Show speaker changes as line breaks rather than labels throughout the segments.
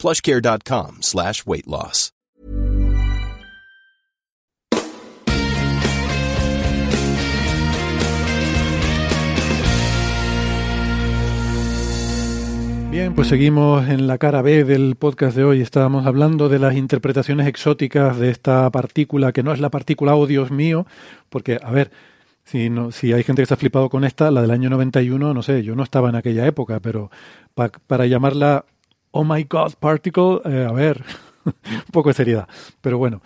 plushcare.com slash weight loss.
Bien, pues seguimos en la cara B del podcast de hoy. Estábamos hablando de las interpretaciones exóticas de esta partícula, que no es la partícula, oh Dios mío, porque, a ver, si, no, si hay gente que está flipado con esta, la del año 91, no sé, yo no estaba en aquella época, pero para llamarla Oh My God Particle, eh, a ver, un poco de seriedad. Pero bueno,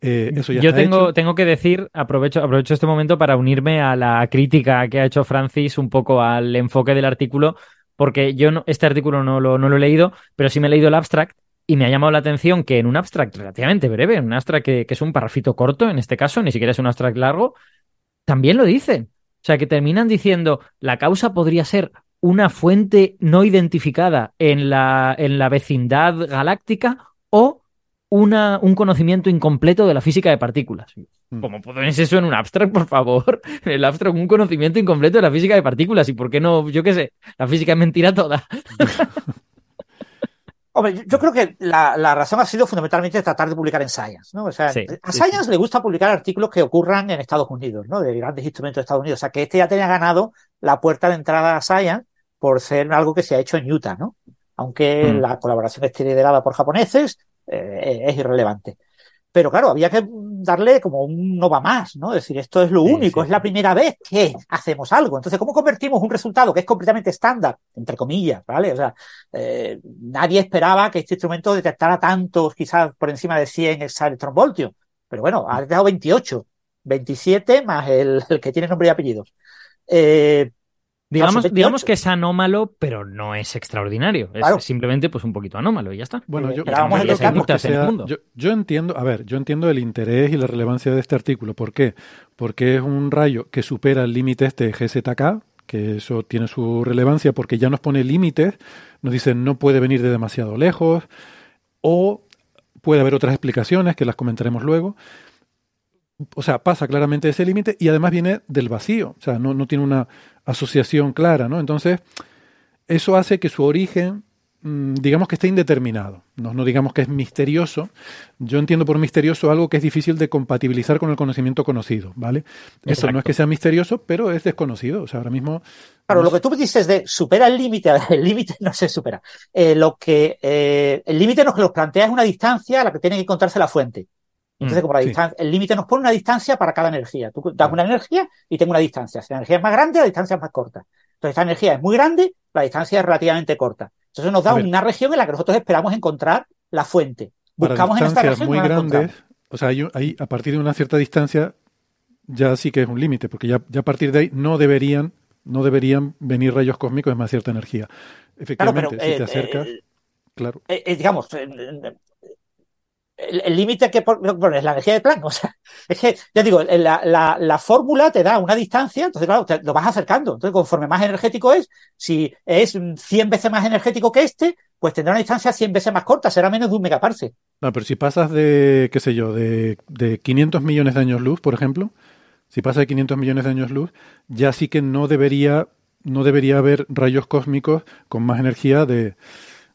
eh, eso ya
Yo
está
tengo,
hecho.
tengo que decir, aprovecho, aprovecho este momento para unirme a la crítica que ha hecho Francis un poco al enfoque del artículo, porque yo no, este artículo no lo, no lo he leído, pero sí me he leído el abstract y me ha llamado la atención que en un abstract relativamente breve, en un abstract que, que es un parrafito corto, en este caso, ni siquiera es un abstract largo, también lo dicen. O sea, que terminan diciendo la causa podría ser una fuente no identificada en la, en la vecindad galáctica o una, un conocimiento incompleto de la física de partículas.
Mm.
¿Cómo pones eso en un abstract, por favor? En el abstract, un conocimiento incompleto de la física de partículas. ¿Y por qué no? Yo qué sé, la física es mentira toda.
Hombre, yo- creo que la, la razón ha sido fundamentalmente tratar de publicar en Science, ¿no? O sea,
Sí,
a
sí,
Science le gusta publicar artículos que ocurran en Estados Unidos, ¿no? De grandes instrumentos de Estados Unidos. O sea, que este ya tenía ganado la puerta de entrada a Science por ser algo que se ha hecho en Utah, ¿no? Aunque
Mm.
la colaboración esté liderada por japoneses, eh, es irrelevante. Pero claro, había que darle como un no va más, ¿no? Es decir, esto es lo
Sí,
único,
sí,
es la primera vez que hacemos algo. Entonces, ¿cómo convertimos un resultado que es completamente estándar, entre comillas, ¿vale? O sea, eh, nadie esperaba que este instrumento detectara tantos, quizás por encima de 100 exaelectronvoltios. Pero bueno, ha detectado 28, 27 más el, el que tiene nombre y apellidos. Eh,
Digamos, digamos
28.
que es anómalo, pero no es extraordinario. Es
Claro.
simplemente pues un poquito anómalo y ya está.
Bueno, yo, yo, yo entiendo, a ver, yo entiendo el interés y la relevancia de este artículo. ¿Por qué? Porque es un rayo que supera el límite este GZK, que eso tiene su relevancia porque ya nos pone límites, nos dicen no puede venir de demasiado lejos, o puede haber otras explicaciones que las comentaremos luego. O sea, pasa claramente ese límite y además viene del vacío, o sea, no, no tiene una asociación clara, ¿no? Entonces, eso hace que su origen, mm, digamos que esté indeterminado, no, no digamos que es misterioso. Yo entiendo por misterioso algo que es difícil de compatibilizar con el conocimiento conocido, ¿vale? Eso no es que sea misterioso, pero es desconocido, o sea, ahora mismo...
Claro,
no
lo que tú dices de supera el límite, el límite no se supera. Eh, lo que, eh, el límite nos los plantea es una distancia a la que tiene que encontrarse la fuente. Entonces,
Mm,
como la
sí.
distancia, el límite nos pone una distancia para cada energía. Tú das una energía y tengo una distancia. Si la energía es más grande, la distancia es más corta. Entonces, esta energía es muy grande, la distancia es relativamente corta. Entonces, nos da una región en la que nosotros esperamos encontrar la fuente.
para
Buscamos en esta región
muy
no
grandes, o sea, hay, hay- a partir de una cierta distancia ya sí que es un límite, porque ya, ya a partir de ahí no deberían, no deberían venir rayos cósmicos de más cierta energía.
Claro,
Efectivamente,
pero
si
eh,
te acercas,
eh,
claro.
eh, eh, digamos, eh, eh, el límite que pon- lo que pone es la energía de Planck. O sea, es que, ya digo, la, la, la fórmula te da una distancia, entonces, claro, te lo vas acercando. Entonces, conforme más energético es, si es mm, 100 veces más energético que este, pues tendrá una distancia 100 veces más corta, será menos de un megaparsec.
No, pero si pasas de, qué sé yo, de, de 500 millones de años luz, por ejemplo, si pasa de 500 millones de años luz, ya sí que no debería, no debería haber rayos cósmicos con más energía de,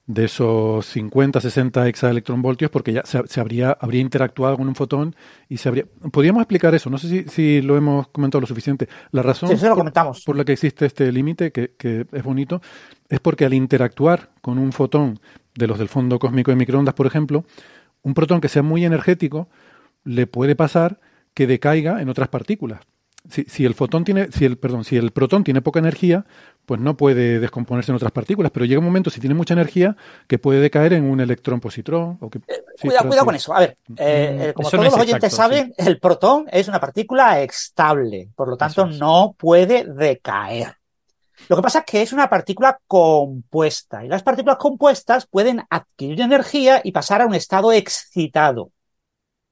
de esos 50, 60 exaelectronvoltios, porque ya se, se habría, habría interactuado con un fotón y se habría... Podríamos explicar eso, no sé si, si lo hemos comentado lo suficiente. La razón
Sí, eso lo
por- por la que existe este límite, que, que es bonito, es porque al interactuar con un fotón de los del fondo cósmico de microondas, por ejemplo, un protón que sea muy energético le puede pasar que decaiga en otras partículas. Si, si el fotón tiene, si el, perdón, si el protón tiene poca energía, pues no puede descomponerse en otras partículas, pero llega un momento, si tiene mucha energía, que puede decaer en un electrón positrón. O que, sí,
Cuidado, cuidado con eso. A ver, eh,
Mm,
eh, como
eso
todos
no
los oyentes
exacto,
saben, el protón es una partícula estable, por lo tanto
es.
no puede decaer. Lo que pasa es que es una partícula compuesta y las partículas compuestas pueden adquirir energía y pasar a un estado excitado,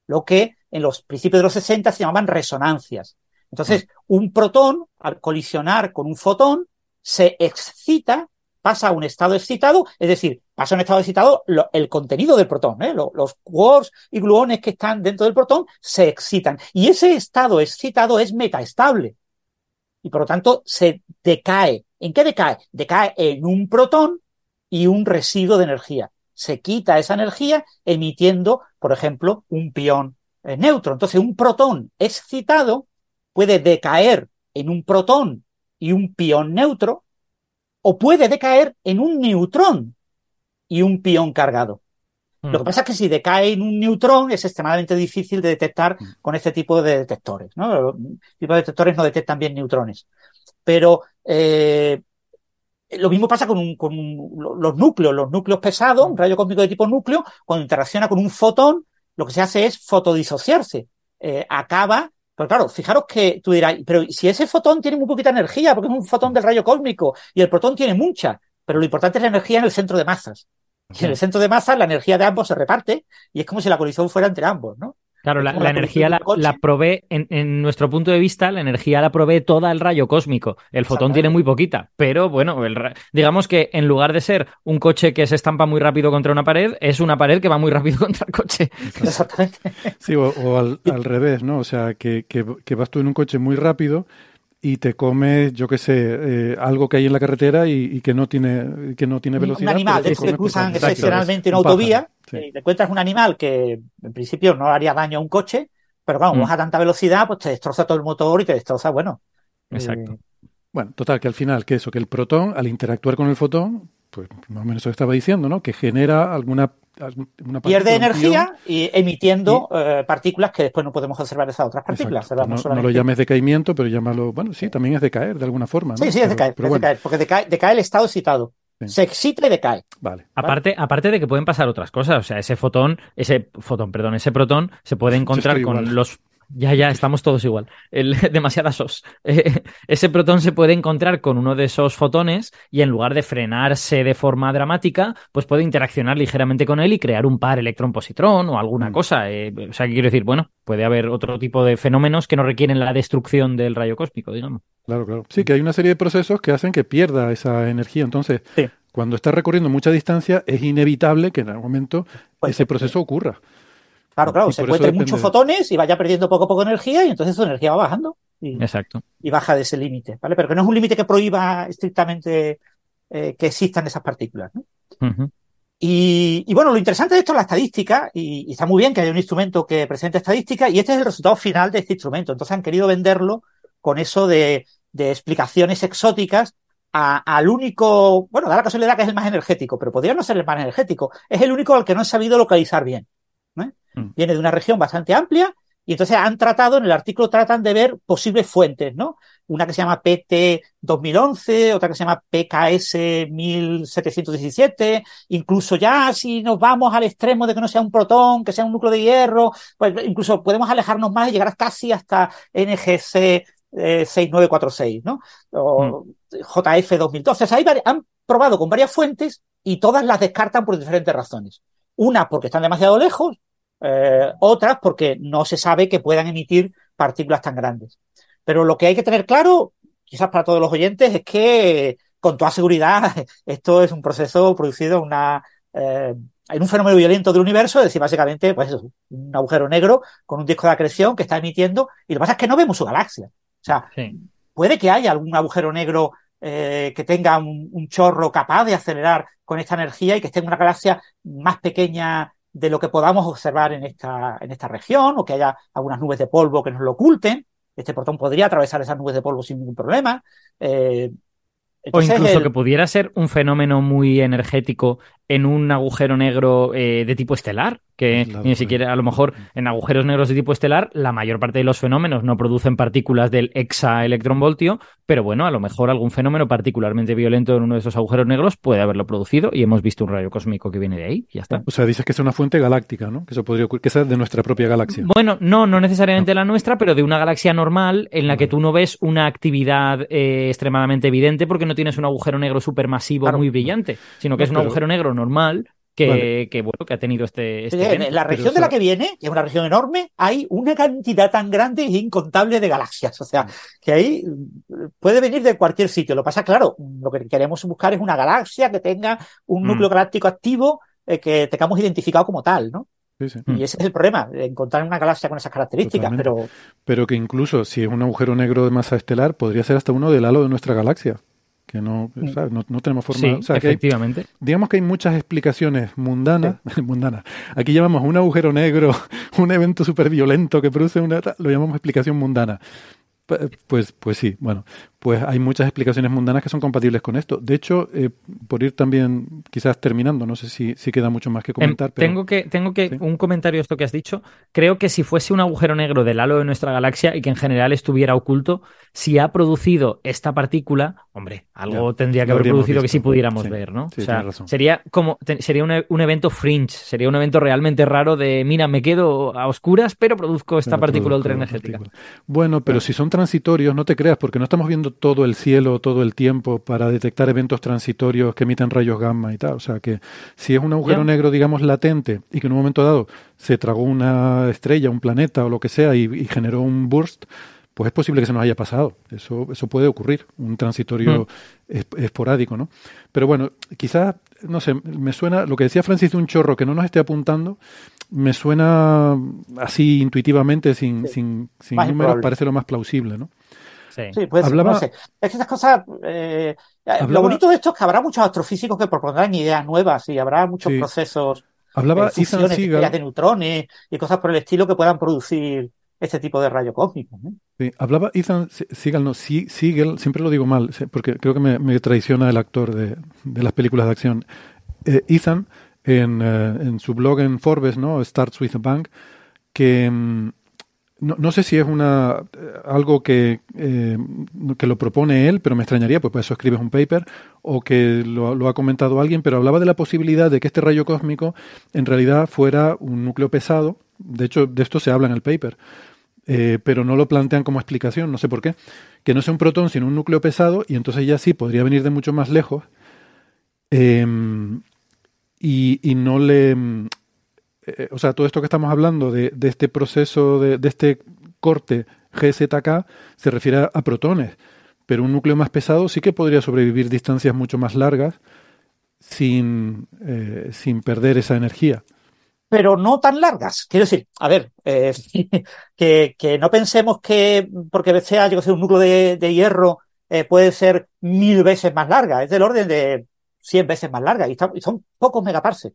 lo que en los principios de los 60 se llamaban resonancias. Entonces, un protón, al colisionar con un fotón, se excita, pasa a un estado excitado, es decir, pasa a un estado excitado el contenido del protón, ¿eh? los, los quarks y gluones que están dentro del protón se excitan. Y ese estado excitado es metaestable. Y por lo tanto se decae. ¿En qué decae? Decae en un protón y un residuo de energía. Se quita esa energía emitiendo, por ejemplo, un pión eh, neutro. Entonces, un protón excitado puede decaer en un protón y un pión neutro, o puede decaer en un neutrón y un pión cargado. Lo que pasa es que si decae en un neutrón es extremadamente difícil de detectar con este tipo de detectores. ¿no? Los tipos de detectores no detectan bien neutrones. Pero eh, lo mismo pasa con, un, con un, los núcleos. Los núcleos pesados, un rayo cósmico de tipo núcleo, cuando interacciona con un fotón, lo que se hace es fotodisociarse. Eh, acaba pero claro, fijaros que tú dirás, pero si ese fotón tiene muy poquita energía, porque es un fotón del rayo cósmico, y el protón tiene mucha, pero lo importante es la energía en el centro de masas. Y en el centro de masas la energía de ambos se reparte, y es como si la colisión fuera entre ambos, ¿no?
Claro, la, la energía la, la, provee, en, en, nuestro punto de vista, la energía la provee toda el rayo cósmico. El fotón tiene muy poquita, pero bueno, el, digamos que en lugar de ser un coche que se estampa muy rápido contra una pared, es una pared que va muy rápido contra el coche.
Exactamente.
Sí, o, o al, al, revés, ¿no? O sea, que, que, que vas tú en un coche muy rápido y te comes, yo qué sé, eh, algo que hay en la carretera y, y, que no tiene que no tiene velocidad.
Un animal, de que cruzan excepcionalmente en autovía, sí. y te encuentras un animal que en principio no haría daño a un coche, pero vamos, mm. vas a tanta velocidad, pues te destroza todo el motor y te destroza, bueno.
Exacto.
Eh... Bueno, total, que al final, que eso, que el protón, al interactuar con el fotón, pues más o menos eso estaba diciendo, ¿no? Que genera alguna
una pierde energía y emitiendo y, eh, partículas que después no podemos observar esas otras partículas.
No, no, lo llames decaimiento, pero llámalo, bueno, sí, también es decaer de alguna forma. ¿no?
Sí, sí, es decaer, pero, pero es bueno. decaer porque decae, decae, el estado excitado. Sí. Se excita y decae.
Vale.
Aparte, aparte de que pueden pasar otras cosas, o sea, ese fotón, ese fotón, perdón, ese protón se puede encontrar con igual. los ya, ya, estamos todos igual. El, demasiadas SOS. Eh, ese protón se puede encontrar con uno de esos fotones y en lugar de frenarse de forma dramática, pues puede interaccionar ligeramente con él y crear un par electrón-positrón o alguna mm. cosa. Eh, o sea, ¿qué quiero decir? Bueno, puede haber otro tipo de fenómenos que no requieren la destrucción del rayo cósmico, digamos.
Claro, claro. Sí, que hay una serie de procesos que hacen que pierda esa energía. Entonces, sí. cuando está recorriendo mucha distancia, es inevitable que en algún momento pues, ese proceso ocurra.
Claro, claro, se encuentren muchos fotones y vaya perdiendo poco a poco energía y entonces su energía va bajando. Y,
Exacto.
Y baja de ese límite, ¿vale? Pero que no es un límite que prohíba estrictamente eh, que existan esas partículas, ¿no?
Uh -huh.
y, y, bueno, lo interesante de esto es la estadística, y, y, está muy bien que haya un instrumento que presente estadística, y este es el resultado final de este instrumento. Entonces han querido venderlo con eso de, de explicaciones exóticas a, al único, bueno, da la casualidad que es el más energético, pero podría no ser el más energético. Es el único al que no he sabido localizar bien. ¿Eh? Mm. Viene de una región bastante amplia y entonces han tratado, en el artículo tratan de ver posibles fuentes, ¿no? Una que se llama PT 2011, otra que se llama PKS 1717, incluso ya si nos vamos al extremo de que no sea un protón, que sea un núcleo de hierro, pues incluso podemos alejarnos más y llegar casi hasta NGC eh, 6946, ¿no? O mm. JF 2012. O sea, han probado con varias fuentes y todas las descartan por diferentes razones. Una porque están demasiado lejos, eh, otras porque no se sabe que puedan emitir partículas tan grandes. Pero lo que hay que tener claro, quizás para todos los oyentes, es que con toda seguridad esto es un proceso producido en una eh, en un fenómeno violento del universo, es decir, básicamente, pues eso, un agujero negro con un disco de acreción que está emitiendo, y lo que pasa es que no vemos su galaxia. O sea, sí. puede que haya algún agujero negro eh, que tenga un, un, chorro capaz de acelerar con esta energía y que esté en una galaxia más pequeña de lo que podamos observar en esta, en esta región, o que haya algunas nubes de polvo que nos lo oculten. Este protón podría atravesar esas nubes de polvo sin ningún problema. Eh,
entonces, o incluso el... que pudiera ser un fenómeno muy energético en un agujero negro eh, de tipo estelar, que ni siquiera, a lo mejor en agujeros negros de tipo estelar, la mayor parte de los fenómenos no producen partículas del exaelectronvoltio, pero bueno, a lo mejor algún fenómeno particularmente violento en uno de esos agujeros negros puede haberlo producido y hemos visto un rayo cósmico que viene de ahí, ya está.
O sea, dices que es una fuente galáctica, ¿no? Que eso podría ocurrir, que sea de nuestra propia galaxia.
Bueno, no, no necesariamente la nuestra, pero de una galaxia normal en la que tú no ves una actividad eh, extremadamente evidente porque no tienes un agujero negro supermasivo muy brillante, sino que es un agujero negro normal que, bueno, que ha tenido este. este
en la región de la que viene, que es una región enorme, hay una cantidad tan grande e incontable de galaxias. O sea, que ahí puede venir de cualquier sitio. Lo pasa, claro, lo que queremos buscar es una galaxia que tenga un núcleo mm. galáctico activo eh, que tengamos identificado como tal, ¿no? Y mm. ese es el problema, encontrar una galaxia con esas características, pero...
Pero que incluso si es un agujero negro de masa estelar, podría ser hasta uno del halo de nuestra galaxia que no, mm. no, tenemos forma.
efectivamente.
digamos que hay muchas explicaciones mundanas, mundanas. Aquí llamamos un agujero negro, un evento súper violento que produce una. Lo llamamos explicación mundana. Pues, pues sí, bueno, pues hay muchas explicaciones mundanas que son compatibles con esto. De hecho, eh, por ir también quizás terminando, no sé si, si queda mucho más que em, comentar.
Tengo que, tengo que un comentario esto que has dicho. Creo que si fuese un agujero negro del halo de nuestra galaxia y que en general estuviera oculto, si ha producido esta partícula, hombre, algo tendría que haber producido que sí pudiéramos ver, ¿no? o sea, sería como sería un, un, evento fringe, sería un evento realmente raro de mira, me quedo a oscuras, pero produzco esta partícula ultraenergética.
Bueno, pero si son transitorios, no te creas, porque no estamos viendo todo el cielo todo el tiempo para detectar eventos transitorios que emiten rayos gamma y tal. O sea que si es un agujero negro, digamos, latente y que en un momento dado se tragó una estrella, un planeta o lo que sea y, generó un burst, pues es posible que se nos haya pasado. Eso, eso puede ocurrir, un transitorio mm. esporádico, ¿no? Pero bueno, quizás, no sé, me suena, lo que decía Francis de un chorro que no nos esté apuntando, me suena así intuitivamente, sin, sin, sin números, parece lo más plausible, ¿no?
Sí, pues no sé. Es que esas cosas. Eh, lo bonito de esto es que habrá muchos astrofísicos que propondrán ideas nuevas y habrá muchos procesos.
Hablaba de fusiones
de neutrones y cosas por el estilo que puedan producir este tipo de rayo cósmico.
Sí, hablaba Ethan Siegel, no, Siegel, siempre lo digo mal, porque creo que me, traiciona el actor de, las películas de acción. Eh, Ethan en, eh, en, su blog en Forbes, ¿no? Starts with a Bang, que, mm, no, no, sé si es una algo que, eh, que lo propone él, pero me extrañaría, pues por eso escribes un paper, o que lo, ha comentado alguien, pero hablaba de la posibilidad de que este rayo cósmico en realidad fuera un núcleo pesado. De hecho, de esto se habla en el paper, eh, pero no lo plantean como explicación, no sé por qué. Que no sea un protón, sino un núcleo pesado, y entonces ya sí podría venir de mucho más lejos. Em, y, y no le eh, o sea, todo esto que estamos hablando de, este proceso, de, este corte GZK, se refiere a, protones, pero un núcleo más pesado sí que podría sobrevivir distancias mucho más largas sin, eh, sin perder esa energía.
Pero no tan largas. Quiero decir, a ver, eh, que, no pensemos que porque sea, yo que sé, un núcleo de, hierro puede ser mil veces más larga, es del orden de 100 veces más larga y, son pocos megaparsecs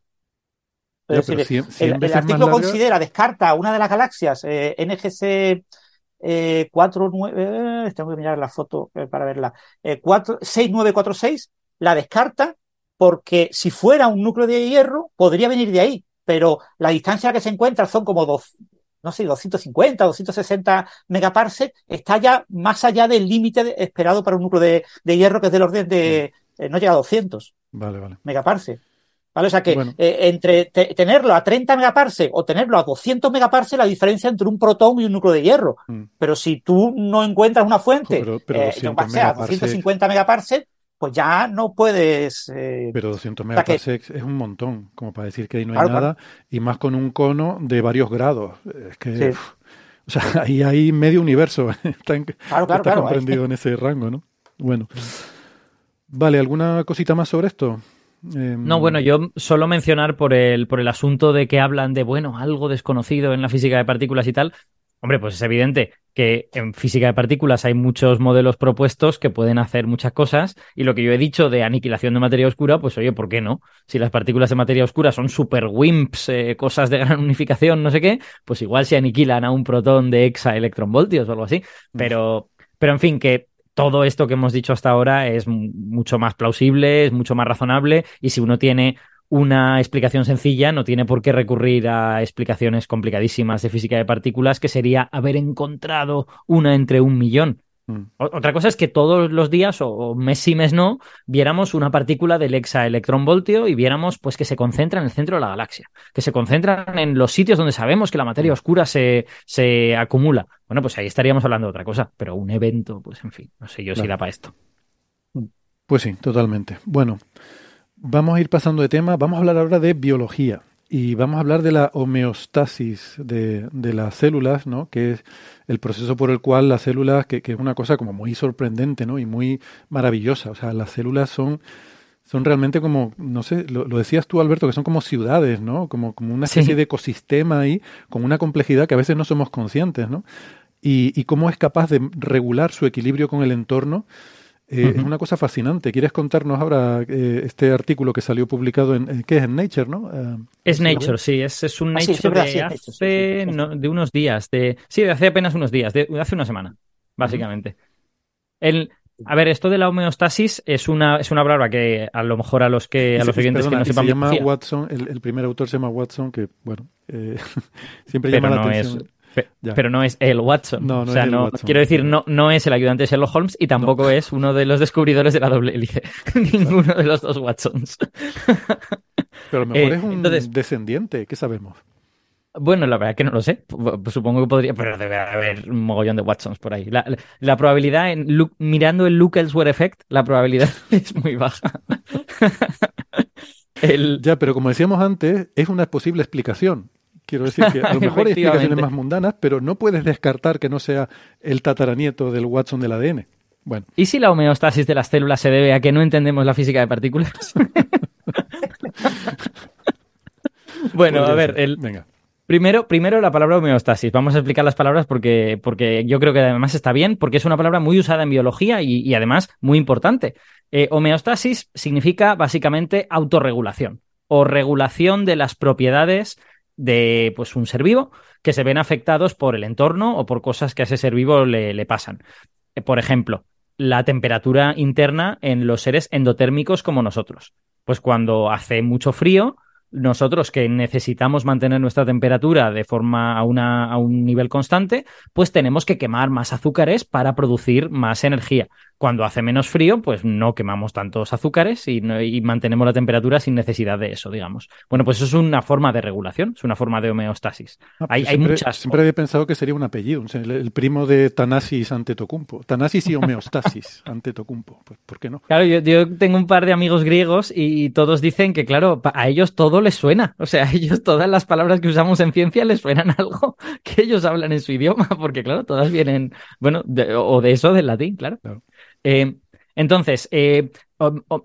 el, artículo considera, descarta una de las galaxias, eh, NGC eh, 49, eh, tengo que mirar la foto eh, para verla, 6946, la descarta porque si fuera un núcleo de hierro podría venir de ahí, pero la distancia a la que se encuentra son como dos, no sé, 250, 260 megaparsec, está ya más allá del límite esperado para un núcleo de, hierro que es del orden de, no llega a 200
vale, vale.
megaparsec. ¿Vale? O sea que eh, entre tenerlo a 30 megaparse o tenerlo a 200 megaparse, la diferencia entre un protón y un núcleo de hierro. Mm. Pero si tú no encuentras una fuente, pero, eh, a 250 megaparse, pues ya no puedes.
Eh, pero 200 megaparsecs es un montón, como para decir que ahí no hay nada, y más con un cono de varios grados. Es que. o sea, ahí hay medio universo. está, está comprendido en ese rango, ¿no? Bueno. Vale, ¿alguna cosita más sobre esto?
No, bueno, yo solo mencionar por el, por el asunto de que hablan de, bueno, algo desconocido en la física de partículas y tal. Hombre, pues es evidente que en física de partículas hay muchos modelos propuestos que pueden hacer muchas cosas y lo que yo he dicho de aniquilación de materia oscura, pues oye, ¿por qué no? Si las partículas de materia oscura son super WIMPs, eh, cosas de gran unificación, no sé qué, pues igual se aniquilan a un protón de exaelectronvoltios o algo así. Mm. Pero, pero en fin, que todo esto que hemos dicho hasta ahora es mucho más plausible, es mucho más razonable y si uno tiene una explicación sencilla no tiene por qué recurrir a explicaciones complicadísimas de física de partículas, que sería haber encontrado una entre un millón. Mm. Otra cosa es que todos los días, o mes sí, mes no, viéramos una partícula del exaelectronvoltio y viéramos pues, que se concentra en el centro de la galaxia, que se concentran en los sitios donde sabemos que la materia mm. oscura se, se acumula. Bueno, pues ahí estaríamos hablando de otra cosa, pero un evento, pues en fin, no sé yo si da para esto.
Pues sí, totalmente. Bueno, vamos a ir pasando de tema, vamos a hablar ahora de biología. Y vamos a hablar de la homeostasis de, de, las células, ¿no? que es el proceso por el cual las células, que, que, es una cosa como muy sorprendente ¿no? y muy maravillosa. O sea, las células son, son realmente como, no sé, lo, decías tú, Alberto, que son como ciudades, ¿no? Como, como una especie de ecosistema ahí, con una complejidad que a veces no somos conscientes, ¿no? Y, y cómo es capaz de regular su equilibrio con el entorno eh, es una cosa fascinante. ¿Quieres contarnos ahora eh, este artículo que salió publicado en, ¿qué es? En Nature, ¿no?
Eh, es Nature, sí, es, es un ah, Nature de hace de unos días, de sí, de hace apenas unos días, de, hace una semana, básicamente. El, a ver, esto de la homeostasis es una, es una palabra que a lo mejor a los que a los oyentes que no sepan
se llama Watson, el, primer autor se llama Watson, que bueno, siempre llama la atención.
Pero no es el Watson. No, no o sea, no, quiero decir, no, no es el ayudante de Sherlock Holmes y tampoco es uno de los descubridores de la doble hélice. Ninguno de los dos Watsons.
Pero a lo mejor eh, es un descendiente, ¿qué sabemos?
Bueno, la verdad es que no lo sé. Supongo que podría, pero debe haber un mogollón de Watsons por ahí. La, probabilidad, en mirando el Luke Elsewhere Effect, la probabilidad es muy baja.
Ya, pero como decíamos antes, es una posible explicación. Quiero decir que a lo mejor hay explicaciones más mundanas, pero no puedes descartar que no sea el tataranieto del Watson del ADN. Bueno.
¿Y si la homeostasis de las células se debe a que no entendemos la física de partículas? bueno, a ver, el... Venga. Primero, primero la palabra homeostasis. Vamos a explicar las palabras porque, porque yo creo que además está bien, porque es una palabra muy usada en biología y, además muy importante. Eh, homeostasis significa básicamente autorregulación o regulación de las propiedades de pues, un ser vivo que se ven afectados por el entorno o por cosas que a ese ser vivo le, le pasan. Eh, por ejemplo, la temperatura interna en los seres endotérmicos como nosotros. Pues cuando hace mucho frío, nosotros que necesitamos mantener nuestra temperatura de forma a, una, a un nivel constante, pues tenemos que quemar más azúcares para producir más energía. Cuando hace menos frío, pues no quemamos tantos azúcares y, mantenemos la temperatura sin necesidad de eso, digamos. Bueno, pues eso es una forma de regulación, es una forma de homeostasis.
Ah, hay, siempre, muchas. Siempre había pensado que sería un apellido, el, primo de Tanasis ante Tocumpo. Tanasis y homeostasis ante Tocumpo. Pues, ¿por qué no?
Claro, yo, tengo un par de amigos griegos y todos dicen que, claro, a ellos todo les suena. O sea, a ellos todas las palabras que usamos en ciencia les suenan algo que ellos hablan en su idioma, porque, claro, todas vienen, bueno, o de eso del latín, claro. claro. Eh, entonces, eh,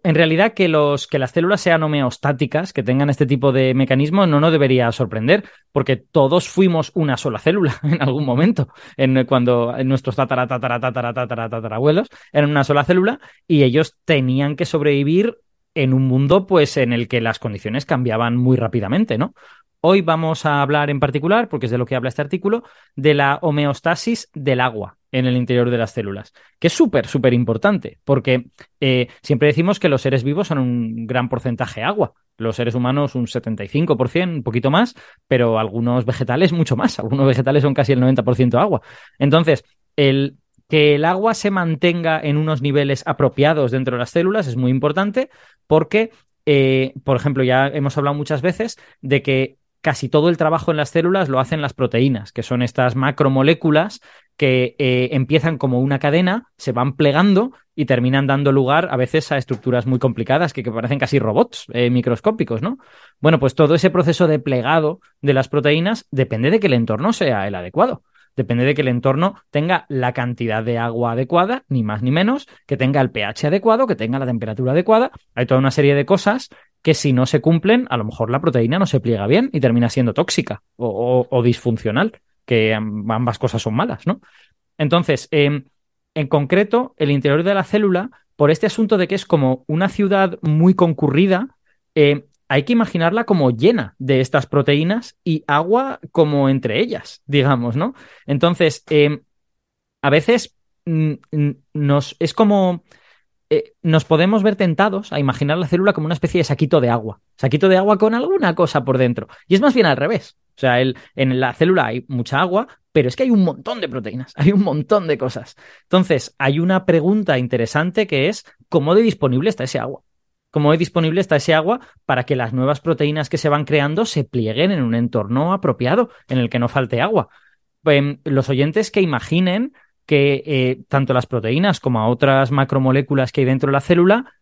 en realidad que, las células sean homeostáticas, que tengan este tipo de mecanismo, no nos debería sorprender, porque todos fuimos una sola célula en algún momento, en, cuando nuestros tatara, eran una sola célula y ellos tenían que sobrevivir en un mundo pues en el que las condiciones cambiaban muy rápidamente, ¿no? Hoy vamos a hablar en particular, porque es de lo que habla este artículo, de la homeostasis del agua en el interior de las células, que es súper, súper importante, porque eh, siempre decimos que los seres vivos son un gran porcentaje agua, los seres humanos un 75%, un poquito más, pero algunos vegetales mucho más, algunos vegetales son casi el 90% agua. Entonces, el que el agua se mantenga en unos niveles apropiados dentro de las células es muy importante porque, eh, por ejemplo, ya hemos hablado muchas veces de que casi todo el trabajo en las células lo hacen las proteínas, que son estas macromoléculas que eh, empiezan como una cadena, se van plegando y terminan dando lugar a veces a estructuras muy complicadas que, parecen casi robots eh, microscópicos, ¿no? Bueno, pues todo ese proceso de plegado de las proteínas depende de que el entorno sea el adecuado. Depende de que el entorno tenga la cantidad de agua adecuada, ni más ni menos, que tenga el pH adecuado, que tenga la temperatura adecuada. Hay toda una serie de cosas que si no se cumplen, a lo mejor la proteína no se pliega bien y termina siendo tóxica o, disfuncional, que ambas cosas son malas, ¿no? Entonces, em, en concreto, el interior de la célula, por este asunto de que es como una ciudad muy concurrida, em, hay que imaginarla como llena de estas proteínas y agua como entre ellas, digamos, ¿no? Entonces, em, a veces nos es como eh, nos podemos ver tentados a imaginar la célula como una especie de saquito de agua, saquito de agua con alguna cosa por dentro. Y es más bien al revés. O sea, en la célula hay mucha agua, pero es que hay un montón de proteínas, hay un montón de cosas. Entonces, hay una pregunta interesante que es, ¿cómo de disponible está ese agua? ¿Cómo de disponible está ese agua para que las nuevas proteínas que se van creando se plieguen en un entorno apropiado en el que no falte agua? Em, los oyentes que imaginen que eh, tanto las proteínas como otras macromoléculas que hay dentro de la célula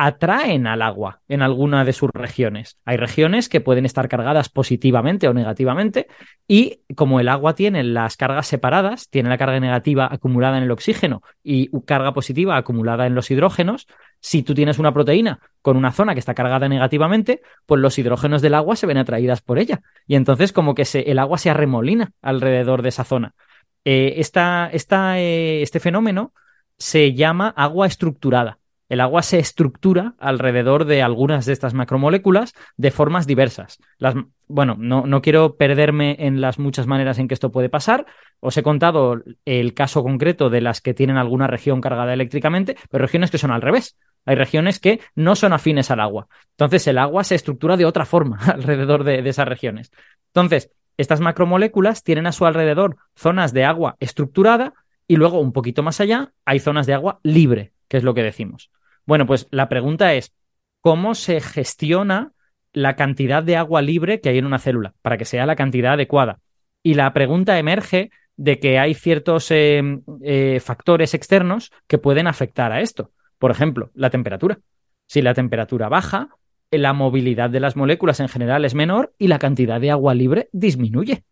atraen al agua en alguna de sus regiones. Hay regiones que pueden estar cargadas positivamente o negativamente y como el agua tiene las cargas separadas, tiene la carga negativa acumulada en el oxígeno y carga positiva acumulada en los hidrógenos, si tú tienes una proteína con una zona que está cargada negativamente, pues los hidrógenos del agua se ven atraídas por ella y entonces como que el agua se arremolina alrededor de esa zona. Eh, eh, este fenómeno se llama agua estructurada. El agua se estructura alrededor de algunas de estas macromoléculas de formas diversas. Las, bueno, no, no, quiero perderme en las muchas maneras en que esto puede pasar. Os he contado el caso concreto de las que tienen alguna región cargada eléctricamente, pero regiones que son al revés. Hay regiones que no son afines al agua. Entonces el agua se estructura de otra forma alrededor de esas regiones. Entonces, estas macromoléculas tienen a su alrededor zonas de agua estructurada y luego un poquito más allá hay zonas de agua libre, que es lo que decimos. Bueno, pues la pregunta es, ¿cómo se gestiona la cantidad de agua libre que hay en una célula para que sea la cantidad adecuada? Y la pregunta emerge de que hay ciertos eh, eh, factores externos que pueden afectar a esto. Por ejemplo, la temperatura. Si la temperatura baja, la movilidad de las moléculas en general es menor y la cantidad de agua libre disminuye.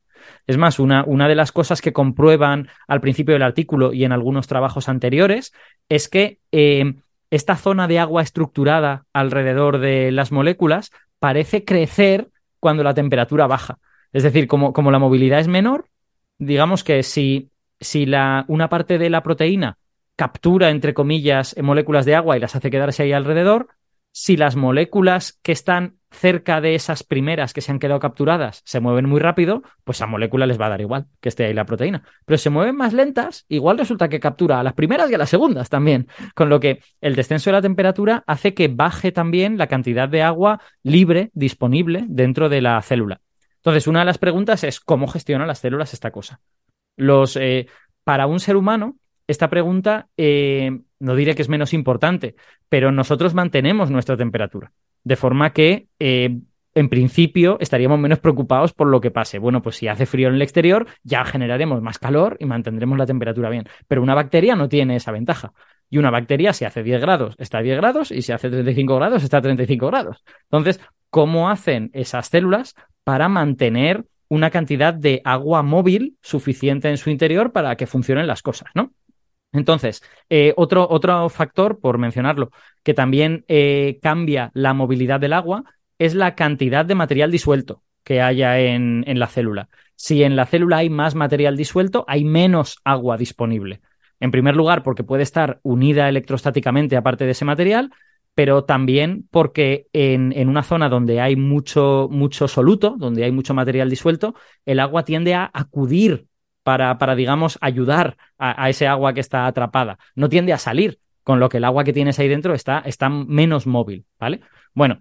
Es más, una, una, de las cosas que comprueban al principio del artículo y en algunos trabajos anteriores es que eh, esta zona de agua estructurada alrededor de las moléculas parece crecer cuando la temperatura baja. Es decir, como, como la movilidad es menor, digamos que si, si la, una parte de la proteína captura, entre comillas, moléculas de agua y las hace quedarse ahí alrededor, si las moléculas que están cerca de esas primeras que se han quedado capturadas se mueven muy rápido, pues a molécula les va a dar igual que esté ahí la proteína. Pero se mueven más lentas, igual resulta que captura a las primeras y a las segundas también. Con lo que el descenso de la temperatura hace que baje también la cantidad de agua libre disponible dentro de la célula. Entonces, una de las preguntas es cómo gestionan las células esta cosa. Los, eh, para un ser humano, esta pregunta eh, no diré que es menos importante, pero nosotros mantenemos nuestra temperatura, de forma que eh, en principio estaríamos menos preocupados por lo que pase. Bueno, pues si hace frío en el exterior, ya generaremos más calor y mantendremos la temperatura bien. Pero una bacteria no tiene esa ventaja. Y una bacteria, si hace 10 grados, está a 10 grados, y si hace 35 grados, está a 35 grados. Entonces, ¿cómo hacen esas células para mantener una cantidad de agua móvil suficiente en su interior para que funcionen las cosas, ¿no? Entonces, eh, otro, otro, factor, por mencionarlo, que también eh, cambia la movilidad del agua es la cantidad de material disuelto que haya en, en, la célula. Si en la célula hay más material disuelto, hay menos agua disponible. En primer lugar, porque puede estar unida electrostáticamente aparte de ese material, pero también porque en, en una zona donde hay mucho, mucho soluto, donde hay mucho material disuelto, el agua tiende a acudir para, para digamos, ayudar a, ese agua que está atrapada. No tiende a salir, con lo que el agua que tienes ahí dentro está, menos móvil, ¿vale? Bueno,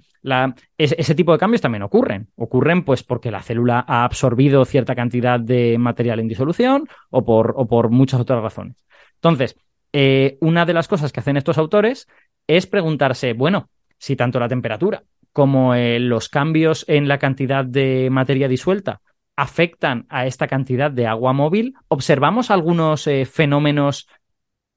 ese, tipo de cambios también ocurren. Ocurren pues porque la célula ha absorbido cierta cantidad de material en disolución o por, o por muchas otras razones. Entonces, eh, una de las cosas que hacen estos autores es preguntarse, bueno, si tanto la temperatura como eh, los cambios en la cantidad de materia disuelta afectan a esta cantidad de agua móvil, observamos algunos eh, fenómenos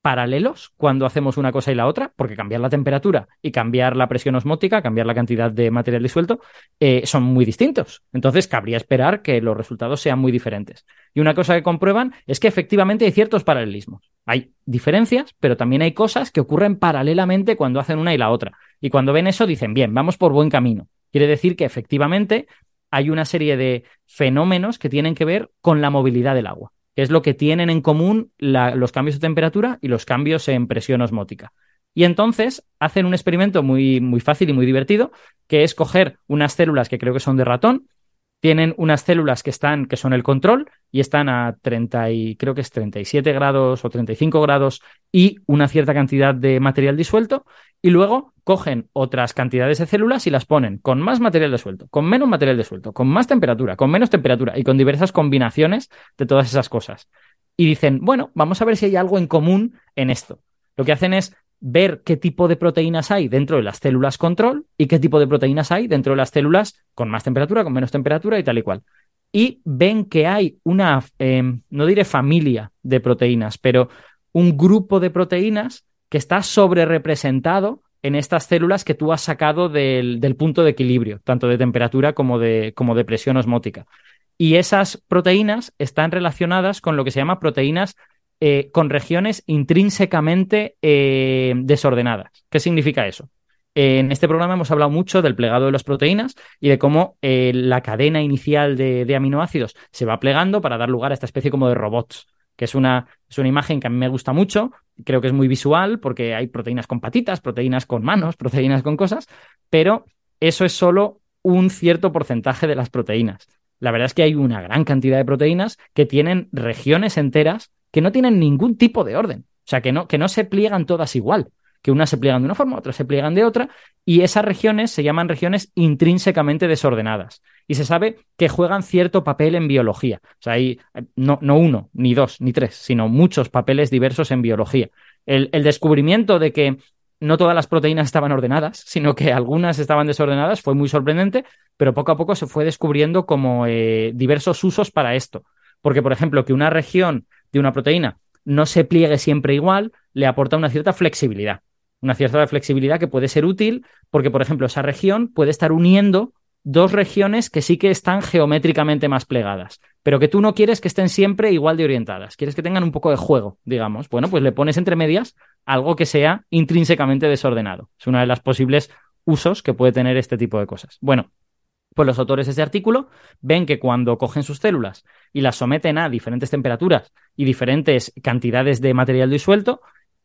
paralelos cuando hacemos una cosa y la otra, porque cambiar la temperatura y cambiar la presión osmótica, cambiar la cantidad de material disuelto, eh, son muy distintos. Entonces, cabría esperar que los resultados sean muy diferentes. Y una cosa que comprueban es que efectivamente hay ciertos paralelismos. Hay diferencias, pero también hay cosas que ocurren paralelamente cuando hacen una y la otra. Y cuando ven eso, dicen, bien, vamos por buen camino. Quiere decir que efectivamente hay una serie de fenómenos que tienen que ver con la movilidad del agua, que es lo que tienen en común los cambios de temperatura y los cambios en presión osmótica. Y entonces hacen un experimento muy, muy fácil y muy divertido, que es coger unas células que creo que son de ratón, tienen unas células que están, que son el control, y están a 30 y creo que es 37 grados o 35 grados y una cierta cantidad de material disuelto, y luego cogen otras cantidades de células y las ponen con más material disuelto, con menos material disuelto, con más temperatura, con menos temperatura y con diversas combinaciones de todas esas cosas. Y dicen, bueno, vamos a ver si hay algo en común en esto. Lo que hacen es ver qué tipo de proteínas hay dentro de las células control y qué tipo de proteínas hay dentro de las células con más temperatura, con menos temperatura y tal y cual. Y ven que hay una, em, no diré familia de proteínas, pero un grupo de proteínas que está sobre representado en estas células que tú has sacado del, punto de equilibrio, tanto de temperatura como de, como de presión osmótica. Y esas proteínas están relacionadas con lo que se llama proteínas eh, con regiones intrínsecamente eh, desordenadas. ¿Qué significa eso? en este programa hemos hablado mucho del plegado de las proteínas y de cómo eh, la cadena inicial de, aminoácidos se va plegando para dar lugar a esta especie como de robots, que es una, es una imagen que a mí me gusta mucho, creo que es muy visual porque hay proteínas con patitas, proteínas con manos, proteínas con cosas, pero eso es solo un cierto porcentaje de las proteínas. La verdad es que hay una gran cantidad de proteínas que tienen regiones enteras que no tienen ningún tipo de orden. O sea, que no, que no se pliegan todas igual, que unas se pliegan de una forma, otras se pliegan de otra, y esas regiones se llaman regiones intrínsecamente desordenadas. Y se sabe que juegan cierto papel en biología. O sea, hay no, no uno, ni dos, ni tres, sino muchos papeles diversos en biología. El, descubrimiento de que no todas las proteínas estaban ordenadas, sino que algunas estaban desordenadas, fue muy sorprendente, pero poco a poco se fue descubriendo como eh, diversos usos para esto. Porque, por ejemplo, que una región de una proteína no se pliegue siempre igual, le aporta una cierta flexibilidad. Una cierta flexibilidad que puede ser útil porque, por ejemplo, esa región puede estar uniendo dos regiones que sí que están geométricamente más plegadas, pero que tú no quieres que estén siempre igual de orientadas, quieres que tengan un poco de juego, digamos. Bueno, pues le pones entre medias algo que sea intrínsecamente desordenado. Es una de las posibles usos que puede tener este tipo de cosas. Bueno, pues los autores de este artículo ven que cuando cogen sus células y las someten a diferentes temperaturas y diferentes cantidades de material disuelto,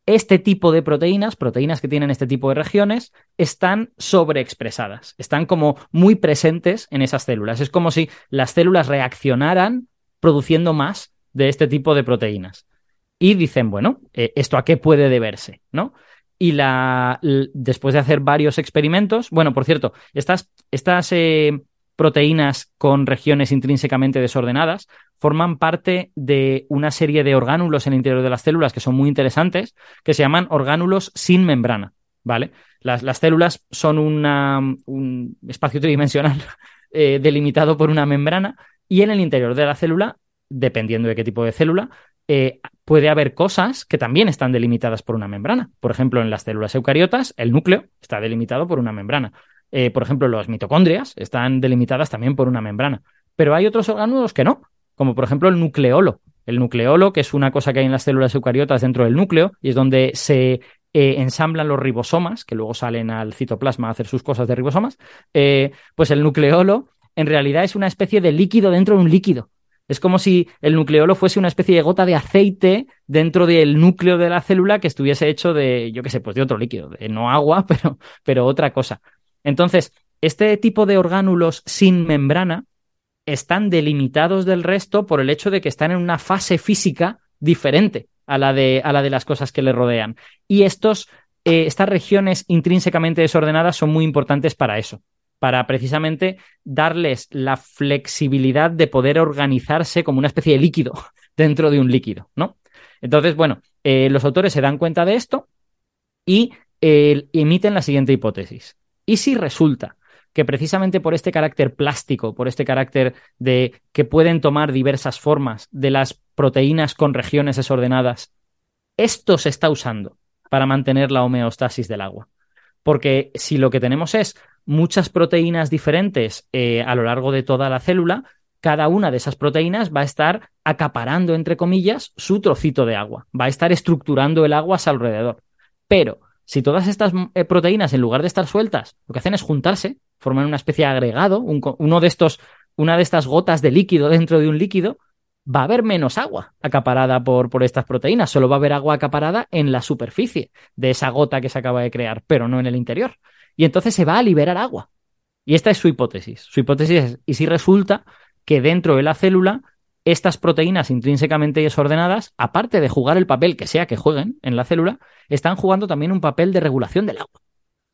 este tipo de proteínas, proteínas que tienen este tipo de regiones, están sobreexpresadas, están como muy presentes en esas células. Es como si las células reaccionaran produciendo más de este tipo de proteínas. Y dicen, bueno, eh, ¿esto a qué puede deberse? ¿No? Y después de hacer varios experimentos, bueno, por cierto, estas, estas eh, proteínas con regiones intrínsecamente desordenadas forman parte de una serie de orgánulos en el interior de las células que son muy interesantes, que se llaman orgánulos sin membrana, ¿vale? Las, las células son un espacio tridimensional eh, delimitado por una membrana y en el interior de la célula, dependiendo de qué tipo de célula, eh, puede haber cosas que también están delimitadas por una membrana. Por ejemplo, en las células eucariotas, el núcleo está delimitado por una membrana. Eh, por ejemplo, las mitocondrias están delimitadas también por una membrana. Pero hay otros orgánulos que no, como por ejemplo el nucleolo. El nucleolo, que es una cosa que hay en las células eucariotas dentro del núcleo, y es donde se eh, ensamblan los ribosomas, que luego salen al citoplasma a hacer sus cosas de ribosomas, pues el nucleolo en realidad es una especie de líquido dentro de un líquido. Es como si el nucleolo fuese una especie de gota de aceite dentro del núcleo de la célula que estuviese hecho de, yo qué sé, pues de otro líquido, de no agua, pero, pero otra cosa. Entonces, este tipo de orgánulos sin membrana están delimitados del resto por el hecho de que están en una fase física diferente a la de, a la de las cosas que le rodean. Y estos, eh, estas regiones intrínsecamente desordenadas son muy importantes para eso para precisamente darles la flexibilidad de poder organizarse como una especie de líquido dentro de un líquido, ¿no? Entonces, bueno, eh, los autores se dan cuenta de esto y eh, emiten la siguiente hipótesis. ¿Y si resulta que precisamente por este carácter plástico, por este carácter de que pueden tomar diversas formas de las proteínas con regiones desordenadas, esto se está usando para mantener la homeostasis del agua? Porque si lo que tenemos es muchas proteínas diferentes eh, a lo largo de toda la célula, cada una de esas proteínas va a estar acaparando, entre comillas, su trocito de agua, va a estar estructurando el agua a su alrededor. Pero si todas estas eh, proteínas, en lugar de estar sueltas, lo que hacen es juntarse, forman una especie de agregado, uno de estos, una de estas gotas de líquido dentro de un líquido, va a haber menos agua acaparada por, por estas proteínas, solo va a haber agua acaparada en la superficie de esa gota que se acaba de crear, pero no en el interior y entonces se va a liberar agua. Y esta es su hipótesis. Su hipótesis es, ¿y si resulta que dentro de la célula estas proteínas intrínsecamente desordenadas, aparte de jugar el papel que sea que jueguen en la célula, están jugando también un papel de regulación del agua.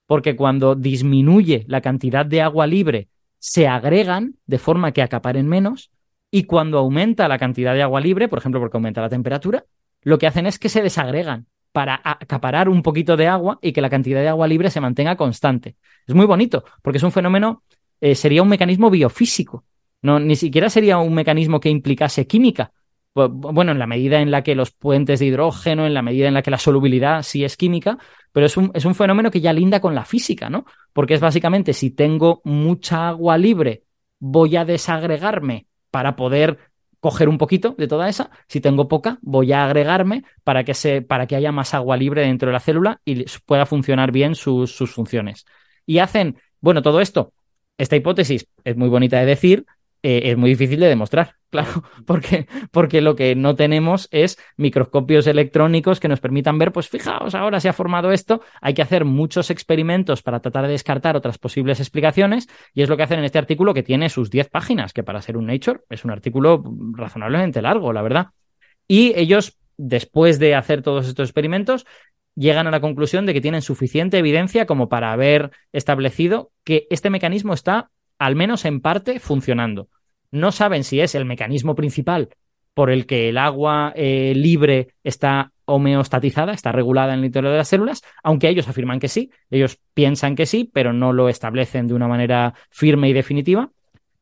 Porque cuando disminuye la cantidad de agua libre, se agregan de forma que acaparen menos, y cuando aumenta la cantidad de agua libre, por ejemplo, porque aumenta la temperatura, lo que hacen es que se desagregan para acaparar un poquito de agua y que la cantidad de agua libre se mantenga constante. Es muy bonito, porque es un fenómeno, eh, sería un mecanismo biofísico. No, ni siquiera sería un mecanismo que implicase química. Bueno, en la medida en la que los puentes de hidrógeno, en la medida en la que la solubilidad sí es química, pero es un, es un fenómeno que ya linda con la física, ¿no? Porque es básicamente si tengo mucha agua libre, voy a desagregarme para poder coger un poquito de toda esa. Si tengo poca, voy a agregarme para que, se, para que haya más agua libre dentro de la célula y pueda funcionar bien sus, sus funciones. Y hacen, bueno, todo esto, esta hipótesis es muy bonita de decir, eh, es muy difícil de demostrar, claro, porque, porque lo que no tenemos es microscopios electrónicos que nos permitan ver, pues fijaos, ahora se ha formado esto, hay que hacer muchos experimentos para tratar de descartar otras posibles explicaciones, y es lo que hacen en este artículo que tiene sus 10 páginas, que para ser un Nature es un artículo razonablemente largo, la verdad. Y ellos, después de hacer todos estos experimentos, llegan a la conclusión de que tienen suficiente evidencia como para haber establecido que este mecanismo está al menos en parte, funcionando. No saben si es el mecanismo principal por el que el agua eh, libre está homeostatizada, está regulada en el interior de las células, aunque ellos afirman que sí, ellos piensan que sí, pero no lo establecen de una manera firme y definitiva.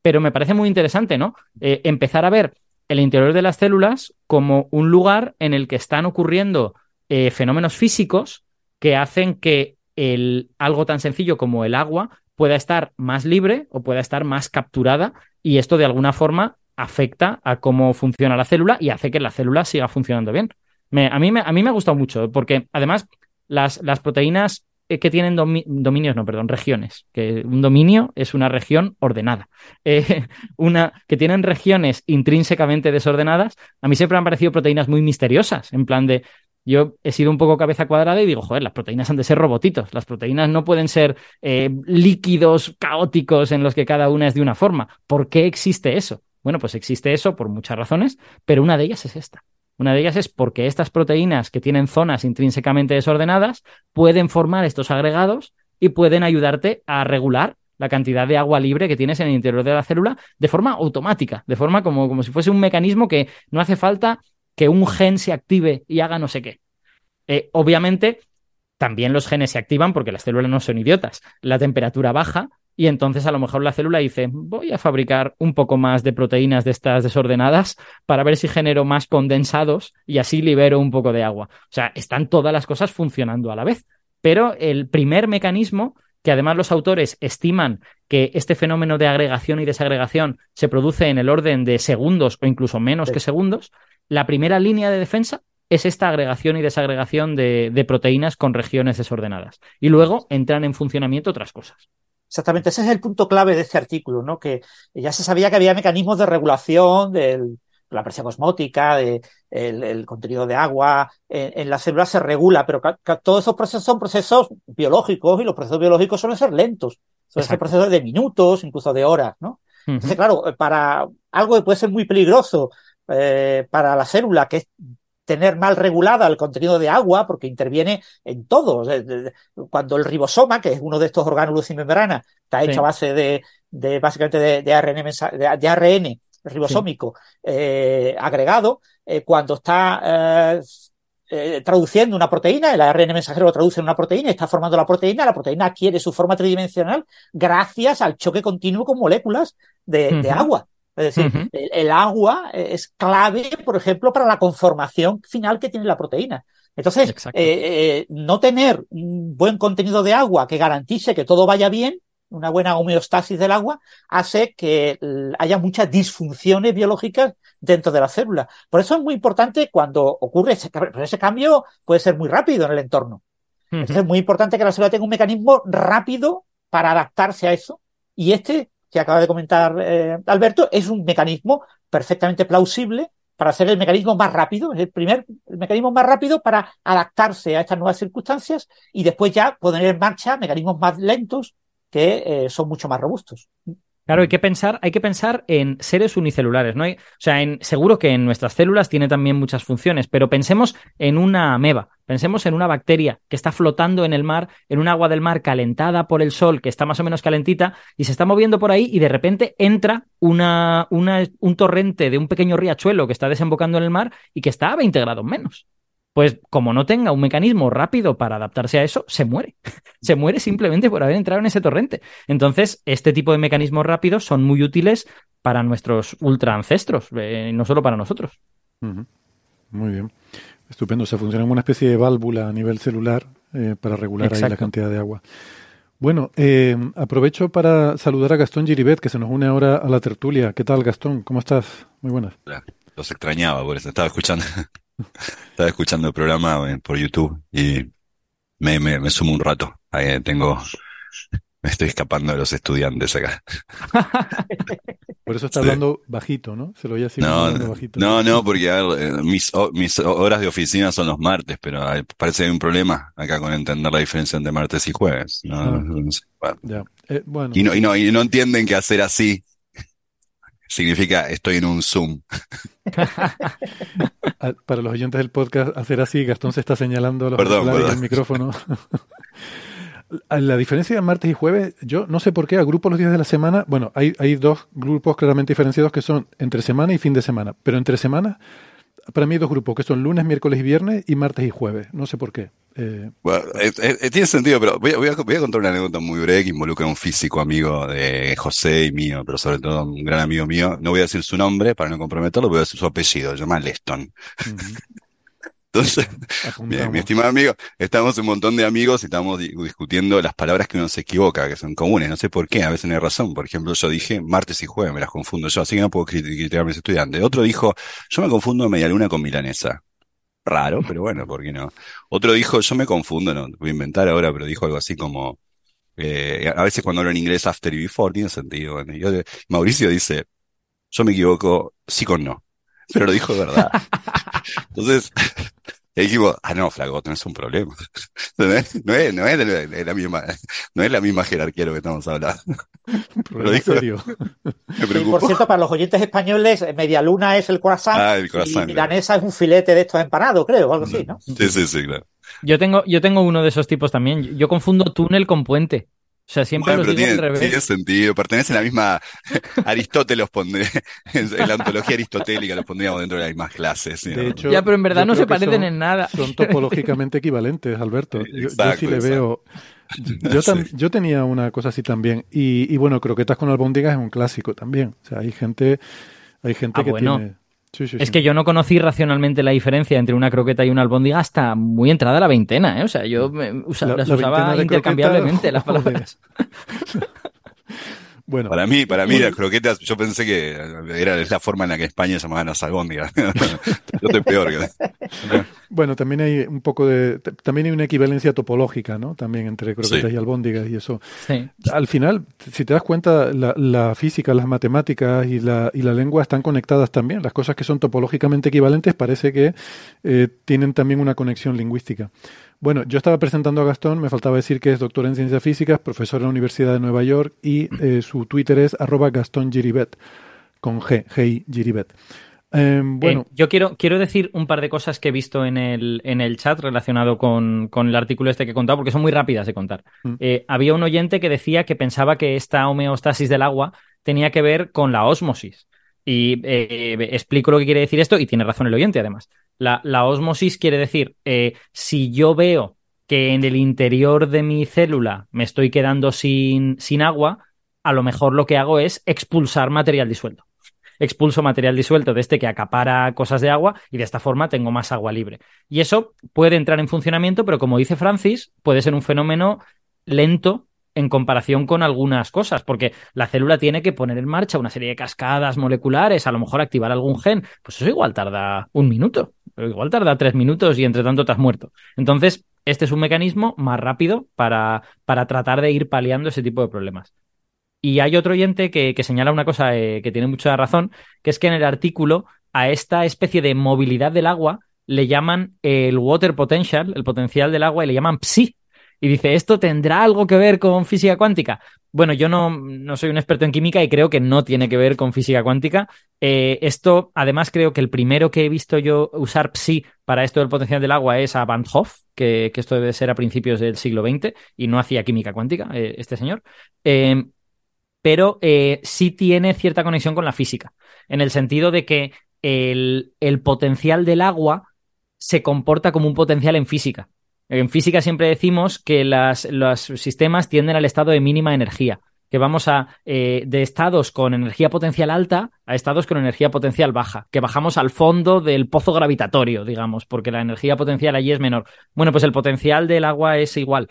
Pero me parece muy interesante, ¿no? Eh, empezar a ver el interior de las células como un lugar en el que están ocurriendo eh, fenómenos físicos que hacen que el, algo tan sencillo como el agua pueda estar más libre o pueda estar más capturada y esto de alguna forma afecta a cómo funciona la célula y hace que la célula siga funcionando bien. a, mí me, a mí me ha gustado mucho porque además las, las proteínas eh, que tienen dominios, no, perdón, regiones, que un dominio es una región ordenada. Eh, una que tienen regiones intrínsecamente desordenadas, a mí siempre han parecido proteínas muy misteriosas, en plan de, yo he sido un poco cabeza cuadrada y digo, joder, las proteínas han de ser robotitos. Las proteínas no pueden ser eh, líquidos caóticos en los que cada una es de una forma. ¿Por qué existe eso? Bueno, pues existe eso por muchas razones, pero una de ellas es esta. Una de ellas es porque estas proteínas que tienen zonas intrínsecamente desordenadas pueden formar estos agregados y pueden ayudarte a regular la cantidad de agua libre que tienes en el interior de la célula de forma automática, de forma como, como si fuese un mecanismo que no hace falta que un gen se active y haga no sé qué. Eh, obviamente, también los genes se activan porque las células no son idiotas. La temperatura baja y entonces a lo mejor la célula dice, voy a fabricar un poco más de proteínas de estas desordenadas para ver si genero más condensados y así libero un poco de agua. O sea, están todas las cosas funcionando a la vez. Pero el primer mecanismo, que además los autores estiman que este fenómeno de agregación y desagregación se produce en el orden de segundos o incluso menos que segundos, la primera línea de defensa es esta agregación y desagregación de, proteínas con regiones desordenadas. Y luego entran en funcionamiento otras cosas.
Exactamente, ese es el punto clave de este artículo, ¿no? Que ya se sabía que había mecanismos de regulación de la presión osmótica, de, el, contenido de agua, en, las células se regula, pero todos esos procesos son procesos biológicos y los procesos biológicos suelen ser lentos. Son ser procesos de minutos, incluso de horas, ¿no? Entonces, claro, para algo que puede ser muy peligroso eh, para la célula, que es tener mal regulada el contenido de agua, porque interviene en todo. Cuando el ribosoma, que es uno de estos orgánulos sin membrana, está hecho a base de, de básicamente de, ARN, de, ARN ribosómico eh, agregado, eh, cuando está traduciendo una proteína, el ARN mensajero lo traduce en una proteína, está formando la proteína, la proteína adquiere su forma tridimensional gracias al choque continuo con moléculas de agua. Es decir, el, agua es clave, por ejemplo, para la conformación final que tiene la proteína. Entonces, eh, eh, no tener un buen contenido de agua que garantice que todo vaya bien, una buena homeostasis del agua, hace que haya muchas disfunciones biológicas dentro de la célula. Por eso es muy importante cuando ocurre ese, ese cambio, puede ser muy rápido en el entorno. Entonces es muy importante que la célula tenga un mecanismo rápido para adaptarse a eso. Y este que acaba de comentar eh, Alberto, es un mecanismo perfectamente plausible para hacer el mecanismo más rápido, es el primer el mecanismo más rápido para adaptarse a estas nuevas circunstancias y después ya poner en marcha mecanismos más lentos que eh, son mucho más robustos.
Claro, hay que pensar, hay que pensar en seres unicelulares, ¿no? Hay, o sea, en, seguro que en nuestras células tiene también muchas funciones, pero pensemos en una ameba, pensemos en una bacteria que está flotando en el mar, en un agua del mar calentada por el sol, que está más o menos calentita, y se está moviendo por ahí, y de repente entra una, una, un torrente de un pequeño riachuelo que está desembocando en el mar y que está a 20 grados menos pues como no tenga un mecanismo rápido para adaptarse a eso, se muere. se muere simplemente por haber entrado en ese torrente. Entonces, este tipo de mecanismos rápidos son muy útiles para nuestros ultra ancestros, eh, no solo para nosotros.
Muy bien. Estupendo. Se funciona como una especie de válvula a nivel celular eh, para regular ahí la cantidad de agua. Bueno, eh, aprovecho para saludar a Gastón Giribet, que se nos une ahora a la tertulia. ¿Qué tal, Gastón? ¿Cómo estás? Muy buenas.
Los extrañaba, por eso estaba escuchando. Estaba escuchando el programa eh, por YouTube y me, me, sumo un rato. Ahí tengo, me estoy escapando de los estudiantes acá.
Por eso está hablando bajito, ¿no? Se lo voy a decir
no,
bajito.
No, no, porque eh, mis, mis horas de oficina son los martes, pero parece que hay un problema acá con entender la diferencia entre martes y jueves. No,
ah. eh,
Y, no, y, no, y no entienden que hacer así significa estoy en un Zoom.
Para los oyentes del podcast, hacer así, Gastón se está señalando los perdón, el micrófono. la diferencia de martes y jueves, yo no sé por qué agrupo los días de la semana. Bueno, hay, hay dos grupos claramente diferenciados que son entre semana y fin de semana. Pero entre semana para mí hay dos grupos, que son lunes, miércoles y viernes y martes y jueves. No sé por qué.
Eh, bueno, eh, eh, tiene sentido, pero voy, a, contar una anécdota muy breve que involucra a un físico amigo de José y mío, pero sobre todo un gran amigo mío. No voy a decir su nombre para no comprometerlo, voy a decir su apellido, se llama Leston. Entonces, mi, estimado amigo, estamos un montón de amigos y estamos discutiendo las palabras que uno se equivoca, que son comunes. No sé por qué, a veces no hay razón. Por ejemplo, yo dije martes y jueves, me las confundo yo, así que no puedo criticar a mis estudiantes. Otro dijo, yo me confundo media luna con milanesa. Raro, pero bueno, ¿por qué no? Otro dijo, yo me confundo, no, voy a inventar ahora, pero dijo algo así como, eh, a veces cuando hablo en inglés after y before tiene sentido. Mauricio dice, yo me equivoco sí con no, pero lo dijo de verdad. Entonces, y ah, no, flaco, no es un problema. No es, no es, no es, de la misma, no es la misma jerarquía lo que estamos hablando.
Lo dijo, serio.
por cierto, para los oyentes españoles, media luna es el croissant, ah, el croissant y milanesa es un filete de estos empanados, creo, o algo así, ¿no?
Sí, sí, sí, claro.
Yo tengo, yo tengo uno de esos tipos también. Yo confundo túnel con puente. O sea, siempre los digo
tiene,
al revés.
Tiene sentido, pertenece a la misma. Aristóteles pondré, en la ontología aristotélica los pondríamos dentro de las mismas clases.
De hecho, ya, pero en verdad no se parecen en nada.
Son topológicamente equivalentes, Alberto. Yo, sí le veo. Yo, yo, tenía una cosa así también. Y, y, bueno, croquetas con albóndigas es un clásico también. O sea, hay gente, hay gente ah, que tiene
es que yo no conocí racionalmente la diferencia entre una croqueta y una albóndiga hasta muy entrada la veintena, ¿eh? O sea, yo las usaba intercambiablemente las palabras.
Bueno, para mí, para mí las croquetas, yo pensé que era la forma en la que España llamaban las albóndigas. yo estoy peor. Que...
bueno, también hay un poco de, también hay una equivalencia topológica, ¿no? También entre croquetas y albóndigas y eso. Sí. Al final, si te das cuenta, la, la, física, las matemáticas y la, y la lengua están conectadas también. Las cosas que son topológicamente equivalentes parece que eh, tienen también una conexión lingüística. Bueno, yo estaba presentando a Gastón, me faltaba decir que es doctor en ciencias físicas, profesor en la Universidad de Nueva York y eh, su Twitter es arroba Gastón Giribet, con G, G Giribet. Em, bueno.
Eh, yo quiero, quiero decir un par de cosas que he visto en el, en el chat relacionado con, con el artículo este que he contado, porque son muy rápidas de contar. Mm. Eh, había un oyente que decía que pensaba que esta homeostasis del agua tenía que ver con la osmosis. Y explico lo que quiere decir esto, y tiene razón el oyente, además. La, osmosis quiere decir, eh, si yo veo que en el interior de mi célula me estoy quedando sin, sin agua, a lo mejor lo que hago es expulsar material disuelto. Expulso material disuelto de este que acapara cosas de agua y de esta forma tengo más agua libre. Y eso puede entrar en funcionamiento, pero como dice Francis, puede ser un fenómeno lento en comparación con algunas cosas, porque la célula tiene que poner en marcha una serie de cascadas moleculares, a lo mejor activar algún gen, pues eso igual tarda un minuto, igual tarda tres minutos y entre tanto te has muerto. Entonces, este es un mecanismo más rápido para, para tratar de ir paliando ese tipo de problemas. Y hay otro oyente que, señala una cosa eh, que tiene mucha razón, que es que en el artículo a esta especie de movilidad del agua le llaman el water potential, el potencial del agua, y le llaman psi, y dice, ¿esto tendrá algo que ver con física cuántica? Bueno, yo no, no soy un experto en química y creo que no tiene que ver con física cuántica. Eh, esto, además, creo que el primero que he visto yo usar psi para esto del potencial del agua es a Van Hoff, que, esto debe ser a principios del siglo XX y no hacía química cuántica, eh, este señor. Eh, pero sí tiene cierta conexión con la física, en el sentido de que el, el potencial del agua se comporta como un potencial en física. En física siempre decimos que los sistemas tienden al estado de mínima energía, que vamos a eh, de estados con energía potencial alta a estados con energía potencial baja, que bajamos al fondo del pozo gravitatorio, digamos, porque la energía potencial allí es menor. Bueno, pues el potencial del agua es igual.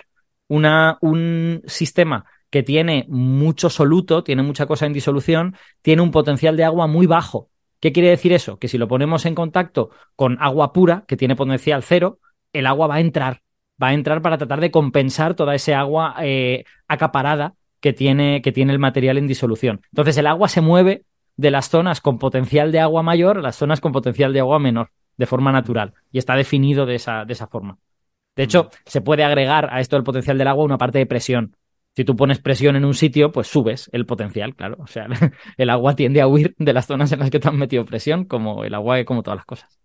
Un sistema que tiene mucho soluto, tiene mucha cosa en disolución, tiene un potencial de agua muy bajo. ¿Qué quiere decir eso? Que si lo ponemos en contacto con agua pura, que tiene potencial cero, el agua va a entrar va a entrar para tratar de compensar toda ese agua eh, acaparada que tiene, que tiene el material en disolución. Entonces el agua se mueve de las zonas con potencial de agua mayor a las zonas con potencial de agua menor, de forma natural, y está definido de esa, de esa forma. De hecho, se puede agregar a esto del potencial del agua una parte de presión. Si tú pones presión en un sitio, pues subes el potencial, claro. O sea, el agua tiende a huir de las zonas en las que te han metido presión, como el agua, como todas las cosas.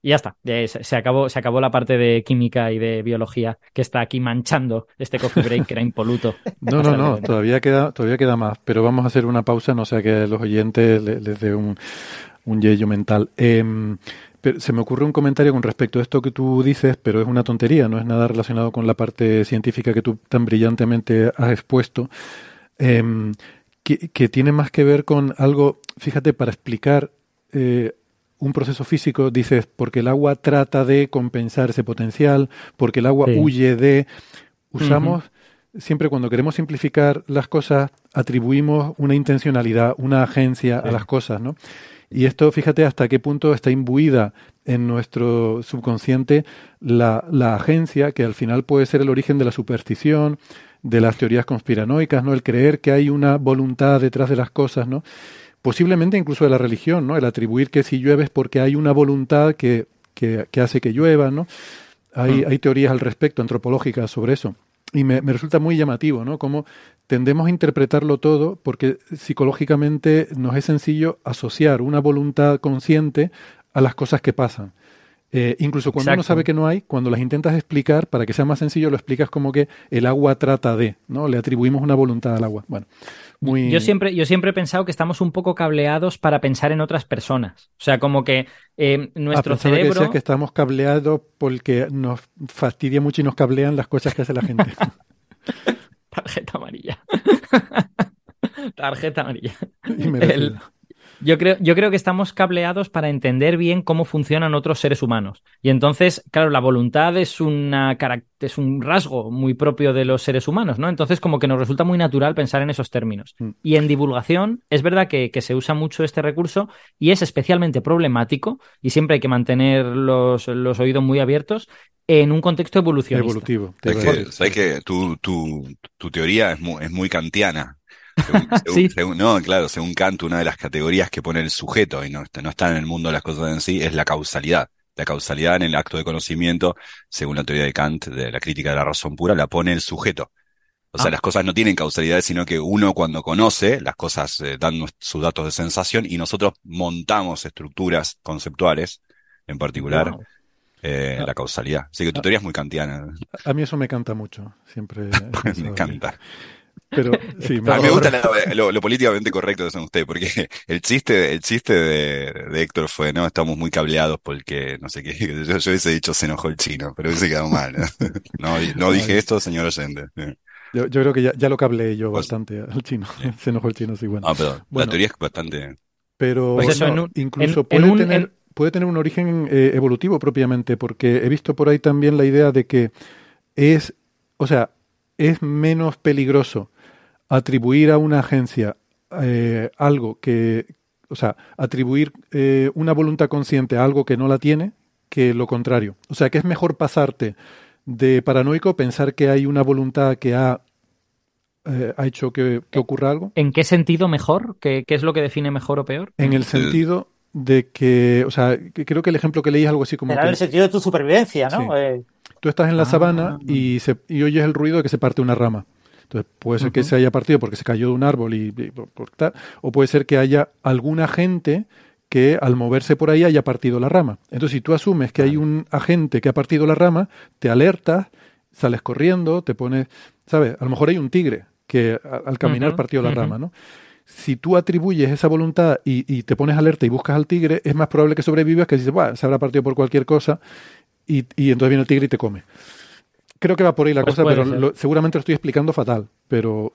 Y ya está, se, acabó, se acabó la parte de química y de biología que está aquí manchando este coffee break que era impoluto.
No, no, no, todavía queda, todavía queda más, pero vamos a hacer una pausa, no sea que a los oyentes les, dé un, un yello mental. Em, se me ocurre un comentario con respecto a esto que tú dices, pero es una tontería, no es nada relacionado con la parte científica que tú tan brillantemente has expuesto, em, que, que, tiene más que ver con algo, fíjate, para explicar eh, un proceso físico, dices, porque el agua trata de compensar ese potencial, porque el agua huye de... Usamos, siempre cuando queremos simplificar las cosas, atribuimos una intencionalidad, una agencia a las cosas, ¿no? Y esto, fíjate hasta qué punto está imbuida en nuestro subconsciente la, la, agencia, que al final puede ser el origen de la superstición, de las teorías conspiranoicas, ¿no? El creer que hay una voluntad detrás de las cosas, ¿no? Posiblemente incluso de la religión, ¿no? El atribuir que si llueve es porque hay una voluntad que, que, hace que llueva, ¿no? Hay, mm. hay, teorías al respecto, antropológicas, sobre eso. Y me, me, resulta muy llamativo, ¿no? Cómo tendemos a interpretarlo todo porque psicológicamente nos es sencillo asociar una voluntad consciente a las cosas que pasan. Eh, incluso cuando uno sabe que no hay, cuando las intentas explicar, para que sea más sencillo, lo explicas como que el agua trata de, ¿no? Le atribuimos una voluntad al agua. Bueno,
yo, siempre, yo siempre he pensado que estamos un poco cableados para pensar en otras personas. O sea, como que eh, nuestro ah, cerebro.
Que, que estamos cableados porque nos fastidia mucho y nos cablean las cosas que hace la gente.
Tarjeta amarilla. Tarjeta amarilla. El, yo creo, yo creo que estamos cableados para entender bien cómo funcionan otros seres humanos. Y entonces, claro, la voluntad es, una, es un rasgo muy propio de los seres humanos, ¿no? Entonces, como que nos resulta muy natural pensar en esos términos. Mm. Y en divulgación, es verdad que, se usa mucho este recurso y es especialmente problemático, y siempre hay que mantener los, oídos muy abiertos, en un contexto evolucionista.
Evolutivo.
Sabes que, tu, tu, tu, teoría es muy, es muy kantiana. Según, no, claro, según Kant, una de las categorías que pone el sujeto, y no, no está en el mundo de las cosas en sí, es la causalidad. La causalidad en el acto de conocimiento, según la teoría de Kant, de la crítica de la razón pura, la pone el sujeto. O sea, ah. las cosas no tienen causalidad, sino que uno cuando conoce, las cosas eh, dan sus datos de sensación y nosotros montamos estructuras conceptuales, en particular, eh, ah. la causalidad. Así que tu ah. teoría es muy kantiana.
A mí eso me canta mucho, siempre.
me encanta.
Pero sí,
me, a mí me gusta lo, políticamente correcto que son ustedes, porque el chiste, el chiste de, Héctor fue, no, estamos muy cableados porque, no sé qué, yo, yo hubiese dicho se enojó el chino, pero hubiese quedado mal. No, no, dije esto, señor Allende.
Yo, yo, creo que ya, ya lo cableé yo pues, bastante al chino. Se enojó el chino, sí, bueno.
Ah, pero la teoría es bastante...
Pero pues incluso puede, tener, puede tener un origen eh, evolutivo propiamente, porque he visto por ahí también la idea de que es, o sea, es menos peligroso atribuir a una agencia eh, algo que, o sea, atribuir eh, una voluntad consciente a algo que no la tiene que lo contrario. O sea, que es mejor pasarte de paranoico, pensar que hay una voluntad que ha, eh, ha hecho que, ocurra algo.
¿En qué sentido mejor? ¿Qué, es lo que define mejor o peor?
En el sentido de que, o sea, creo que el ejemplo que leí es algo así como...
en el sentido de tu supervivencia, ¿no?
Tú estás en la
Ah.
sabana y, se, y oyes el ruido de que se parte una rama. Entonces, puede ser que se haya partido porque se cayó de un árbol y, y por- por tal, o puede ser que haya algún agente que al moverse por ahí haya partido la rama. Entonces, si tú asumes que hay un agente que ha partido la rama, te alertas, sales corriendo, te pones, ¿sabes? A lo mejor hay un tigre que a- al caminar partió la rama, ¿no? Si tú atribuyes esa voluntad y, y te pones alerta y buscas al tigre, es más probable que sobrevivas que si dices, "Buah, se habrá partido por cualquier cosa y, y entonces viene el tigre y te come. Creo que va por ahí la
Pues
cosa, pero lo- seguramente lo estoy explicando fatal. Pero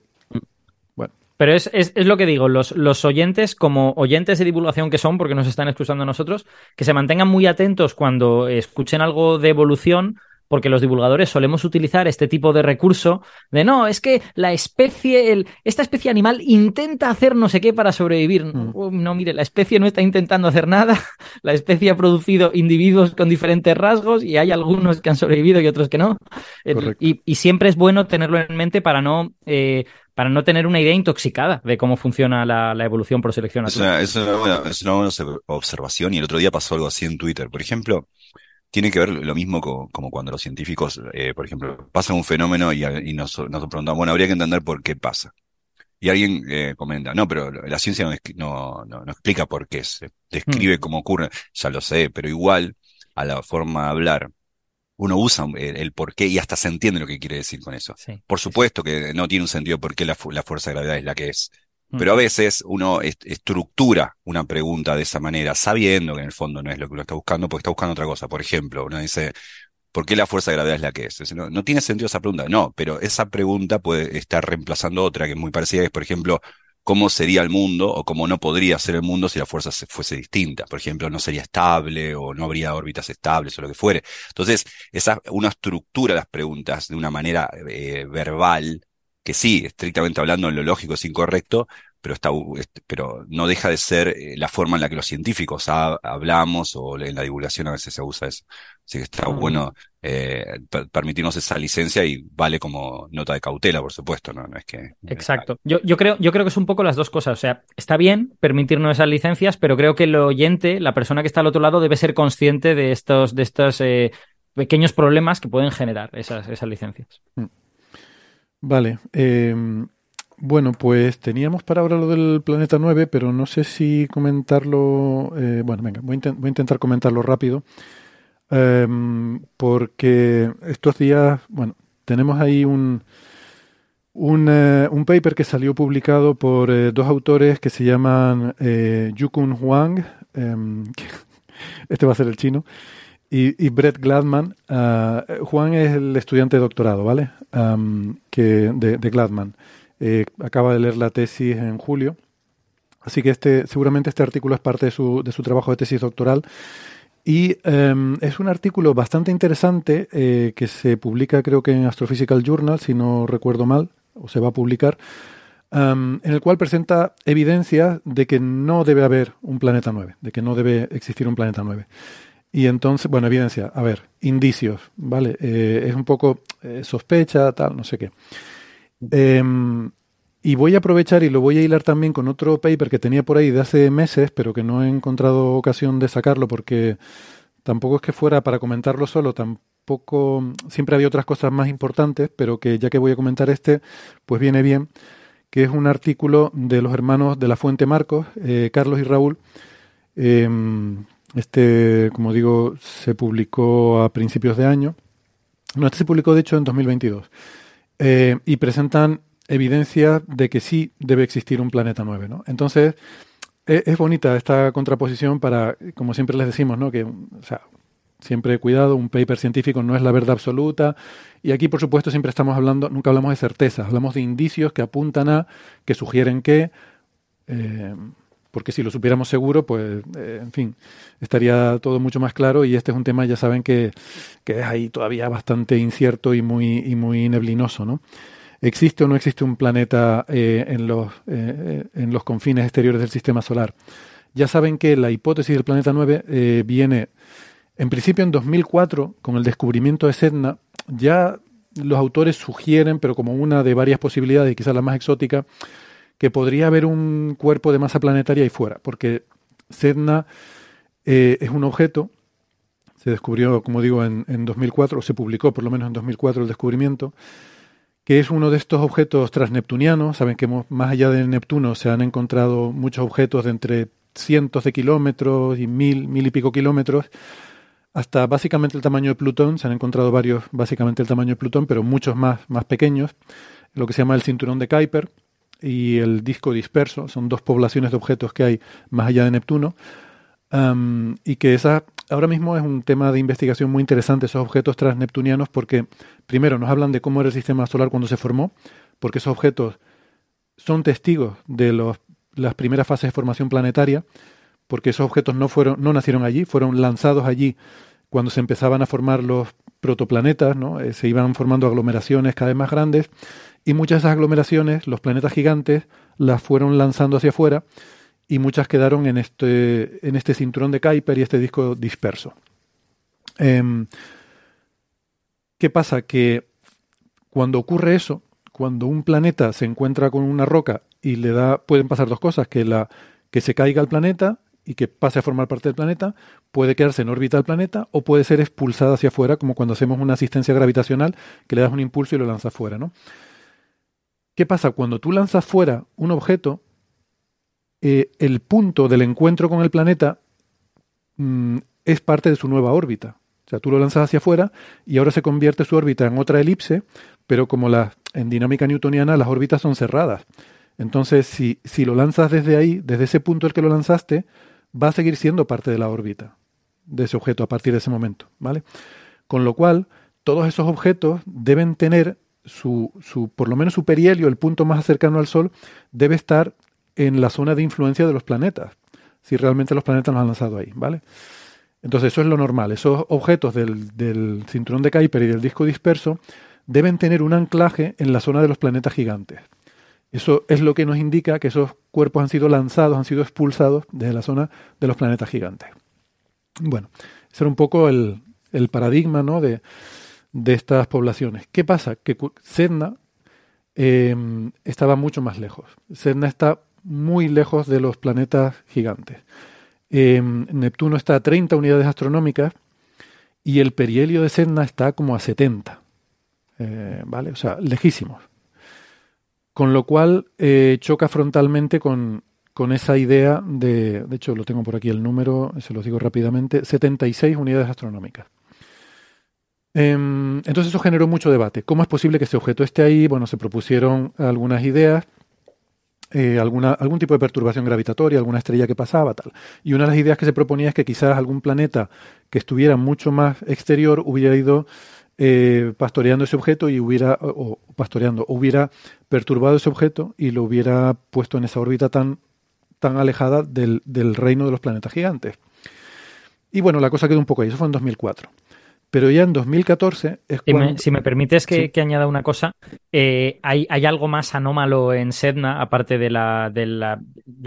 bueno,
Pero es, es, es lo que digo, los, los oyentes, como oyentes de divulgación que son, porque nos están escuchando a nosotros, que se mantengan muy atentos cuando escuchen algo de evolución, porque los divulgadores solemos utilizar este tipo de recurso de no, es que la especie, el, esta especie animal intenta hacer no sé qué para sobrevivir.
Mm.
No, mire, la especie no está intentando hacer nada, la especie ha producido individuos con diferentes rasgos y hay algunos que han sobrevivido y otros que no. Eh. Y, y siempre es bueno tenerlo en mente para no... eh, para no tener una idea intoxicada de cómo funciona la, la evolución por selección
Es una, es una buena, es una buena observ- observación y el otro día pasó algo así en Twitter. Por ejemplo, tiene que ver lo mismo co- como cuando los científicos, eh, por ejemplo, pasa un fenómeno y, y nos, nos preguntamos, bueno, habría que entender por qué pasa. Y alguien eh, comenta, no, pero la ciencia no, no, no, no explica por qué, se describe cómo ocurre, ya lo sé, pero igual a la forma de hablar, uno usa el, el por qué y hasta se entiende lo que quiere decir con eso.
Sí.
Por supuesto que no tiene un sentido por qué la, la fuerza de gravedad es la que es.
Mm.
Pero a veces uno est- estructura una pregunta de esa manera, sabiendo que en el fondo no es lo que uno está buscando, porque está buscando otra cosa. Por ejemplo, uno dice, ¿por qué la fuerza de gravedad es la que es? No, tiene sentido esa pregunta. No, pero esa pregunta puede estar reemplazando otra que es muy parecida, que es, por ejemplo, ¿cómo sería el mundo o cómo no podría ser el mundo si la fuerza se- fuese distinta? Por ejemplo, no sería estable o no habría órbitas estables o lo que fuere. Entonces, esa, uno estructura las preguntas de una manera eh, verbal, que sí, estrictamente hablando en lo lógico es incorrecto, pero está, pero no deja de ser eh, la forma en la que los científicos ha- hablamos o en la divulgación a veces se usa eso. Así que está
Ujú.
bueno eh, per- permitirnos esa licencia y vale como nota de cautela, por supuesto, no, no es que
Exacto. Yo, yo, creo, yo creo que es un poco las dos cosas. O sea, está bien permitirnos esas licencias, pero creo que el oyente, la persona que está al otro lado, debe ser consciente de estos, de estos eh, pequeños problemas que pueden generar esas, esas licencias.
Vale. eh, bueno, pues teníamos para ahora lo del planeta 9, pero no sé si comentarlo. eh, bueno, venga, voy a, intentar comentarlo rápido. Em, porque estos días, bueno, tenemos ahí un, un, eh, un paper que salió publicado por eh, dos autores que se llaman Yukun Huang, em, este va a ser el chino, y, y Brett Gladman. Ah, Juan es el estudiante de doctorado, ¿vale? Am, que, de, Gladman. Eh, acaba de leer la tesis en julio. Así que este, seguramente este artículo es parte de su, de su trabajo de tesis doctoral. Y em, es un artículo bastante interesante eh, que se publica creo que en Astrophysical Journal, si no recuerdo mal, o se va a publicar, en el cual presenta evidencias de que no debe haber un planeta 9, de que no debe existir un planeta 9. Y entonces, bueno, evidencia, a ver, indicios, ¿vale? Eh, es un poco eh, sospecha, tal, no sé qué. Em, y voy a aprovechar y lo voy a hilar también con otro paper que tenía por ahí de hace meses, pero que no he encontrado ocasión de sacarlo porque tampoco es que fuera para comentarlo solo, tampoco siempre había otras cosas más importantes, pero que ya que voy a comentar este, pues viene bien, que es un artículo de los hermanos de la Fuente Marcos, eh, Carlos y Raúl. Este, como digo, se publicó a principios de año. No, este se publicó de hecho en 2022. Eh, y presentan evidencia de que sí debe existir un planeta 9, ¿no? Entonces, es, es bonita esta contraposición para, como siempre les decimos, ¿no? Que, siempre cuidado, un paper científico no es la verdad absoluta. Y aquí, por supuesto, siempre estamos hablando, nunca hablamos de certezas, hablamos de indicios que apuntan a, que sugieren que, eh, porque si lo supiéramos seguro, pues, eh, en fin, estaría todo mucho más claro. Y este es un tema, ya saben, que, que es ahí todavía bastante incierto y muy, y muy neblinoso, ¿no? ¿Existe o no existe un planeta eh, en, los, eh, en los confines exteriores del sistema solar? Ya saben que la hipótesis del planeta 9 eh, viene, en principio, en 2004, con el descubrimiento de Sedna. Ya los autores sugieren, pero como una de varias posibilidades, y quizás la más exótica, que podría haber un cuerpo de masa planetaria ahí fuera, porque Sedna eh, es un objeto Se descubrió, como digo, en, en 2004, o se publicó por lo menos en 2004 el descubrimiento, que es uno de estos objetos transneptunianos. Saben que más allá de Neptuno se han encontrado muchos objetos de entre cientos de kilómetros y mil, mil y pico kilómetros, hasta básicamente el tamaño de Plutón. Se han encontrado varios, básicamente el tamaño de Plutón, pero muchos más, más pequeños. Lo que se llama el cinturón de Kuiper y el disco disperso. Son dos poblaciones de objetos que hay más allá de Neptuno. y que esa ahora mismo es un tema de investigación muy interesante, esos objetos transneptunianos, porque primero nos hablan de cómo era el sistema solar cuando se formó, porque esos objetos son testigos de los, las primeras fases de formación planetaria, porque esos objetos no, fueron, no nacieron allí, fueron lanzados allí cuando se empezaban a formar los protoplanetas, ¿no? Eh, se iban formando aglomeraciones cada vez más grandes, y muchas de esas aglomeraciones, los planetas gigantes, las fueron lanzando hacia afuera, y muchas quedaron en este, en este cinturón de Kuiper y este disco disperso. Em, ¿Qué pasa? Que cuando ocurre eso, cuando un planeta se encuentra con una roca y le da, pueden pasar dos cosas, que, la, que se caiga el planeta y que pase a formar parte del planeta, puede quedarse en órbita del planeta o puede ser expulsada hacia afuera, como cuando hacemos una asistencia gravitacional, que le das un impulso y lo lanzas fuera, ¿no? ¿Qué pasa? Cuando tú lanzas fuera un objeto, eh, el punto del encuentro con el planeta mm, es parte de su nueva órbita. O sea, tú lo lanzas hacia afuera y ahora se convierte su órbita en otra elipse, pero como en dinámica newtoniana las órbitas son cerradas. Entonces, si, si lo lanzas desde ahí, desde ese punto el que lo lanzaste, va a seguir siendo parte de la órbita de ese objeto a partir de ese momento, ¿vale? Con lo cual, todos esos objetos deben tener su, por lo menos su perihelio, el punto más cercano al Sol, debe estar en la zona de influencia de los planetas, si realmente los planetas nos han lanzado ahí, ¿vale? Entonces eso es lo normal. Esos objetos del, cinturón de Kuiper y del disco disperso deben tener un anclaje en la zona de los planetas gigantes. Eso es lo que nos indica que esos cuerpos han sido lanzados, han sido expulsados desde la zona de los planetas gigantes. Bueno, ese era un poco el, paradigma ¿no? de, estas poblaciones. ¿Qué pasa? Que Sedna eh, estaba mucho más lejos. Sedna está muy lejos de los planetas gigantes. Em, Neptuno está a 30 unidades astronómicas y el perihelio de Sedna está como a 70. Eh, ¿Vale? O sea, lejísimos. Con lo cual eh, choca frontalmente con, con, esa idea de, de hecho lo tengo por aquí el número, se los digo rápidamente, 76 unidades astronómicas. Em, entonces eso generó mucho debate. ¿Cómo es posible que este objeto esté ahí? Bueno, se propusieron algunas ideas eh, algún tipo de perturbación gravitatoria, alguna estrella que pasaba, tal. Y una de las ideas que se proponía es que quizás algún planeta que estuviera mucho más exterior hubiera ido eh, pastoreando ese objeto y hubiera, o, pastoreando, hubiera perturbado ese objeto y lo hubiera puesto en esa órbita tan, tan alejada del, del reino de los planetas gigantes. Y bueno, la cosa quedó un poco ahí, eso fue en 2004. Pero ya en 2014 es cuando...
si me permites que, añada una cosa, eh, hay, algo más anómalo en Sedna, aparte de la, de la,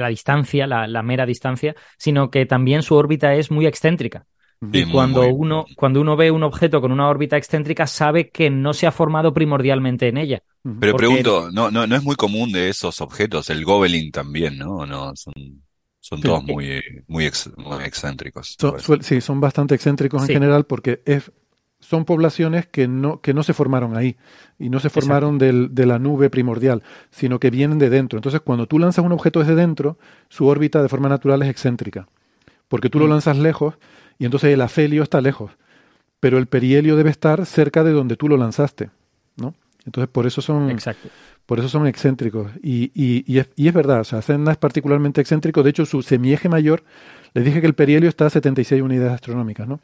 distancia, la, mera distancia, sino que también su órbita es muy excéntrica. y cuando, Uno, cuando uno ve un objeto con una órbita excéntrica, sabe que no se ha formado primordialmente en ella.
Pero pregunto, ¿no, no, no es muy común de esos objetos? El Gobelin también, ¿no? no son... Son todos muy, muy, excéntricos.
sí, son bastante excéntricos en general porque es, son poblaciones que no, que no se formaron ahí y no se formaron del, de la nube primordial, sino que vienen de dentro. Entonces, cuando tú lanzas un objeto desde dentro, su órbita de forma natural es excéntrica, porque tú lo mm. lanzas lejos y entonces el afelio está lejos, pero el perihelio debe estar cerca de donde tú lo lanzaste, ¿no? Entonces, por eso son,
Exacto.
Por eso son excéntricos. Y, y, es, y es, verdad, o sea, es particularmente excéntrico. De hecho, su semieje mayor, les dije que el perihelio está a 76 unidades astronómicas, ¿no?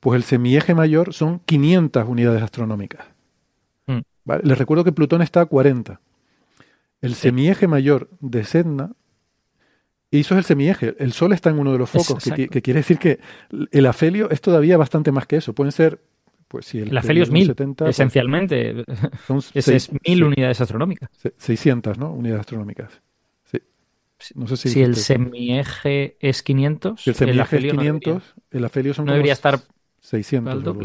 Pues el semieje mayor son 500 unidades astronómicas. Mm. Les recuerdo que Plutón está a 40. El semieje mayor de Sedna, y eso es el semieje, el Sol está en uno de los focos, que, que, quiere decir que el afelio es todavía bastante más que eso. Pueden ser pues si el,
la es mil, pues, esencialmente. Son es, mil unidades astronómicas.
600, ¿no? Unidades astronómicas. Sí.
No sé si, si el semieje es 500,
si el semieje es 500, el afelio son
no debería estar
600 o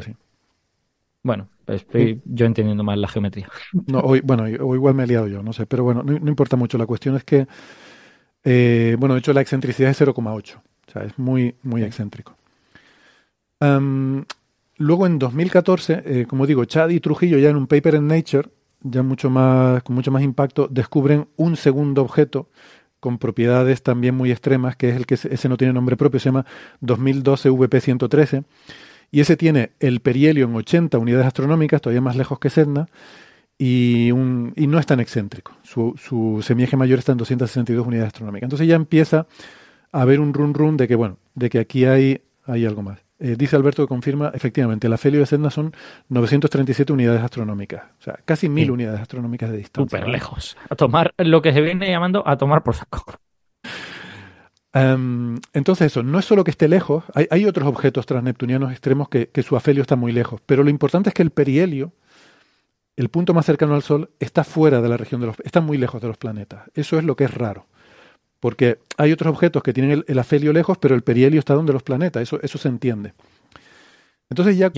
Bueno, estoy yo entendiendo mal la geometría.
No, hoy, bueno, o igual me he liado yo, no sé, pero bueno, no, importa mucho. La cuestión es que, eh, bueno, de hecho la excentricidad es 0,8, o sea, es muy, muy excéntrico Um, luego en 2014, eh, como digo, Chad y Trujillo ya en un paper en Nature, ya mucho más, con mucho más impacto, descubren un segundo objeto con propiedades también muy extremas, que es el que ese no tiene nombre propio, se llama 2012 VP113, y ese tiene el perihelio en 80 unidades astronómicas, todavía más lejos que Sedna, y, no es tan excéntrico. Su, su semieje mayor está en 262 unidades astronómicas. Entonces ya empieza a haber un run run de que, bueno, de que aquí hay, hay algo más. Eh, dice Alberto que confirma, efectivamente, el afelio de Sedna son 937 unidades astronómicas, o sea, casi mil unidades astronómicas de distancia.
Súper lejos. A tomar lo que se viene llamando a tomar por saco.
Um, entonces eso, no es solo que esté lejos, hay, hay otros objetos transneptunianos extremos que, que, su afelio está muy lejos, pero lo importante es que el perihelio, el punto más cercano al Sol, está fuera de la región de los, está muy lejos de los planetas. Eso es lo que es raro porque hay otros objetos que tienen el, afelio lejos, pero el perihelio está donde los planetas, eso, eso se entiende.
Entonces ya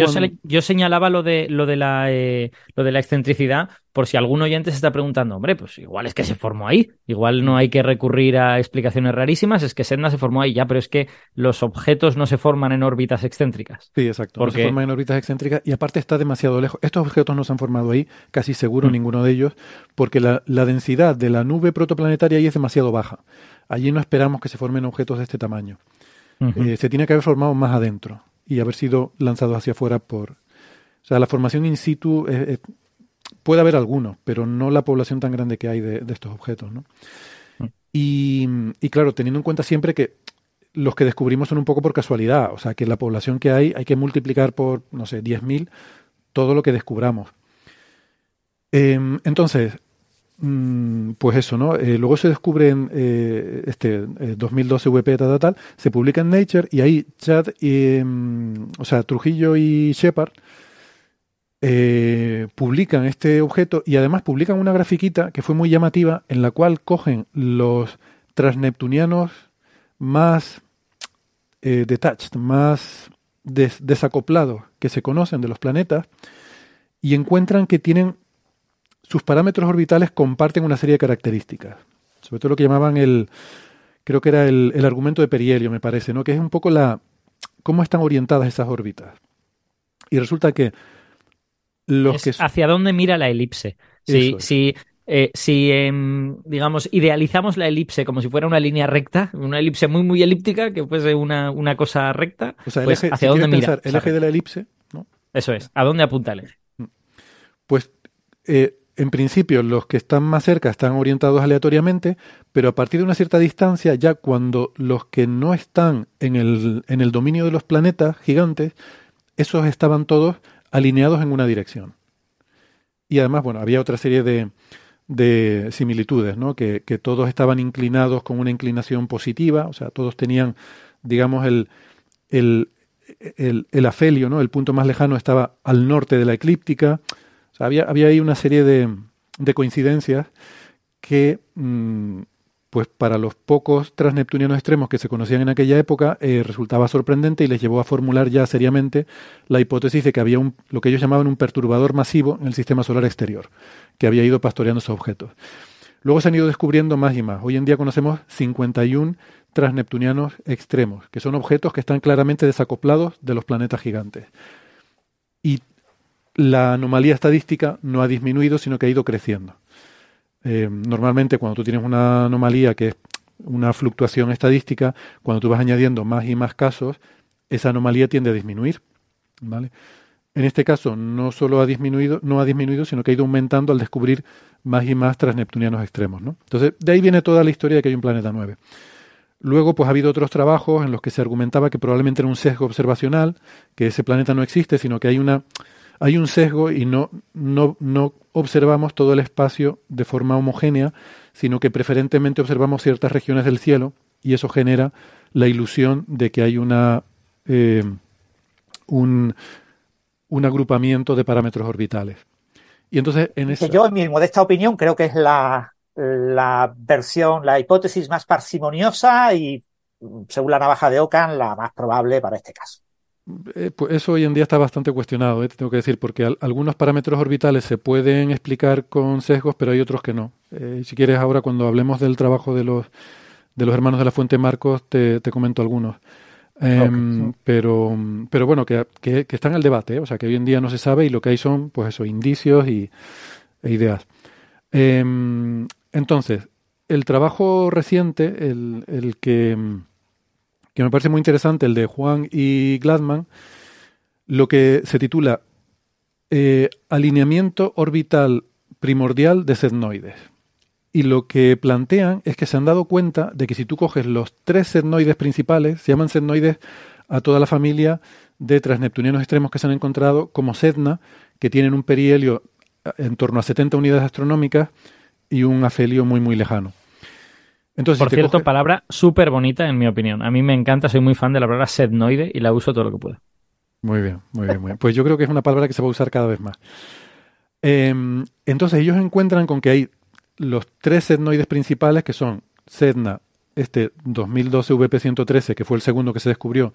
yo, señalaba lo de, lo, de la, eh, lo de la excentricidad por si algún oyente se está preguntando, hombre, pues igual es que se formó ahí, igual no hay que recurrir a explicaciones rarísimas, es que Sedna se formó ahí ya, pero es que los objetos no se forman en órbitas excéntricas.
Sí, exacto, porque... no se forman en órbitas excéntricas y aparte está demasiado lejos. Estos objetos no se han formado ahí, casi seguro mm. ninguno de ellos, porque la, la densidad de la nube protoplanetaria ahí es demasiado baja. Allí no esperamos que se formen objetos de este tamaño. Eh, se tiene que haber formado más adentro y haber sido lanzados hacia afuera por... O sea, la formación in situ puede haber algunos, pero no la población tan grande que hay de, estos objetos. ¿no? Mm. Y, y, claro, teniendo en cuenta siempre que los que descubrimos son un poco por casualidad, o sea, que la población que hay hay que multiplicar por, no sé, 10.000 todo lo que descubramos. Em, entonces, pues eso, ¿no? Eh, luego se descubre en eh, este 2012 VP tal, tal, se publica en Nature y ahí Chad, y, mm, o sea, Trujillo y Shepard eh, publican este objeto y además publican una grafiquita que fue muy llamativa en la cual cogen los transneptunianos más detached, más desacoplados que se conocen de los planetas y encuentran que tienen sus parámetros orbitales comparten una serie de características, sobre todo lo que llamaban el, creo que era el, argumento de Perihelio, me parece, ¿no? que es un poco la cómo están orientadas esas órbitas. Y resulta que los que...
¿Hacia dónde mira la elipse? Si, si, eh, si em, digamos, idealizamos la elipse como si fuera una línea recta, una elipse muy, muy elíptica, que fuese una, una cosa recta, pues ¿hacia dónde mira?
El eje de la elipse, ¿no?
Eso es, ¿a dónde apunta el eje?
Pues eh, en principio los que están más cerca están orientados aleatoriamente, pero a partir de una cierta distancia, ya cuando los que no están en el, en el dominio de los planetas gigantes, esos estaban todos alineados en una dirección. Y además, bueno, había otra serie de, de similitudes, ¿no? Que, que, todos estaban inclinados con una inclinación positiva, o sea, todos tenían, digamos, el, el, el, el afelio, ¿no? El punto más lejano estaba al norte de la eclíptica, había, había ahí una serie de, de coincidencias que, mm, pues para los pocos transneptunianos extremos que se conocían en aquella época, eh, resultaba sorprendente y les llevó a formular ya seriamente la hipótesis de que había un, lo que ellos llamaban un perturbador masivo en el sistema solar exterior, que había ido pastoreando esos objetos. Luego se han ido descubriendo más y más. Hoy en día conocemos 51 transneptunianos extremos, que son objetos que están claramente desacoplados de los planetas gigantes. Y la anomalía estadística no ha disminuido, sino que ha ido creciendo. Eh, normalmente cuando tú tienes una anomalía que es una fluctuación estadística, cuando tú vas añadiendo más y más casos, esa anomalía tiende a disminuir. ¿vale? En este caso no solo ha disminuido, no ha disminuido, sino que ha ido aumentando al descubrir más y más transneptunianos extremos. ¿no? Entonces, de ahí viene toda la historia de que hay un planeta 9. Luego, pues ha habido otros trabajos en los que se argumentaba que probablemente era un sesgo observacional, que ese planeta no existe, sino que hay una hay un sesgo y no, no, no observamos todo el espacio de forma homogénea, sino que preferentemente observamos ciertas regiones del cielo y eso genera la ilusión de que hay una, eh, un, un agrupamiento de parámetros orbitales. Y entonces, en esa...
Yo, en mi modesta opinión, creo que es la, la versión, la hipótesis más parsimoniosa y, según la navaja de Ockham, la más probable para este caso.
Eh, pues eso hoy en día está bastante cuestionado, eh, tengo que decir, porque algunos parámetros orbitales se pueden explicar con sesgos, pero hay otros que no. Eh, si quieres, ahora cuando hablemos del trabajo de los, de los hermanos de la Fuente Marcos, te, te comento algunos. Em, pero, pero bueno, que, que, está en el debate, ¿eh? o sea, que hoy en día no se sabe y lo que hay son, pues eso, indicios y, e ideas. Em, entonces, el trabajo reciente, el, el que, que me parece muy interesante, el de Juan y Gladman, lo que se titula eh, Alineamiento orbital primordial de setnoides. Y lo que plantean es que se han dado cuenta de que si tú coges los tres setnoides principales, se llaman setnoides a toda la familia de transneptunianos extremos que se han encontrado como Sedna, que tienen un perihelio en torno a 70 unidades astronómicas y un afelio muy, muy lejano.
Entonces, Por cierto, palabra súper bonita en mi opinión. A mí me encanta, soy muy fan de la palabra setnoide y la uso todo lo que puedo.
Muy bien, muy bien, muy bien. Pues yo creo que es una palabra que se va a usar cada vez más. Em, entonces ellos encuentran con que hay los tres etnoides principales que son Sedna, este 2012 VP113, que fue el segundo que se descubrió,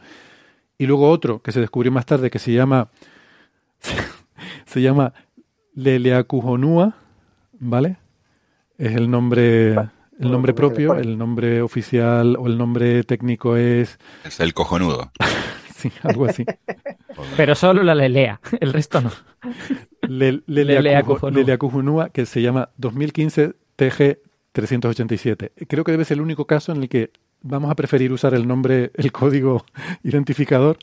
y luego otro que se descubrió más tarde que se llama se llama Leleacujonua, ¿vale? Es el nombre el nombre propio, el nombre oficial o el nombre técnico es
es el cojonudo.
sí, algo así.
Pero solo la lelea, el resto no.
Leleacujunua, que se llama 2015 TG 387. Creo que debe ser el único caso en el que vamos a preferir usar el nombre, el código identificador,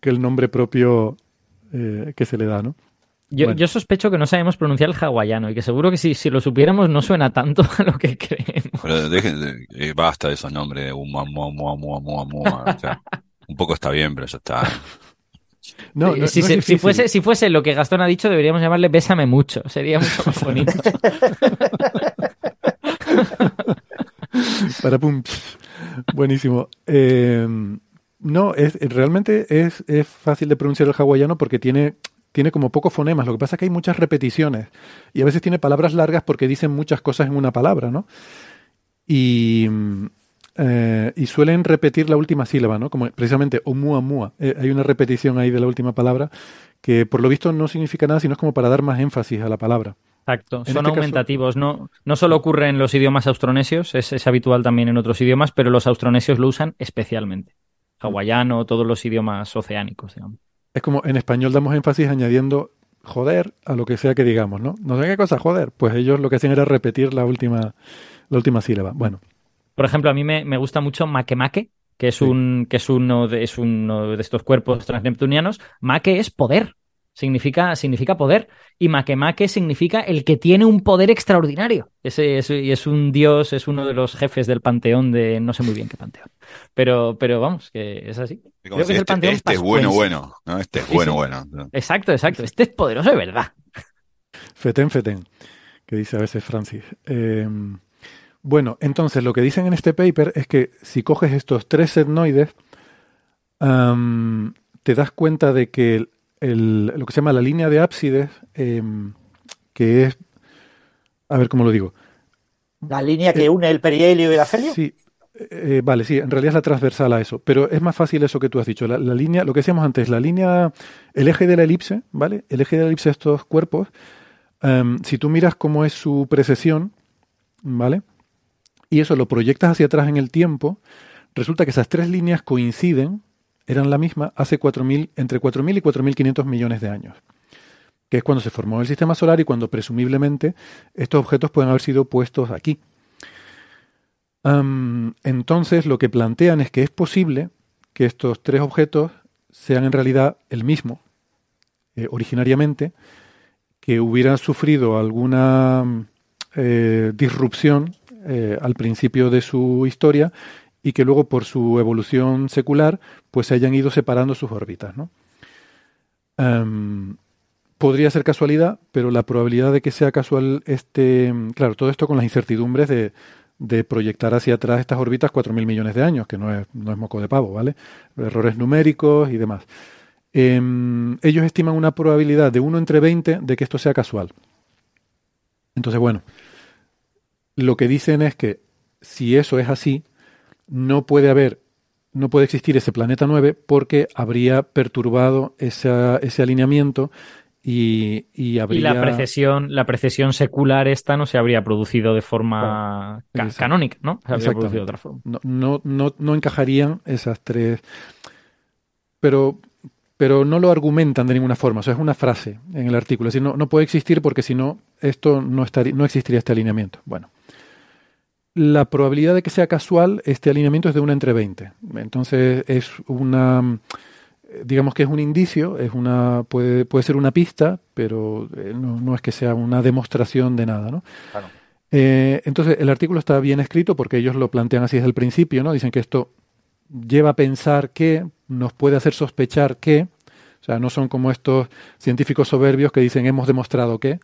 que el nombre propio eh, que se le da, ¿no?
Yo, yo, sospecho que no sabemos pronunciar el hawaiano y que seguro que si, si lo supiéramos no suena tanto a lo que creemos.
Pero dejen, eh, basta de esos nombres, un poco está bien, pero eso está.
No, si, fuese, si fuese lo que Gastón ha dicho, deberíamos llamarle Bésame mucho. Sería mucho más bonito.
Para pum. Buenísimo. Eh, no, es, realmente es, es, fácil de pronunciar el hawaiano porque tiene, tiene como pocos fonemas. Lo que pasa es que hay muchas repeticiones y a veces tiene palabras largas porque dicen muchas cosas en una palabra, ¿no? Y, eh, y suelen repetir la última sílaba, ¿no? Como precisamente omua eh, hay una repetición ahí de la última palabra que por lo visto no significa nada, sino es como para dar más énfasis a la palabra.
Exacto, son este aumentativos. No, no solo ocurre en los idiomas austronesios, es, es, habitual también en otros idiomas, pero los austronesios lo usan especialmente. Hawaiano, todos los idiomas oceánicos, digamos.
Es como en español damos énfasis añadiendo joder a lo que sea que digamos, ¿no? No sé qué cosa, joder. Pues ellos lo que hacen era repetir la última, la última sílaba. Bueno.
Por ejemplo, a mí me, gusta mucho Makemake, que es un que es uno de, es uno de estos cuerpos transneptunianos. Make es poder, significa, significa poder. Y Makemake significa el que tiene un poder extraordinario. Ese es, es un dios, es uno de los jefes del panteón de no sé muy bien qué panteón. Pero, pero vamos, que es así.
Creo que es el este, panteón este es bueno, bueno, ¿no? Este es bueno, bueno.
Exacto, exacto. Este es poderoso de verdad.
Feten, feten, que dice a veces Francis. Eh, bueno, entonces lo que dicen en este paper es que si coges estos tres etnoides, te das cuenta de que el, lo que se llama la línea de ábsides, em, que es, a ver cómo lo digo.
La línea que eh, une el perihelio y el afelio.
Sí, eh, vale, sí, en realidad es la transversal a eso, pero es más fácil eso que tú has dicho. La, línea, lo que decíamos antes, la línea, el eje de la elipse, ¿vale? El eje de la elipse de estos cuerpos, em, si tú miras cómo es su precesión, ¿vale? y eso lo proyectas hacia atrás en el tiempo, resulta que esas tres líneas coinciden, eran la misma, hace 4.000, entre 4.000 y 4.500 millones de años, que es cuando se formó el sistema solar y cuando presumiblemente estos objetos pueden haber sido puestos aquí. entonces lo que plantean es que es posible que estos tres objetos sean en realidad el mismo, eh, originariamente, que hubieran sufrido alguna eh, disrupción eh, al principio de su historia y que luego por su evolución secular pues se hayan ido separando sus órbitas. ¿no? Em, podría ser casualidad, pero la probabilidad de que sea casual este, claro, todo esto con las incertidumbres de, proyectar hacia atrás estas órbitas 4.000 millones de años, que no es, no es moco de pavo, ¿vale? Errores numéricos y demás. Em, ellos estiman una probabilidad de 1 entre 20 de que esto sea casual. Entonces, bueno, lo que dicen es que si eso es así, no puede haber, no puede existir ese planeta 9 porque habría perturbado ese alineamiento y, y, habría...
Y la precesión, la precesión secular esta no se habría producido de forma canónica, ¿no? Se habría producido de otra forma.
No, no, no, no encajarían esas tres. pero, pero no lo argumentan de ninguna forma. O sea, es una frase en el artículo. Es decir, no, no puede existir porque si no, esto no, estaría, no existiría este alineamiento. Bueno. La probabilidad de que sea casual, este alineamiento es de una entre 20. Entonces es una digamos que es un indicio, es una puede, puede ser una pista, pero eh, no, no, es que sea una demostración de nada, ¿no?
Claro.
Eh, entonces el artículo está bien escrito porque ellos lo plantean así desde el principio, ¿no? Dicen que esto lleva a pensar que, nos puede hacer sospechar que, o sea, no son como estos científicos soberbios que dicen hemos demostrado que,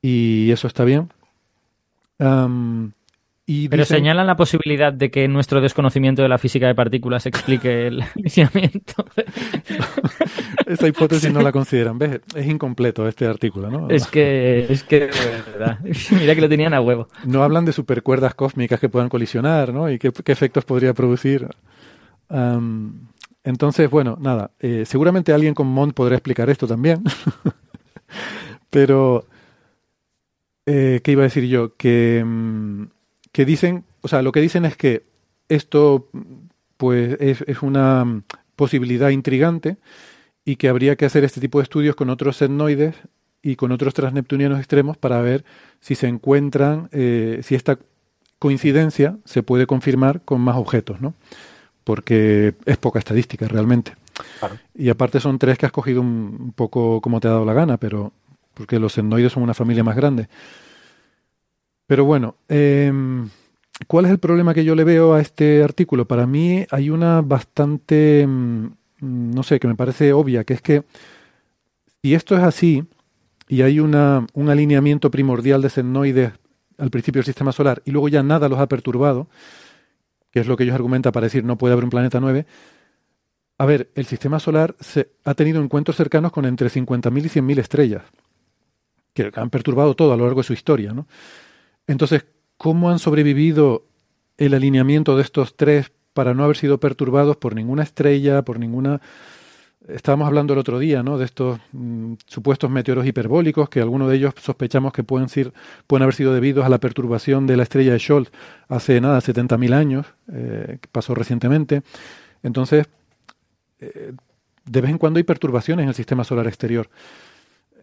y eso está bien. Um, y
Pero
dicen-
señalan la posibilidad de que nuestro desconocimiento de la física de partículas explique el alineamiento.
esa hipótesis no la consideran. ¿Ves? Es incompleto este artículo, ¿no?
es que, es que, verdad. Mira que lo tenían a huevo.
No hablan de supercuerdas cósmicas que puedan colisionar, ¿no? Y qué, qué efectos podría producir. Entonces, bueno, nada. eh, seguramente alguien con Mont podrá explicar esto también. Pero, eh, ¿qué iba a decir yo? Que, mm, que dicen, o sea, lo que dicen es que esto, pues, es, es una mm, posibilidad intrigante y que habría que hacer este tipo de estudios con otros etnoides y con otros transneptunianos extremos para ver si se encuentran, eh, si esta coincidencia se puede confirmar con más objetos, ¿no? Porque es poca estadística realmente.
Claro.
Y aparte son tres que has cogido un, un poco como te ha dado la gana, pero porque los etnoides son una familia más grande. Pero bueno, em, ¿cuál es el problema que yo le veo a este artículo? Para mí hay una bastante, mm, no sé, que me parece obvia, que es que si esto es así y hay una, un alineamiento primordial de senoides al principio del sistema solar y luego ya nada los ha perturbado, que es lo que ellos argumentan para decir no puede haber un planeta 9, a ver, el sistema solar se, ha tenido encuentros cercanos con entre 50.000 y 100.000 estrellas, que han perturbado todo a lo largo de su historia, ¿no? Entonces, ¿cómo han sobrevivido el alineamiento de estos tres para no haber sido perturbados por ninguna estrella, por ninguna... Estábamos hablando el otro día, ¿no? De estos mm, supuestos meteoros hiperbólicos, que algunos de ellos sospechamos que pueden, ser, pueden haber sido debidos a la perturbación de la estrella de Scholz hace nada, 70.000 años, eh, que pasó recientemente. Entonces, eh, de vez en cuando hay perturbaciones en el sistema solar exterior.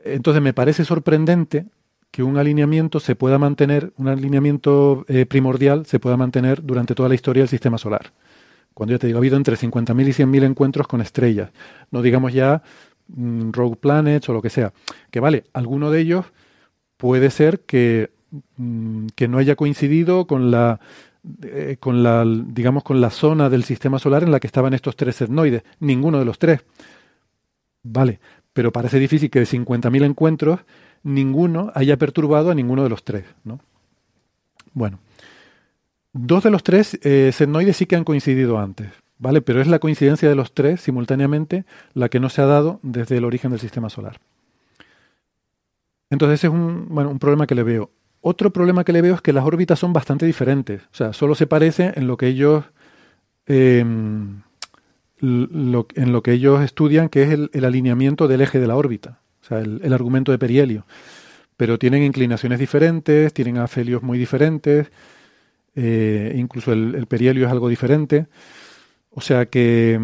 Entonces, me parece sorprendente que un alineamiento se pueda mantener, un alineamiento eh, primordial se pueda mantener durante toda la historia del sistema solar. Cuando ya te digo, ha habido entre 50.000 y 100.000 encuentros con estrellas. No digamos ya mm, rogue planets o lo que sea. Que vale, alguno de ellos puede ser que, mm, que no haya coincidido con la, eh, con la, digamos, con la zona del sistema solar en la que estaban estos tres etnoides. Ninguno de los tres. Vale, pero parece difícil que de 50.000 encuentros ninguno haya perturbado a ninguno de los tres, ¿no? Bueno, dos de los tres eh, senoides sí que han coincidido antes, ¿vale? Pero es la coincidencia de los tres simultáneamente la que no se ha dado desde el origen del sistema solar. Entonces ese es un, bueno, un problema que le veo. Otro problema que le veo es que las órbitas son bastante diferentes. O sea, solo se parece en lo que ellos lo, en lo que ellos estudian, que es el, alineamiento del eje de la órbita, sea, el, argumento de perihelio. Pero tienen inclinaciones diferentes, tienen afelios muy diferentes, eh, incluso el, el, perihelio es algo diferente. O sea que.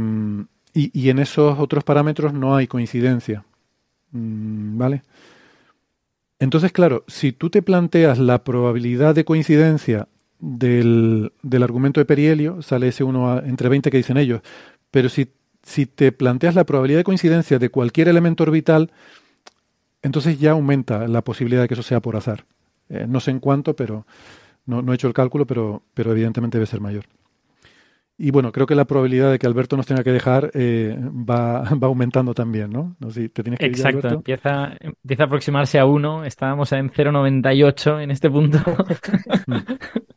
Y, y, en esos otros parámetros no hay coincidencia. ¿Vale? Entonces, claro, si tú te planteas la probabilidad de coincidencia del, del argumento de perihelio, sale ese uno a, entre 20 que dicen ellos, pero si, si, te planteas la probabilidad de coincidencia de cualquier elemento orbital, entonces ya aumenta la posibilidad de que eso sea por azar. Eh, no sé en cuánto, pero no, no, he hecho el cálculo, pero, pero evidentemente debe ser mayor. Y bueno, creo que la probabilidad de que Alberto nos tenga que dejar eh, va, va, aumentando también, ¿no? no sé si te tienes que
Exacto,
ir,
empieza, empieza a aproximarse a 1, estábamos en 0,98 en este punto.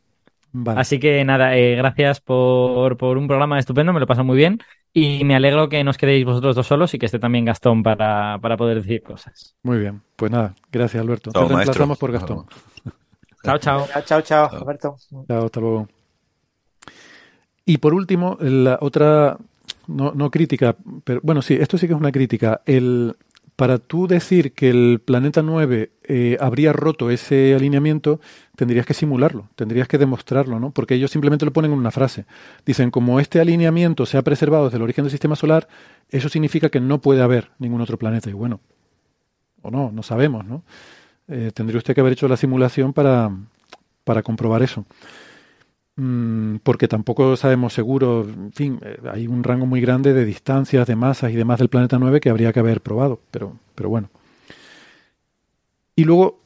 Vale. Así que nada, eh, gracias por, por, un programa estupendo, me lo paso muy bien y me alegro que nos quedéis vosotros dos solos y que esté también Gastón para, para poder decir cosas.
Muy bien, pues nada, gracias Alberto. Chao, Te reemplazamos por Gastón.
Chao, chao.
Chao, chao, Alberto.
Chao, hasta luego. Y por último, la otra, no, no crítica, pero bueno, sí, esto sí que es una crítica. El, para tú decir que el planeta 9 eh, habría roto ese alineamiento, tendrías que simularlo, tendrías que demostrarlo, ¿no? Porque ellos simplemente lo ponen en una frase. Dicen, como este alineamiento se ha preservado desde el origen del sistema solar, eso significa que no puede haber ningún otro planeta. Y bueno, o no, no sabemos, ¿no? Eh, tendría usted que haber hecho la simulación para, para comprobar eso. Mm, porque tampoco sabemos seguro, en fin, eh, hay un rango muy grande de distancias, de masas y demás del planeta 9 que habría que haber probado, pero, pero bueno. Y luego,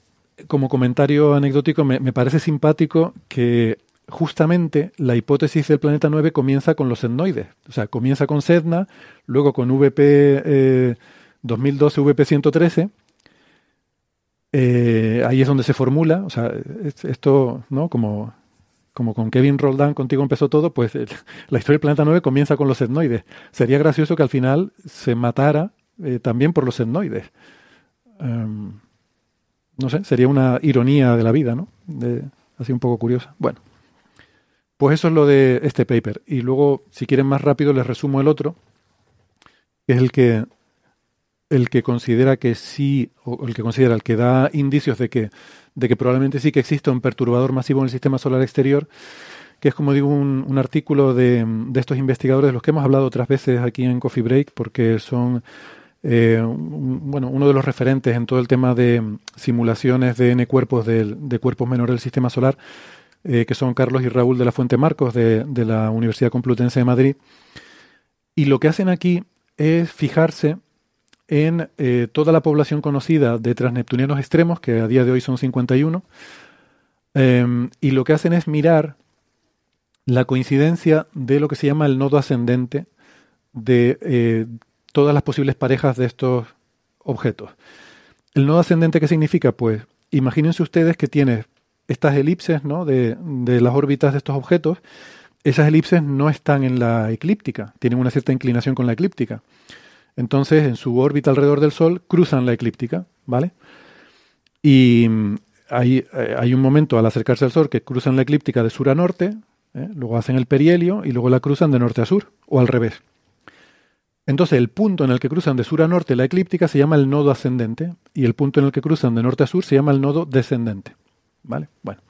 como comentario anecdótico, me, parece simpático que justamente la hipótesis del planeta 9 comienza con los etnoides. O sea, comienza con Sedna, luego con VP 2012, VP 113. ahí es donde se formula, o sea, esto, ¿no? Como como con Kevin Roldán contigo empezó todo, pues la historia del planeta 9 comienza con los etnoides. Sería gracioso que al final se matara eh, también por los etnoides. Em, no sé, sería una ironía de la vida, ¿no? Así un poco curiosa. Bueno, pues eso es lo de este paper. Y luego, si quieren más rápido, les resumo el otro, que es el que el que considera que sí, o el que considera, el que da indicios de que de que probablemente sí que exista un perturbador masivo en el sistema solar exterior, que es como digo un, artículo de, estos investigadores de los que hemos hablado otras veces aquí en Coffee Break, porque son eh, bueno, uno de los referentes en todo el tema de simulaciones de N cuerpos de, cuerpos menores del sistema solar, eh, que son Carlos y Raúl de la Fuente Marcos de, de la Universidad Complutense de Madrid. Y lo que hacen aquí es fijarse en eh, toda la población conocida de transneptunianos extremos, que a día de hoy son 51, em, y lo que hacen es mirar la coincidencia de lo que se llama el nodo ascendente de eh, todas las posibles parejas de estos objetos. ¿El nodo ascendente qué significa? Pues imagínense ustedes que tiene estas elipses ¿no? de, de las órbitas de estos objetos. Esas elipses no están en la eclíptica, tienen una cierta inclinación con la eclíptica. Entonces, en su órbita alrededor del Sol, cruzan la eclíptica, ¿vale? Y mm, hay, eh, hay un momento al acercarse al Sol que cruzan la eclíptica de sur a norte, ¿eh? luego hacen el perihelio y luego la cruzan de norte a sur, o al revés. Entonces, el punto en el que cruzan de sur a norte la eclíptica se llama el nodo ascendente y el punto en el que cruzan de norte a sur se llama el nodo descendente. ¿Vale? Bueno.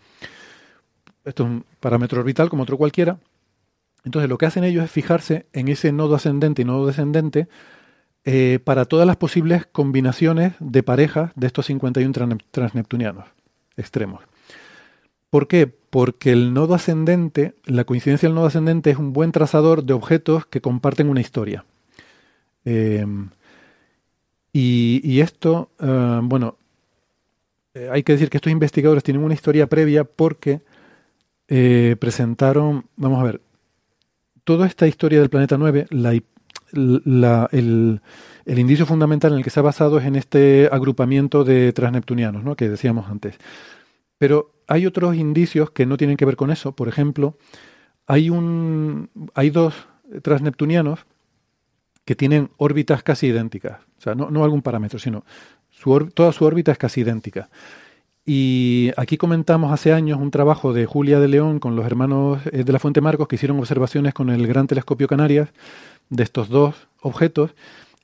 Esto es un parámetro orbital como otro cualquiera. Entonces, lo que hacen ellos es fijarse en ese nodo ascendente y nodo descendente eh, para todas las posibles combinaciones de parejas de estos 51 transneptunianos extremos. ¿Por qué? Porque el nodo ascendente, la coincidencia del nodo ascendente es un buen trazador de objetos que comparten una historia. Em, y, esto, eh, bueno, eh, hay que decir que estos investigadores tienen una historia previa porque presentaron, vamos a ver, toda esta historia del planeta 9 la, el, indicio fundamental en el que se ha basado es en este agrupamiento de transneptunianos, ¿no? que decíamos antes. Pero hay otros indicios que no tienen que ver con eso. Por ejemplo, hay, un, hay dos transneptunianos que tienen órbitas casi idénticas. O sea, no, algún parámetro, sino toda su órbita es casi idéntica. Y aquí comentamos hace años un trabajo de Julia de León con los hermanos eh, de la Fuente Marcos que hicieron observaciones con el Gran Telescopio Canarias de estos dos objetos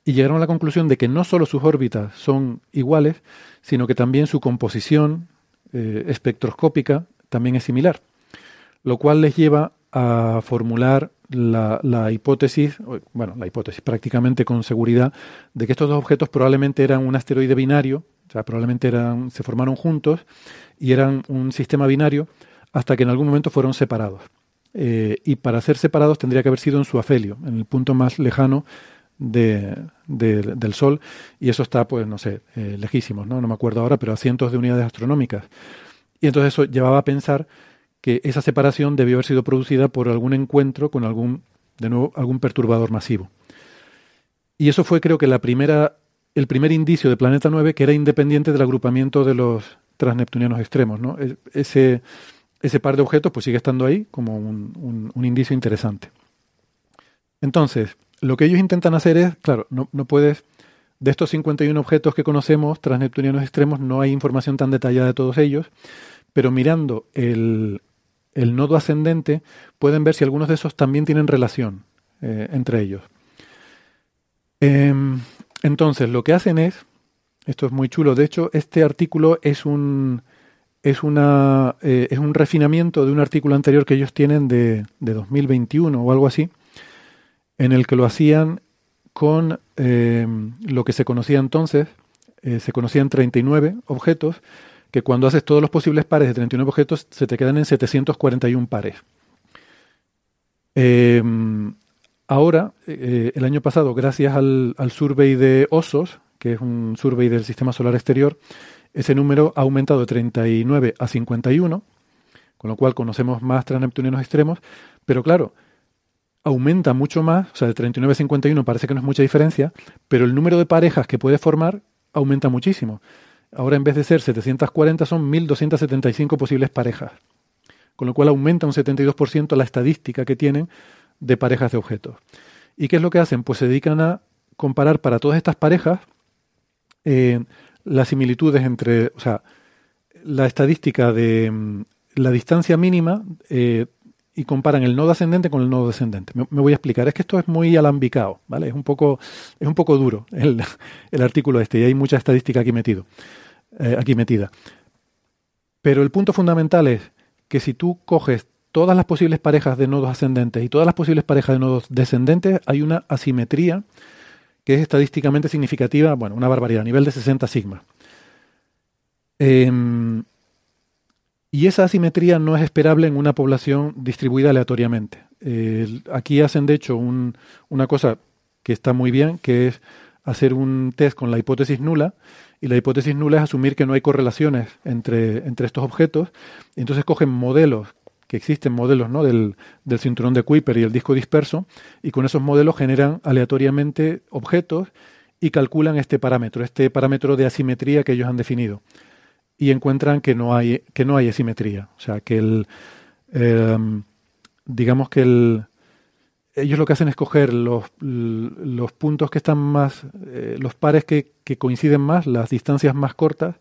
y llegaron a la conclusión de que no solo sus órbitas son iguales, sino que también su composición eh, espectroscópica también es similar, lo cual les lleva a formular la, la, hipótesis, bueno, la hipótesis prácticamente con seguridad, de que estos dos objetos probablemente eran un asteroide binario, o sea, probablemente eran, se formaron juntos y eran un sistema binario hasta que en algún momento fueron separados. Eh, y para ser separados tendría que haber sido en su afelio, en el punto más lejano de, del Sol, y eso está, pues, no sé, eh, lejísimos, ¿no? no me acuerdo ahora, pero a cientos de unidades astronómicas. Y entonces eso llevaba a pensar que esa separación debió haber sido producida por algún encuentro con algún, de nuevo, algún perturbador masivo. Y eso fue, creo que, la primera, el primer indicio de Planeta 9 que era independiente del agrupamiento de los transneptunianos extremos, ¿no? E, ese, ese par de objetos pues sigue estando ahí como un, indicio interesante. Entonces, lo que ellos intentan hacer es, claro, no, puedes, de estos 51 objetos que conocemos, transneptunianos extremos, no hay información tan detallada de todos ellos, pero mirando el, nodo ascendente pueden ver si algunos de esos también tienen relación eh, entre ellos. Em, entonces, lo que hacen es, esto es muy chulo. De hecho, este artículo es un es una eh, es un refinamiento de un artículo anterior que ellos tienen de, de 2021 o algo así, en el que lo hacían con eh, lo que se conocía entonces, eh, se conocían 39 objetos, que cuando haces todos los posibles pares de 39 objetos se te quedan en 741 pares. ahora, el año pasado, gracias al, al survey de osos, que es un survey del sistema solar exterior, ese número ha aumentado de 39 a 51, con lo cual conocemos más transneptunianos extremos, pero claro, aumenta mucho más, o sea, de 39 a 51 parece que no es mucha diferencia, pero el número de parejas que puede formar aumenta muchísimo. Ahora en vez de ser 740 son 1275 posibles parejas, con lo cual aumenta un 72% la estadística que tienen de parejas de objetos. ¿Y qué es lo que hacen? Pues se dedican a comparar para todas estas parejas eh, las similitudes entre, o sea, la estadística de mm, la distancia mínima eh, y comparan el nodo ascendente con el nodo descendente. Me, voy a explicar. Es que esto es muy alambicado, ¿vale? Es un poco, es un poco duro el, el artículo este y hay mucha estadística aquí metido, eh, aquí metida. Pero el punto fundamental es que si tú coges todas las posibles parejas de nodos ascendentes y todas las posibles parejas de nodos descendentes, hay una asimetría que es estadísticamente significativa, bueno, una barbaridad, a nivel de 60 sigma. Em, y esa asimetría no es esperable en una población distribuida aleatoriamente. aquí hacen, de hecho, una cosa que está muy bien, que es hacer un test con la hipótesis nula, y la hipótesis nula es asumir que no hay correlaciones entre, entre estos objetos, entonces cogen modelos que existen modelos ¿no? del, del, cinturón de Kuiper y el disco disperso, y con esos modelos generan aleatoriamente objetos y calculan este parámetro, este parámetro de asimetría que ellos han definido. Y encuentran que no hay, que no hay asimetría. O sea, que el. Em, digamos que el. Ellos lo que hacen es coger los, los puntos que están más. Eh, los pares que, que coinciden más, las distancias más cortas,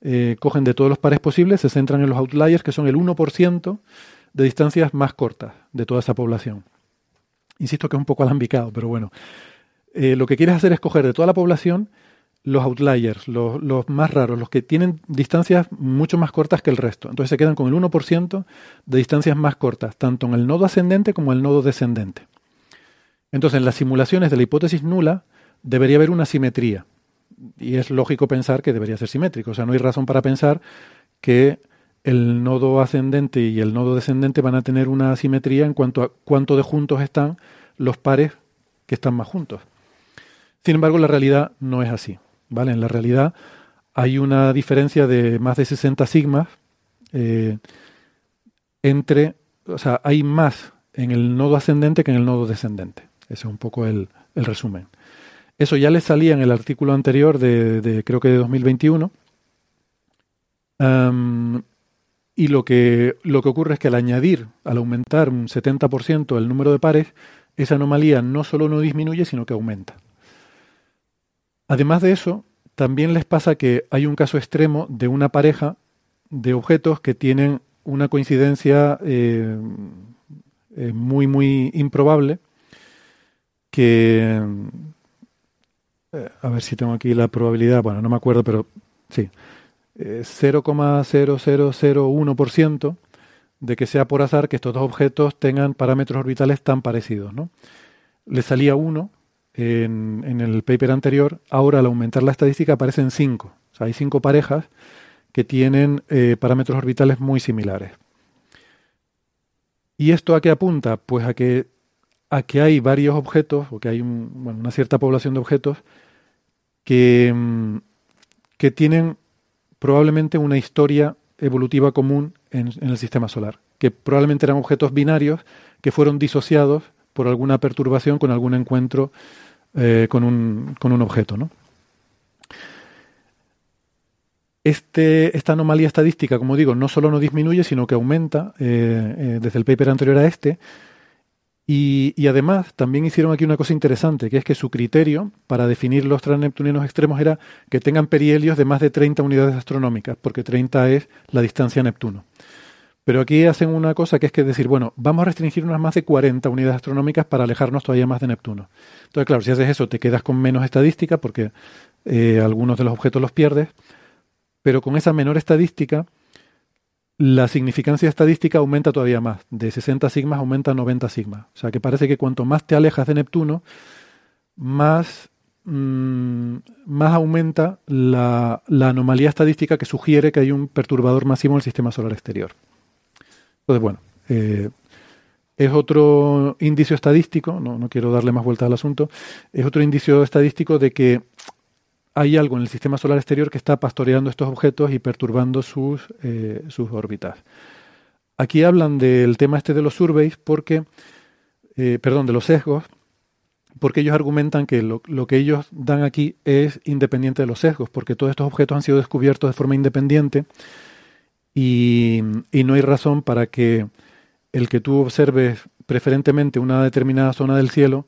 eh, cogen de todos los pares posibles, se centran en los outliers, que son el 1% de distancias más cortas de toda esa población. Insisto que es un poco alambicado, pero bueno. Eh, lo que quieres hacer es coger de toda la población los outliers, los, los, más raros, los que tienen distancias mucho más cortas que el resto. Entonces se quedan con el 1% de distancias más cortas, tanto en el nodo ascendente como en el nodo descendente. Entonces en las simulaciones de la hipótesis nula debería haber una simetría y es lógico pensar que debería ser simétrico. O sea, no hay razón para pensar que el nodo ascendente y el nodo descendente van a tener una simetría en cuanto a cuánto de juntos están los pares que están más juntos. Sin embargo, la realidad no es así. ¿vale? En la realidad hay una diferencia de más de 60 sigmas eh, entre, o sea, hay más en el nodo ascendente que en el nodo descendente. Ese es un poco el resumen. Eso ya le salía en el artículo anterior de, creo que de 2021. y lo que, lo que ocurre es que al añadir, al aumentar un 70% el número de pares, esa anomalía no solo no disminuye, sino que aumenta. Además de eso, también les pasa que hay un caso extremo de una pareja de objetos que tienen una coincidencia eh, eh, muy, muy improbable, que, eh, a ver si tengo aquí la probabilidad, bueno, no me acuerdo, pero sí, 0,0001% eh, de que sea por azar que estos dos objetos tengan parámetros orbitales tan parecidos. ¿no? Le salía uno en, en, el paper anterior, ahora al aumentar la estadística aparecen cinco. O sea, hay cinco parejas que tienen eh, parámetros orbitales muy similares. ¿Y esto a qué apunta? Pues a que a que hay varios objetos, o que hay una cierta población de objetos que, mm, que tienen probablemente una historia evolutiva común en, el sistema solar, que probablemente eran objetos binarios que fueron disociados por alguna perturbación con algún encuentro eh, con, un, con, un, objeto. ¿no? Este, esta anomalía estadística, como digo, no solo no disminuye, sino que aumenta eh, eh, desde el paper anterior a este, y, además también hicieron aquí una cosa interesante, que es que su criterio para definir los transneptunianos extremos era que tengan perihelios de más de 30 unidades astronómicas, porque 30 es la distancia a Neptuno. Pero aquí hacen una cosa que es que decir, bueno, vamos a restringir unas más de 40 unidades astronómicas para alejarnos todavía más de Neptuno. Entonces, claro, si haces eso te quedas con menos estadística porque eh, algunos de los objetos los pierdes, pero con esa menor estadística, la significancia estadística aumenta todavía más. De 60 sigmas aumenta a 90 sigmas. O sea que parece que cuanto más te alejas de Neptuno, más, mm, más aumenta la, la, anomalía estadística que sugiere que hay un perturbador máximo en el sistema solar exterior. Entonces, bueno, eh, es otro indicio estadístico, no, no quiero darle más vuelta al asunto, es otro indicio estadístico de que hay algo en el sistema solar exterior que está pastoreando estos objetos y perturbando sus, eh, sus órbitas. Aquí hablan del tema este de los surveys porque, eh, perdón, de los sesgos, porque ellos argumentan que lo, que ellos dan aquí es independiente de los sesgos, porque todos estos objetos han sido descubiertos de forma independiente y, y no hay razón para que el que tú observes preferentemente una determinada zona del cielo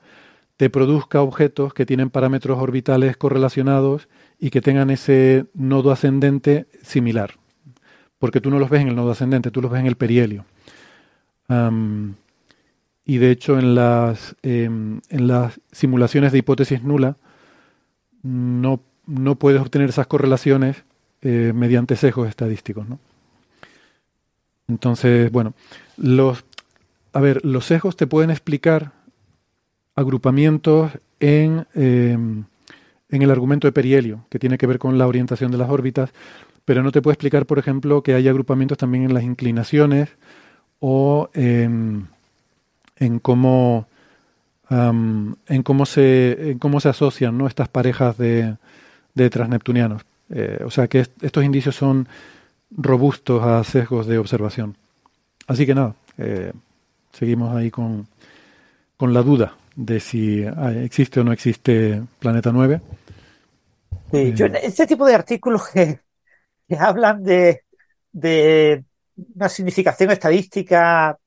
te produzca objetos que tienen parámetros orbitales correlacionados y que tengan ese nodo ascendente similar. Porque tú no los ves en el nodo ascendente, tú los ves en el perihelio. Y de hecho en las, eh, en las simulaciones de hipótesis nula no, no puedes obtener esas correlaciones eh, mediante sesgos estadísticos. ¿no? Entonces, bueno, los, a ver, los sesgos te pueden explicar agrupamientos en, eh, en el argumento de perihelio, que tiene que ver con la orientación de las órbitas, pero no te puede explicar, por ejemplo, que hay agrupamientos también en las inclinaciones o en, cómo en cómo se en cómo se asocian ¿no? estas parejas de, de transneptunianos. Eh, o sea que est estos indicios son robustos a sesgos de observación. Así que nada, eh, seguimos ahí con, con la duda de si existe o no existe Planeta 9.
Sí, yo, este tipo de artículos que, que hablan de, de, una significación estadística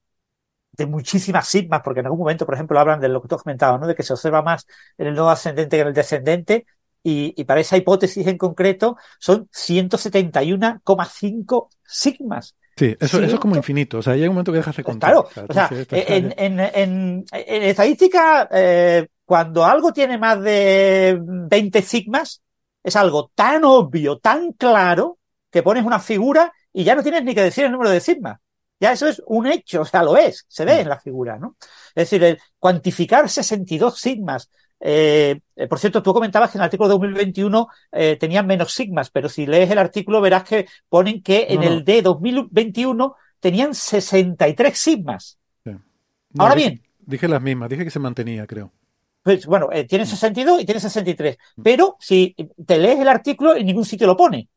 de muchísimas sigmas, porque en algún momento, por ejemplo, hablan de lo que tú has comentado, ¿no? de que se observa más en el nodo ascendente que en el descendente, y, y para esa hipótesis en concreto son 171,5 sigmas.
Sí, eso, eso, es como infinito. O sea, llega un momento que dejas de contar.
Claro, o sea, en, en, en, en, estadística, eh, cuando algo tiene más de 20 sigmas, es algo tan obvio, tan claro, que pones una figura y ya no tienes ni que decir el número de sigmas. Ya eso es un hecho, o sea, lo es, se ve en la figura, ¿no? Es decir, el cuantificar 62 sigmas eh, por cierto, tú comentabas que en el artículo de 2021 eh, tenían menos sigmas, pero si lees el artículo verás que ponen que en no, el de 2021 tenían 63 sigmas. Sí. No, Ahora
dije,
bien.
Dije las mismas, dije que se mantenía, creo.
Pues bueno, eh, tiene 62 y tiene 63. Pero si te lees el artículo, en ningún sitio lo pone.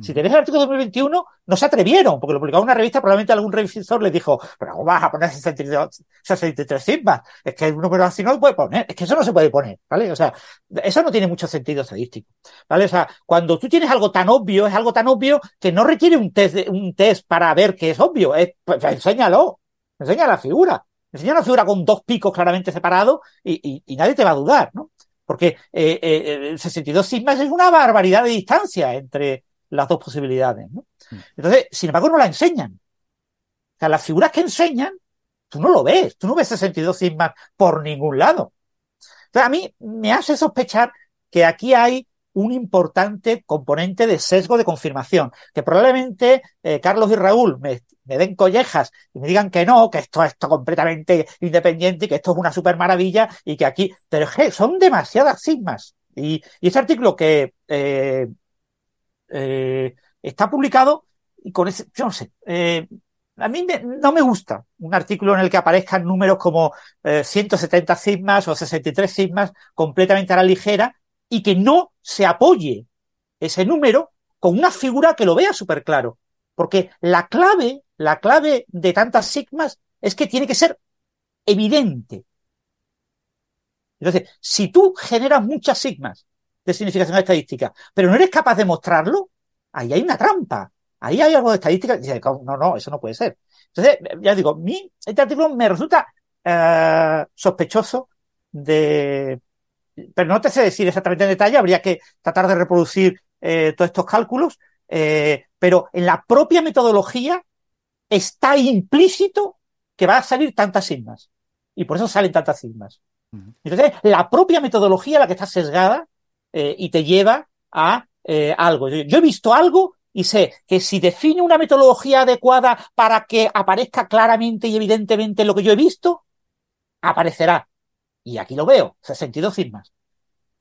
Si tenés el artículo 2021, no se atrevieron, porque lo publicaba una revista, probablemente algún revisor les dijo, pero ¿cómo vas a poner 63, 63 sigmas? Es que un número así no lo puede poner, es que eso no se puede poner, ¿vale? O sea, eso no tiene mucho sentido estadístico, ¿vale? O sea, cuando tú tienes algo tan obvio, es algo tan obvio que no requiere un test, un test para ver que es obvio, es, pues, enséñalo, enseña la figura, enseña una figura con dos picos claramente separados y, nadie te va a dudar, ¿no? Porque eh, eh, 62 sigmas es una barbaridad de distancia entre las dos posibilidades. ¿no? Entonces, sin embargo, no la enseñan. O sea, las figuras que enseñan, tú no lo ves, tú no ves 62 sigmas por ningún lado. Entonces, a mí me hace sospechar que aquí hay un importante componente de sesgo de confirmación, que probablemente eh, Carlos y Raúl me, me, den collejas y me digan que no, que esto es completamente independiente y que esto es una super maravilla y que aquí, pero son demasiadas sigmas. Y, y ese artículo que eh, eh, está publicado y con ese, yo no sé, eh, a mí me, no me gusta un artículo en el que aparezcan números como eh, 170 sigmas o 63 sigmas completamente a la ligera y que no se apoye ese número con una figura que lo vea súper claro. Porque la clave, la clave de tantas sigmas es que tiene que ser evidente. Entonces, si tú generas muchas sigmas de significación estadística, pero no eres capaz de mostrarlo, ahí hay una trampa. Ahí hay algo de estadística. Dice, no, no, eso no puede ser. Entonces, ya digo, mi, este artículo me resulta eh, sospechoso de. Pero no te sé decir exactamente en detalle, habría que tratar de reproducir eh, todos estos cálculos, eh, pero en la propia metodología está implícito que va a salir tantas sigmas. Y por eso salen tantas sigmas. Entonces, la propia metodología la que está sesgada eh, y te lleva a eh, algo. Yo, he visto algo y sé que si define una metodología adecuada para que aparezca claramente y evidentemente lo que yo he visto, aparecerá. Y aquí lo veo, 62 sigmas.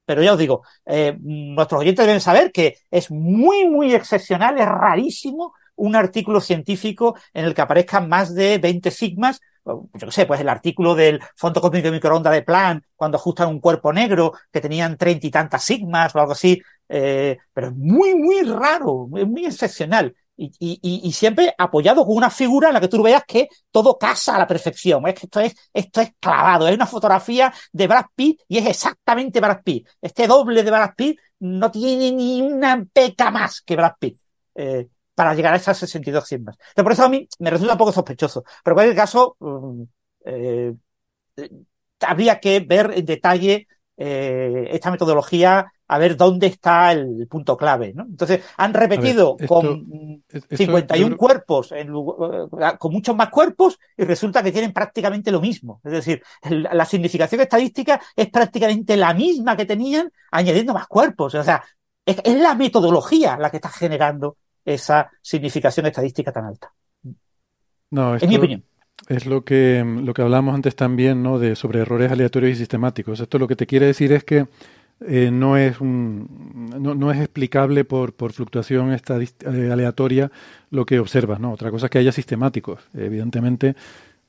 Pero ya os digo, eh, nuestros oyentes deben saber que es muy, muy excepcional, es rarísimo un artículo científico en el que aparezcan más de 20 sigmas. Yo qué sé, pues el artículo del Fondo Cósmico de Microondas de Plan, cuando ajustan un cuerpo negro, que tenían treinta y tantas sigmas o algo así. Eh, pero es muy, muy raro, es muy excepcional. Y, y, y, siempre apoyado con una figura en la que tú veas que todo casa a la perfección. Es que esto es, esto es clavado. Es una fotografía de Brad Pitt y es exactamente Brad Pitt. Este doble de Brad Pitt no tiene ni una peca más que Brad Pitt. Eh, para llegar a esas 62 sigmas. Por eso a mí me resulta un poco sospechoso. Pero en cualquier caso, mm, eh, habría que ver en detalle eh, esta metodología a ver dónde está el punto clave. ¿no? Entonces, han repetido ver, esto, con esto, 51 creo... cuerpos, en, eh, con muchos más cuerpos, y resulta que tienen prácticamente lo mismo. Es decir, la significación estadística es prácticamente la misma que tenían, añadiendo más cuerpos. O sea, es, es la metodología la que está generando esa significación estadística tan alta.
No,
en mi opinión
es lo que, lo que hablábamos antes también, ¿no? De, sobre errores aleatorios y sistemáticos. Esto lo que te quiere decir es que eh, no, es un, no, no, es explicable por, por fluctuación eh, aleatoria lo que observas, ¿no? Otra cosa es que haya sistemáticos. Evidentemente,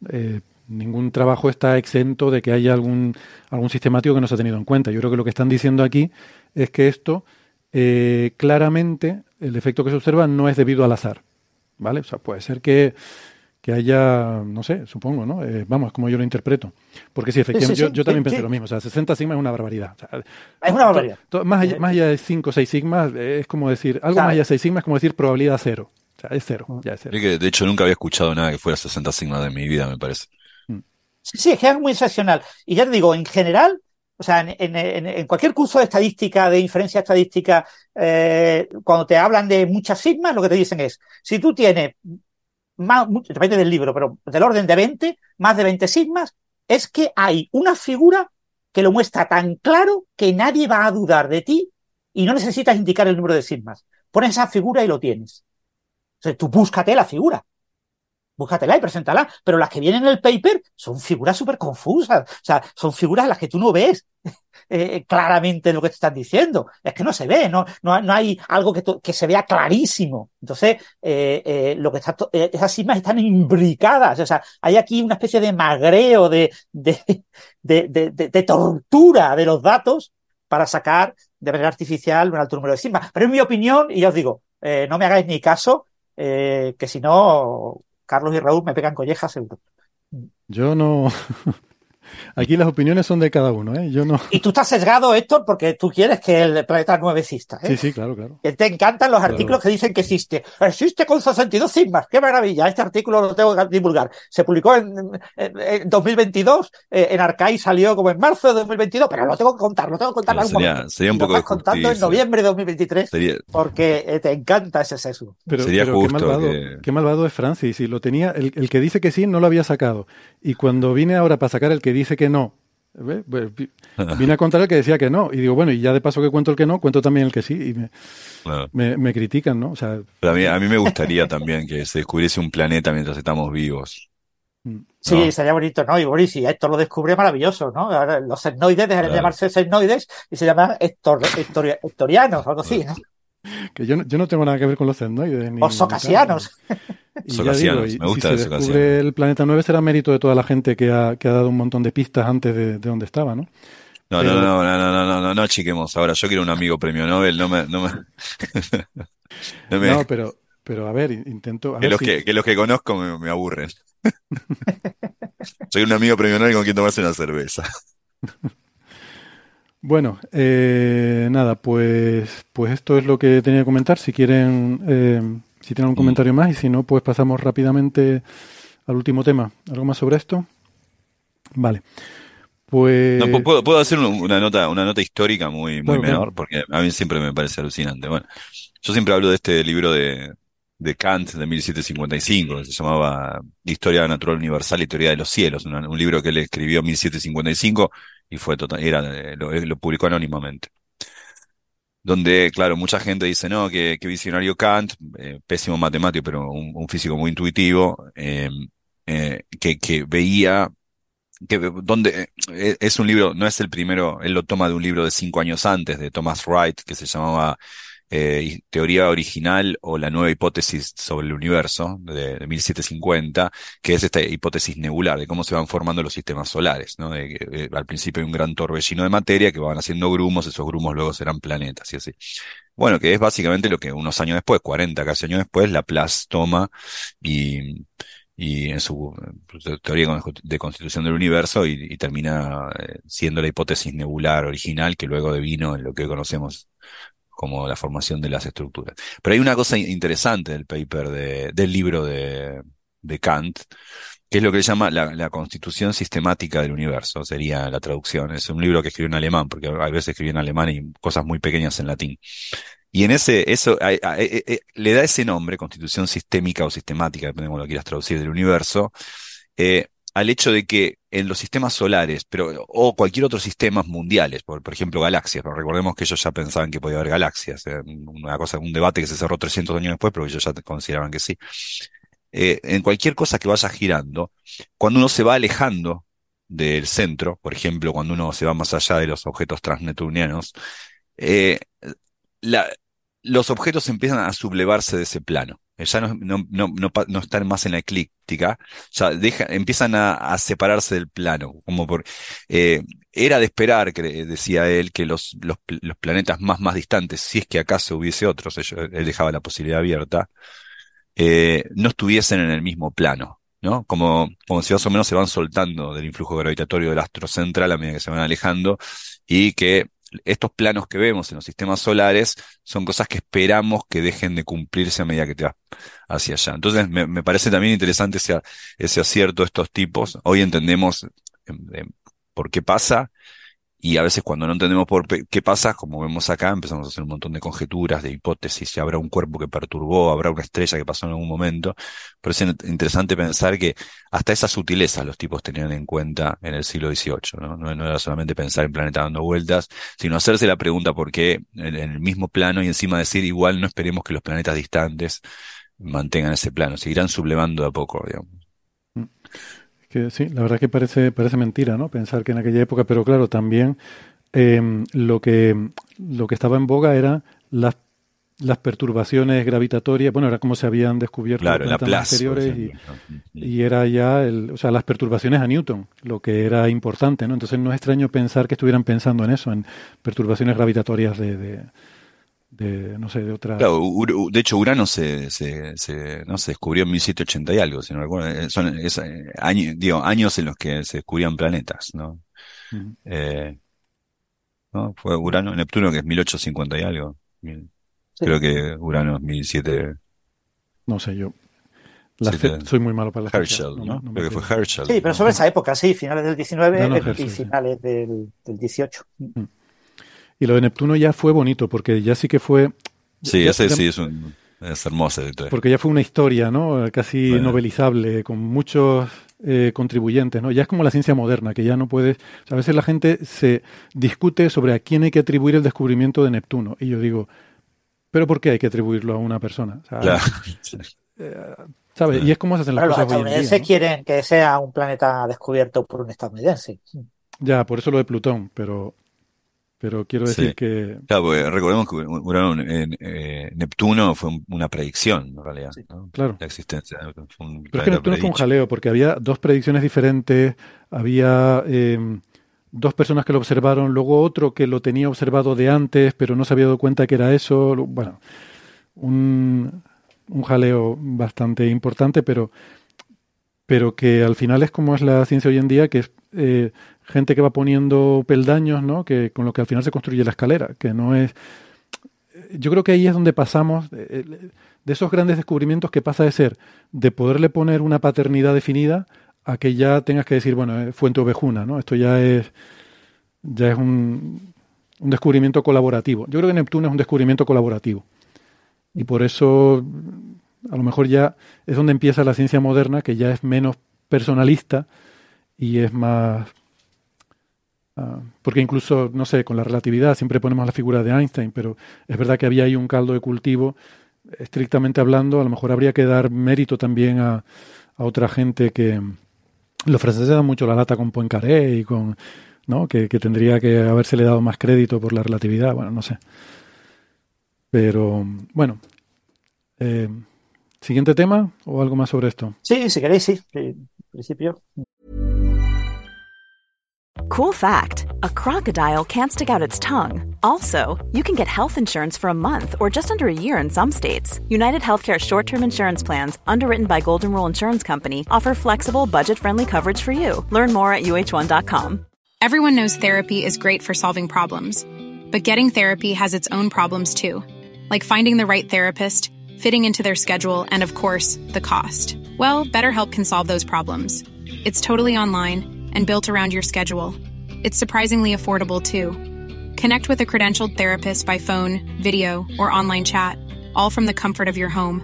eh, ningún trabajo está exento de que haya algún, algún sistemático que no se ha tenido en cuenta. Yo creo que lo que están diciendo aquí es que esto, eh, claramente, el efecto que se observa no es debido al azar, ¿vale? O sea, puede ser que que haya, no sé, supongo, ¿no? Eh, vamos, como yo lo interpreto. Porque sí, efectivamente, sí, sí, sí, yo, yo, también pensé lo mismo. O sea, 60 sigmas es una barbaridad. O sea,
es una barbaridad.
To, to, más, allá, más allá de 5 o 6 sigmas, es como decir, algo más allá de 6 sigmas es como decir probabilidad cero. O sea, es cero, ya es cero.
Que, de hecho, nunca había escuchado nada que fuera 60 sigmas de mi vida, me parece.
Sí, sí, es que es muy excepcional. Y ya te digo, en general, o sea, en, en, en, cualquier curso de estadística, de inferencia estadística, eh, cuando te hablan de muchas sigmas, lo que te dicen es, si tú tienes más, depende del libro, pero del orden de 20, más de 20 sigmas, es que hay una figura que lo muestra tan claro que nadie va a dudar de ti y no necesitas indicar el número de sigmas. Pones esa figura y lo tienes. Sea, tú búscate la figura. Búscatela y preséntala. Pero las que vienen en el paper son figuras súper confusas. O sea, son figuras en las que tú no ves eh, claramente lo que te están diciendo. Es que no se ve, no, no, no hay algo que, que, se vea clarísimo. Entonces, eh, eh, lo que está, eh, esas sigmas están imbricadas. O sea, hay aquí una especie de magreo, de, de, de, tortura de los datos para sacar de manera artificial un alto número de sigmas. Pero en mi opinión, y ya os digo, eh, no me hagáis ni caso, eh, que si no, Carlos y Raúl me pegan collejas seguro.
Yo no. Aquí las opiniones son de cada uno, ¿eh? Yo no.
Y tú estás sesgado, Héctor, porque tú quieres que el planeta 9 exista, ¿eh?
Sí, sí, claro, claro.
Que te encantan los claro. artículos que dicen que existe. Existe con 62 sigmas. ¡Qué maravilla! Este artículo lo tengo que divulgar. Se publicó en, en, en 2022. Eh, en Arcai salió como en marzo de 2022, pero lo tengo que contar, lo tengo que contar.
No, sería, sería, un poco
lo estás contando en noviembre de 2023 sería... porque eh, te encanta ese sesgo.
Pero,
sería
pero
justo
qué, malvado,
que...
qué malvado es Francis. Y lo tenía, el, el que dice que sí no lo había sacado. Y cuando vine ahora para sacar el que dice que no, Vine a contar el que decía que no. Y digo, bueno, y ya de paso que cuento el que no, cuento también el que sí. Y me, claro. me, me, critican, ¿no? O sea,
Pero a mí, a mí me gustaría también que se descubriese un planeta mientras estamos vivos.
Sí, ¿no? sería bonito, ¿no? Y Boris, y esto lo descubre maravilloso, ¿no? Ahora los etnoides dejan de llamarse etnoides y se llaman hector, hector, hectorianos, algo así, ¿no?
Que yo, yo no tengo nada que ver con los etnoides.
Ni, o socasianos.
Y Socasianos, digo, me gusta si se descubre el planeta 9 será mérito de toda la gente que ha, que ha dado un montón de pistas antes de, de donde estaba, ¿no?
No, Pero... no, no, no, no, no, no, no, no, chiquemos. Ahora, yo quiero un amigo premio Nobel, no me, no me,
no, me... no pero, pero a ver, intento. A
que,
ver
los
si...
que, que los que conozco me, me aburren. Soy un amigo premio Nobel con quien tomarse una cerveza.
Bueno, eh, nada, pues, pues esto es lo que tenía que comentar. Si quieren, eh, si tienen un comentario más y si no, pues pasamos rápidamente al último tema. ¿Algo más sobre esto? Vale. Pues...
No, puedo, puedo hacer una nota, una nota histórica muy, muy menor, porque a mí siempre me parece alucinante. Bueno, yo siempre hablo de este libro de, de Kant de 1755, que se llamaba Historia Natural Universal y Teoría de los Cielos, un, un libro que él escribió en 1755 y fue total, era, lo, lo publicó anónimamente. donde, claro, mucha gente dice, no, que, visionario Kant, eh, pésimo matemático, pero un, físico muy intuitivo, eh, eh, que, que veía que donde eh, es un libro, no es el primero, él lo toma de un libro de cinco años antes, de Thomas Wright, que se llamaba eh, Teoría Original o la nueva hipótesis sobre el universo, de, de 1750, que es esta hipótesis nebular, de cómo se van formando los sistemas solares, ¿no? De eh, al principio hay un gran torbellino de materia que van haciendo grumos, esos grumos luego serán planetas y así. Bueno, que es básicamente lo que unos años después, 40 casi años después, Laplace toma y y en su teoría de constitución del universo y, y termina eh, siendo la hipótesis nebular original que luego devino en lo que hoy conocemos como la formación de las estructuras. Pero hay una cosa interesante del paper de, del libro de, de Kant, que es lo que se llama la, la, constitución sistemática del universo, sería la traducción. Es un libro que escribió en alemán, porque a veces escribió en alemán y cosas muy pequeñas en latín. Y en ese, eso a, a, a, le da ese nombre, constitución sistémica o sistemática, depende de cómo lo quieras traducir, del universo, eh, al hecho de que en los sistemas solares, pero, o cualquier otro sistema mundiales, por, ejemplo galaxias, pero recordemos que ellos ya pensaban que podía haber galaxias, eh, una cosa, un debate que se cerró 300 años después, pero ellos ya consideraban que sí. Eh, en cualquier cosa que vaya girando, cuando uno se va alejando del centro, por ejemplo, cuando uno se va más allá de los objetos transneptunianos, eh, los objetos empiezan a sublevarse de ese plano. Ya no, no, no, no, están más en la eclíptica, ya deja, empiezan a, separarse del plano, como por, eh, era de esperar, que decía él, que los, los, los, planetas más, más distantes, si es que acaso hubiese otros, él, él dejaba la posibilidad abierta, eh, no estuviesen en el mismo plano, ¿no? Como, como si más o menos se van soltando del influjo gravitatorio del astro central a medida que se van alejando y que estos planos que vemos en los sistemas solares son cosas que esperamos que dejen de cumplirse a medida que te vas hacia allá. Entonces, me, parece también interesante ese, acierto de estos tipos. Hoy entendemos eh, por qué pasa y a veces cuando no entendemos por qué pasa, como vemos acá, empezamos a hacer un montón de conjeturas, de hipótesis, si habrá un cuerpo que perturbó, habrá una estrella que pasó en algún momento. Pero es interesante pensar que hasta esas sutilezas los tipos tenían en cuenta en el siglo XVIII, ¿no? No, era solamente pensar en planeta dando vueltas, sino hacerse la pregunta por qué en, en el mismo plano y encima decir igual no esperemos que los planetas distantes mantengan ese plano, seguirán sublevando a poco, digamos.
Que sí, la verdad que parece, parece mentira, ¿no? Pensar que en aquella época, pero claro, también eh, lo, que, lo que estaba en boga era las, las perturbaciones gravitatorias, bueno, era como se habían descubierto
claro,
planetas anteriores y, y, era ya, el, o sea, las perturbaciones a Newton, lo que era importante, ¿no? Entonces no es extraño pensar que estuvieran pensando en eso, en perturbaciones gravitatorias de, de de, no sé, de otra...
Claro, de hecho Urano se, se, se, no, se descubrió en 1780 y algo, si no recuerdo. Eh, son es, eh, años, digo, años en los que se descubrían planetas, ¿no? Uh -huh. eh, ¿no? Fue Urano, Neptuno que es 1850 y algo. Sí. Creo que Urano es 17...
No sé, yo... La fe, soy muy malo para la
Herschel, ¿no? no, no Creo que fue Herschel.
Sí, pero sobre esa época, sí, finales del 19 Herschel, y finales sí. del, del 18.
Mm. Y lo de Neptuno ya fue bonito, porque ya sí que fue.
Sí,
ya,
ese
ya,
sí es, un, es hermosa.
Porque ya fue una historia, ¿no? Casi bueno. novelizable, con muchos eh, contribuyentes, ¿no? Ya es como la ciencia moderna, que ya no puedes. O sea, a veces la gente se discute sobre a quién hay que atribuir el descubrimiento de Neptuno. Y yo digo, ¿pero por qué hay que atribuirlo a una persona? O sea,
claro.
eh, ¿Sabes? Y es como se hacen las
claro,
cosas
los estadounidenses
hoy en día, ¿no?
quieren que sea un planeta descubierto por un estadounidense.
Ya, por eso lo de Plutón, pero pero quiero decir
sí.
que.
Claro, porque recordemos que Urano, eh, eh, Neptuno fue una predicción, en realidad.
Sí,
¿no?
Claro.
La existencia.
Fue un Pero es que Neptuno fue un jaleo, porque había dos predicciones diferentes, había eh, dos personas que lo observaron, luego otro que lo tenía observado de antes, pero no se había dado cuenta que era eso. Bueno, un, un jaleo bastante importante, pero, pero que al final es como es la ciencia hoy en día, que es. Eh, gente que va poniendo peldaños, ¿no? Que con lo que al final se construye la escalera, que no es. Yo creo que ahí es donde pasamos de, de esos grandes descubrimientos que pasa de ser de poderle poner una paternidad definida a que ya tengas que decir, bueno, fuente ovejuna, ¿no? Esto ya es ya es un, un descubrimiento colaborativo. Yo creo que Neptuno es un descubrimiento colaborativo. Y por eso a lo mejor ya es donde empieza la ciencia moderna, que ya es menos personalista y es más Ah, porque incluso, no sé, con la relatividad siempre ponemos la figura de Einstein, pero es verdad que había ahí un caldo de cultivo. Estrictamente hablando, a lo mejor habría que dar mérito también a, otra gente que los franceses dan mucho la lata con Poincaré y con, ¿no? Que, tendría que habérsele dado más crédito por la relatividad. Bueno, no sé. Pero bueno, eh, ¿siguiente tema o algo más sobre esto?
Sí, si queréis, sí. En principio.
Cool fact a crocodile can't stick out its tongue. Also, you can get health insurance for a month or just under a year in some states. United Healthcare short term insurance plans, underwritten by Golden Rule Insurance Company, offer flexible, budget friendly coverage for you. Learn more at uh1.com.
Everyone knows therapy is great for solving problems, but getting therapy has its own problems too, like finding the right therapist, fitting into their schedule, and of course, the cost. Well, BetterHelp can solve those problems. It's totally online and built around your schedule. It's surprisingly affordable too. Connect with a credentialed therapist by phone, video, or online chat, all from the comfort of your home.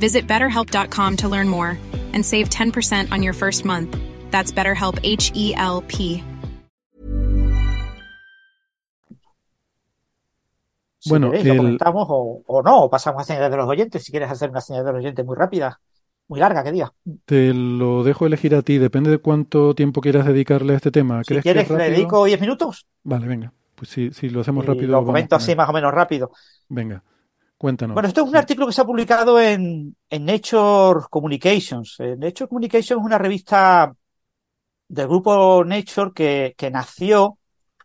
Visit betterhelp.com to learn more and save 10% on your first month. That's BetterHelp H E L P.
Si
Bueno,
queréis, lo comentamos o, o no, o pasamos a señales de los oyentes. Si quieres hacer una señal de los oyentes muy rápida, muy larga, que diga.
Te lo dejo elegir a ti, depende de cuánto tiempo quieras dedicarle a este tema.
Si
¿Crees que
quieres, le dedico 10 minutos
Vale, venga. Pues si, si lo hacemos
y
rápido,
lo comento así más o menos rápido.
Venga, cuéntanos.
Bueno, esto es un artículo que se ha publicado en, en Nature Communications. Eh, Nature Communications es una revista del grupo Nature que, que nació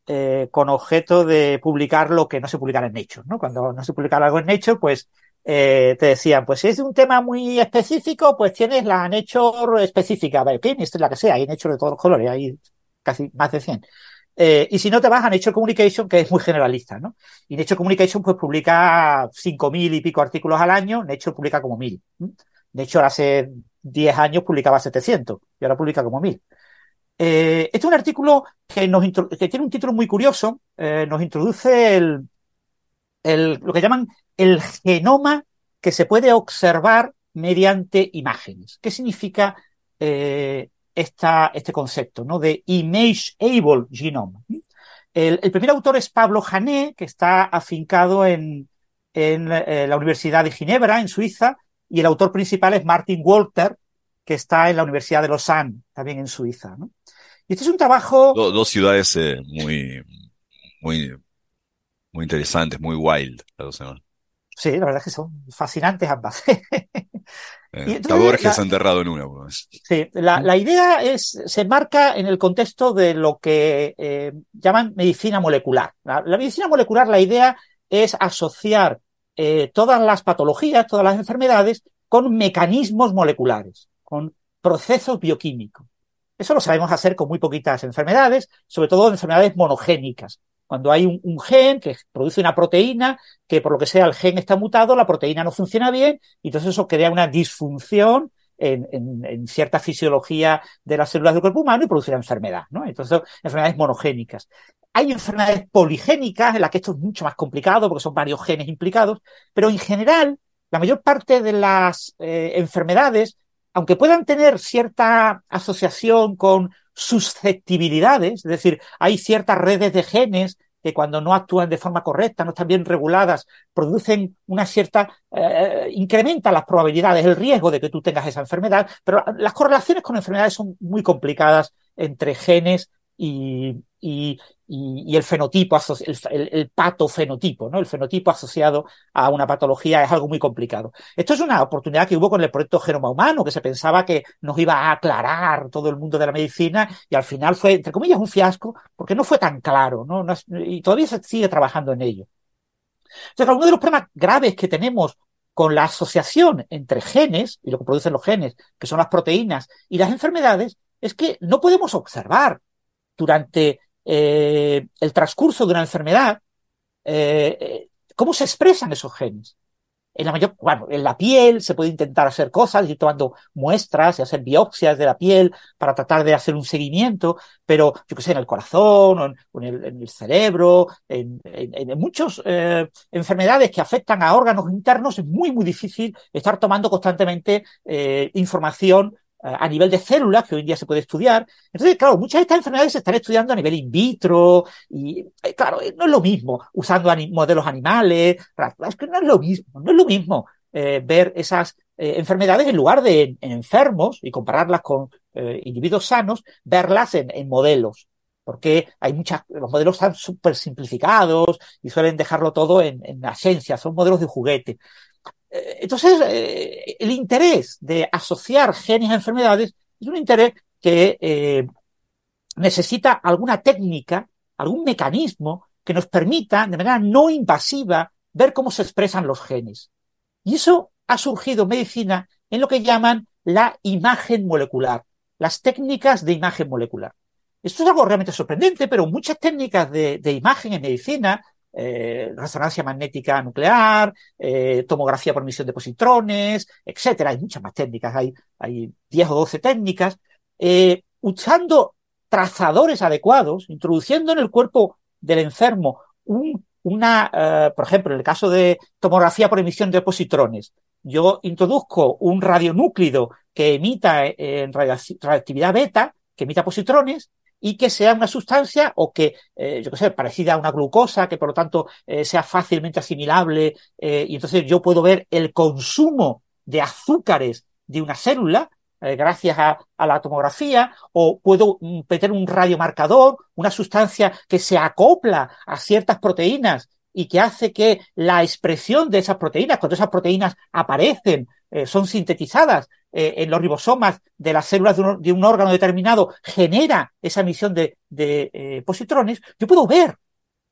eh, con objeto de publicar lo que no se publicara en Nature, ¿no? Cuando no se publicara algo en Nature, pues eh, te decían, pues si es un tema muy específico, pues tienes la Nature específica. Esto es la que sea, hay Nature de todos los colores, hay casi más de 100. Eh, y si no te vas a Nature Communication, que es muy generalista, ¿no? Y Nature Communication pues publica 5.000 y pico artículos al año, Nature publica como 1.000. ¿m? Nature hace 10 años publicaba 700 y ahora publica como 1.000. Eh, este es un artículo que, nos que tiene un título muy curioso, eh, nos introduce el, el- lo que llaman el genoma que se puede observar mediante imágenes. ¿Qué significa eh, esta, este concepto ¿no? de Image-Able Genome? El, el primer autor es Pablo Jané, que está afincado en, en eh, la Universidad de Ginebra, en Suiza, y el autor principal es Martin Walter, que está en la Universidad de Lausanne, también en Suiza. ¿no? Y este es un trabajo
Do- dos ciudades eh, muy, muy, muy interesantes, muy wild. las dos.
Sí, la verdad es que son fascinantes ambas.
Eh,
Y entonces
Borges
la-
enterrado en una.
Sí, la, la idea es, se marca en el contexto de lo que eh, llaman medicina molecular. La, la medicina molecular, la idea es asociar eh, todas las patologías, todas las enfermedades con mecanismos moleculares, con procesos bioquímicos. Eso lo sabemos hacer con muy poquitas enfermedades, sobre todo enfermedades monogénicas. Cuando hay un, gen que produce una proteína, que por lo que sea el gen está mutado, la proteína no funciona bien, y entonces eso crea una disfunción en, cierta fisiología de las células del cuerpo humano y produce una enfermedad, ¿no? Entonces, enfermedades monogénicas. Hay enfermedades poligénicas en las que esto es mucho más complicado porque son varios genes implicados, pero en general, la mayor parte de las eh, enfermedades, aunque puedan tener cierta asociación con susceptibilidades, es decir, hay ciertas redes de genes que cuando no actúan de forma correcta, no están bien reguladas, producen una cierta, eh, incrementa las probabilidades, el riesgo de que tú tengas esa enfermedad, pero las correlaciones con enfermedades son muy complicadas entre genes y, el fenotipo, el, el, el patofenotipo, ¿no? El fenotipo asociado a una patología es algo muy complicado. Esto es una oportunidad que hubo con el proyecto Genoma Humano, que se pensaba que nos iba a aclarar todo el mundo de la medicina y al final fue, entre comillas, un fiasco porque no fue tan claro, ¿no? Y todavía se sigue trabajando en ello. Entonces, uno de los problemas graves que tenemos con la asociación entre genes y lo que producen los genes, que son las proteínas, y las enfermedades, es que no podemos observar durante eh, el transcurso de una enfermedad eh, eh, cómo se expresan esos genes. En la mayor, bueno, en la piel se puede intentar hacer cosas, ir tomando muestras y hacer biopsias de la piel para tratar de hacer un seguimiento, pero yo que sé, en el corazón, en, el, cerebro, en, en, muchas enfermedades que afectan a órganos internos, es muy, muy difícil estar tomando constantemente información a nivel de células, que hoy en día se puede estudiar. Entonces, claro, muchas de estas enfermedades se están estudiando a nivel in vitro y, eh, claro, eh, no es lo mismo usando modelos animales, es que no es lo mismo, no es lo mismo eh, ver esas enfermedades en lugar de en, enfermos y compararlas con individuos sanos, verlas en, modelos porque hay muchas, los modelos están súper simplificados y suelen dejarlo todo en, en esencia, son modelos de juguete. Eh, entonces, eh, el interés de asociar genes a enfermedades es un interés que eh, necesita alguna técnica, algún mecanismo que nos permita, de manera no invasiva, ver cómo se expresan los genes. Y eso ha surgido en medicina en lo que llaman la imagen molecular, las técnicas de imagen molecular. Esto es algo realmente sorprendente, pero muchas técnicas de, de imagen en medicina eh, resonancia magnética nuclear, eh, tomografía por emisión de positrones, etcétera. Hay muchas más técnicas, hay, hay 10 o 12 técnicas, eh, usando trazadores adecuados, introduciendo en el cuerpo del enfermo un, una, eh, por ejemplo, en el caso de tomografía por emisión de positrones, yo introduzco un radionúclido que emita en radioactividad beta, que emita positrones, y que sea una sustancia o que, eh, yo qué sé, parecida a una glucosa, que por lo tanto eh, sea fácilmente asimilable eh, y entonces yo puedo ver el consumo de azúcares de una célula gracias a, a, la tomografía o puedo mm, meter un radiomarcador, una sustancia que se acopla a ciertas proteínas y que hace que la expresión de esas proteínas, cuando esas proteínas aparecen, son sintetizadas eh, en los ribosomas de las células de un, órgano determinado, genera esa emisión de, eh, positrones, yo puedo ver,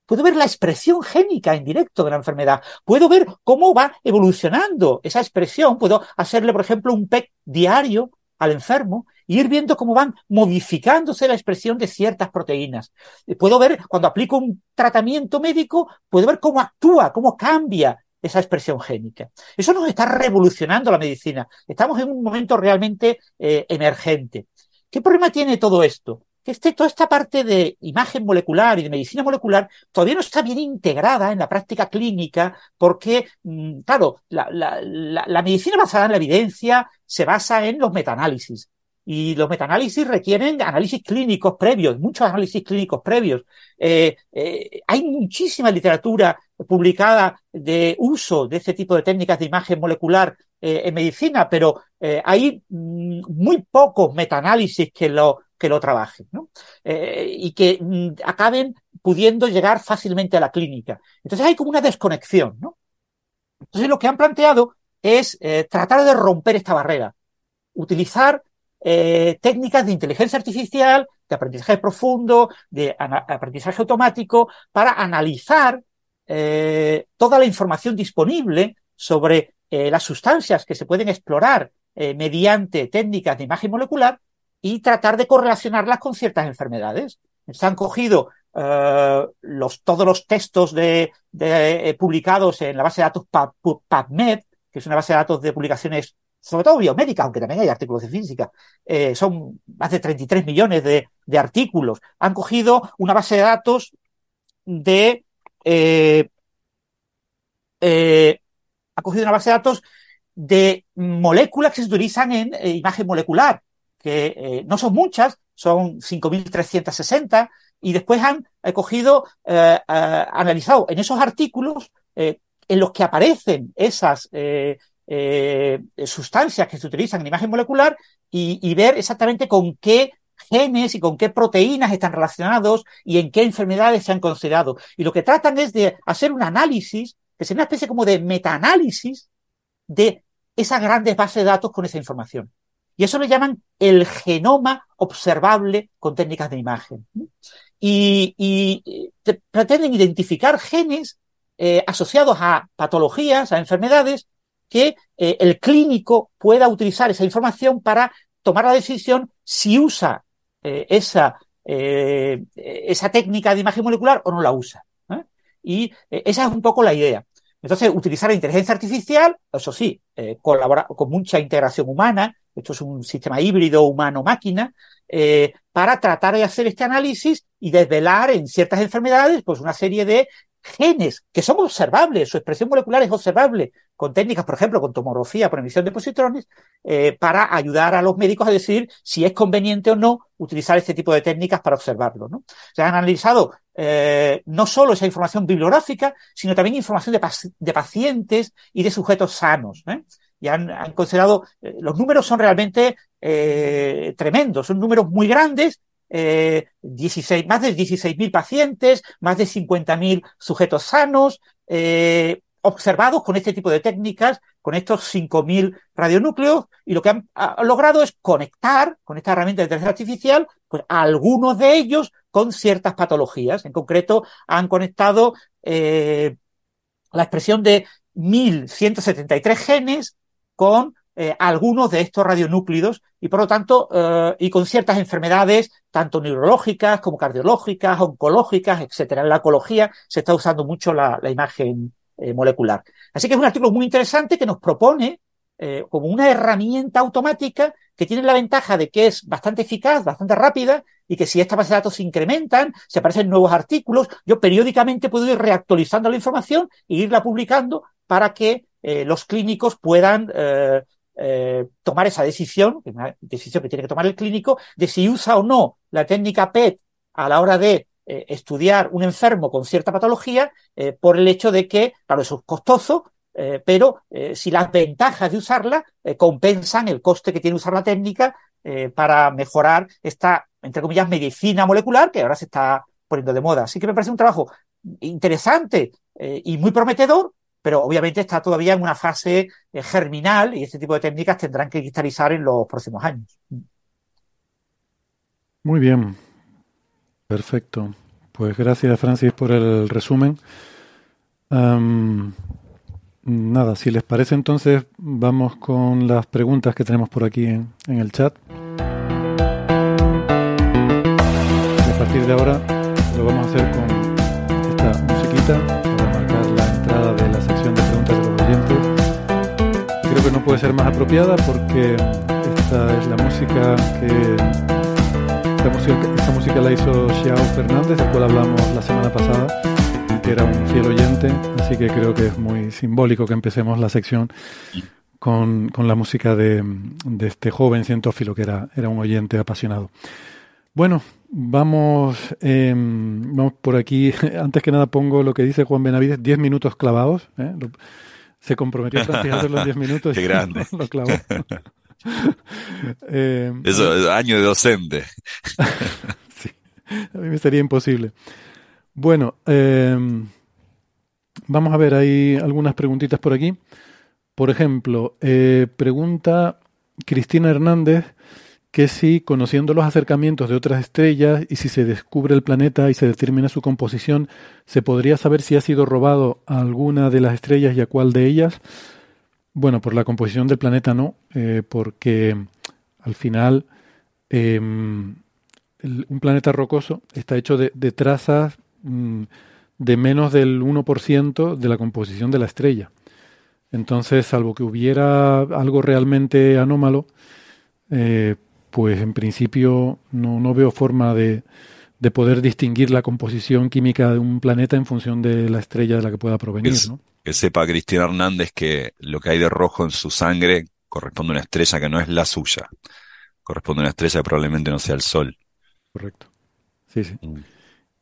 puedo ver la expresión génica en directo de la enfermedad, puedo ver cómo va evolucionando esa expresión, puedo hacerle, por ejemplo, un PEC diario al enfermo y ir viendo cómo van modificándose la expresión de ciertas proteínas. Puedo ver, cuando aplico un tratamiento médico, puedo ver cómo actúa, cómo cambia esa expresión génica. Eso nos está revolucionando la medicina. Estamos en un momento realmente eh, emergente. ¿Qué problema tiene todo esto? Que este, toda esta parte de imagen molecular y de medicina molecular todavía no está bien integrada en la práctica clínica porque, mm, claro, la, la, la, la medicina basada en la evidencia se basa en los metaanálisis. Y los metaanálisis requieren análisis clínicos previos, muchos análisis clínicos previos. Eh, eh, hay muchísima literatura publicada de uso de este tipo de técnicas de imagen molecular eh, en medicina, pero hay mm, muy pocos metaanálisis que lo, que lo trabajen y que mm, acaben pudiendo llegar fácilmente a la clínica. Entonces hay como una desconexión. ¿no? Entonces lo que han planteado es tratar de romper esta barrera, utilizar eh, técnicas de inteligencia artificial, de aprendizaje profundo, de aprendizaje automático, para analizar eh, toda la información disponible sobre eh, las sustancias que se pueden explorar mediante técnicas de imagen molecular y tratar de correlacionarlas con ciertas enfermedades. Se han cogido todos los textos de publicados en la base de datos PubMed, que es una base de datos de publicaciones sobre todo biomédica, aunque también hay artículos de física. Eh, son más de 33 millones de, de, artículos. Han cogido una base de datos de... Eh, eh, ha cogido una base de datos de moléculas que se utilizan en eh, imagen molecular, que no son muchas, son 5.360, y después han cogido, analizado en esos artículos en los que aparecen esas sustancias que se utilizan en imagen molecular y, y, ver exactamente con qué genes y con qué proteínas están relacionados y en qué enfermedades se han considerado. Y lo que tratan es de hacer un análisis, que sea una especie como de metaanálisis de esas grandes bases de datos con esa información. Y eso le llaman el genoma observable con técnicas de imagen. Y, y pretenden identificar genes eh, asociados a patologías, a enfermedades, que eh, el clínico pueda utilizar esa información para tomar la decisión si usa eh, esa, eh, esa técnica de imagen molecular o no la usa. Y esa es un poco la idea. Entonces, utilizar la inteligencia artificial, eso sí, colabora con mucha integración humana, esto es un sistema híbrido humano-máquina, para tratar de hacer este análisis y desvelar en ciertas enfermedades pues una serie de genes que son observables, su expresión molecular es observable con técnicas, por ejemplo, con tomografía por emisión de positrones, eh, para ayudar a los médicos a decidir si es conveniente o no utilizar este tipo de técnicas para observarlo. ¿no? Se han analizado eh, no solo esa información bibliográfica, sino también información de, pacientes y de sujetos sanos. ¿eh? Y han, considerado, los números son realmente tremendos, son números muy grandes 16, eh, más de 16.000 pacientes, más de 50.000 sujetos sanos, eh, observados con este tipo de técnicas, con estos 5.000 radionúcleos, y lo que han, logrado es conectar con esta herramienta de inteligencia artificial pues, algunos de ellos con ciertas patologías. En concreto, han conectado eh, la expresión de 1.173 genes con eh, algunos de estos radionúclidos y por lo tanto, eh, y con ciertas enfermedades, tanto neurológicas como cardiológicas, oncológicas, etcétera. En la ecología se está usando mucho la, imagen eh, molecular. Así que es un artículo muy interesante que nos propone como una herramienta automática que tiene la ventaja de que es bastante eficaz, bastante rápida y que si estas bases de datos se incrementan, se aparecen nuevos artículos, yo periódicamente puedo ir reactualizando la información e irla publicando para que los clínicos puedan eh, tomar esa decisión, una decisión que tiene que tomar el clínico, de si usa o no la técnica PET a la hora de eh, estudiar un enfermo con cierta patología, eh, por el hecho de que, claro, eso es costoso, pero si las ventajas de usarla compensan el coste que tiene usar la técnica para mejorar esta, entre comillas, medicina molecular que ahora se está poniendo de moda. Así que me parece un trabajo interesante y muy prometedor, pero obviamente está todavía en una fase eh, germinal y este tipo de técnicas tendrán que cristalizar en los próximos años.
Muy bien, perfecto. Pues gracias Francis por el resumen. nada, si les parece entonces vamos con las preguntas que tenemos por aquí en, el chat. a partir de ahora lo vamos a hacer con esta musiquita Creo que no puede ser más apropiada porque esta es la música que esta música, la hizo Xiao Fernández, del cual hablamos la semana pasada, que era un fiel oyente, así que creo que es muy simbólico que empecemos la sección con, con la música de, de, este joven cientófilo que era, era un oyente apasionado. Bueno, vamos, eh, vamos por aquí. Antes que nada pongo lo que dice Juan Benavides, 10 minutos clavados. ¿eh? Se comprometió a hacerlo en 10 minutos.
Qué grande.
lo clavó.
eh, Eso es año de docente.
sí, a mí me sería imposible. Bueno, eh, vamos a ver, hay algunas preguntitas por aquí. Por ejemplo, eh, pregunta Cristina Hernández que si, conociendo los acercamientos de otras estrellas y si se descubre el planeta y se determina su composición, se podría saber si ha sido robado a alguna de las estrellas y a cuál de ellas. Bueno, por la composición del planeta no, eh, porque al final em, un planeta rocoso está hecho de, trazas mm, de menos del 1% de la composición de la estrella. Entonces, salvo que hubiera algo realmente anómalo, eh, pues en principio no, no veo forma de, de, poder distinguir la composición química de un planeta en función de la estrella de la que pueda provenir. ¿no?
Que sepa Cristina Hernández que lo que hay de rojo en su sangre corresponde a una estrella que no es la suya. Corresponde a una estrella que probablemente no sea el Sol.
Correcto. Sí, sí. Mm.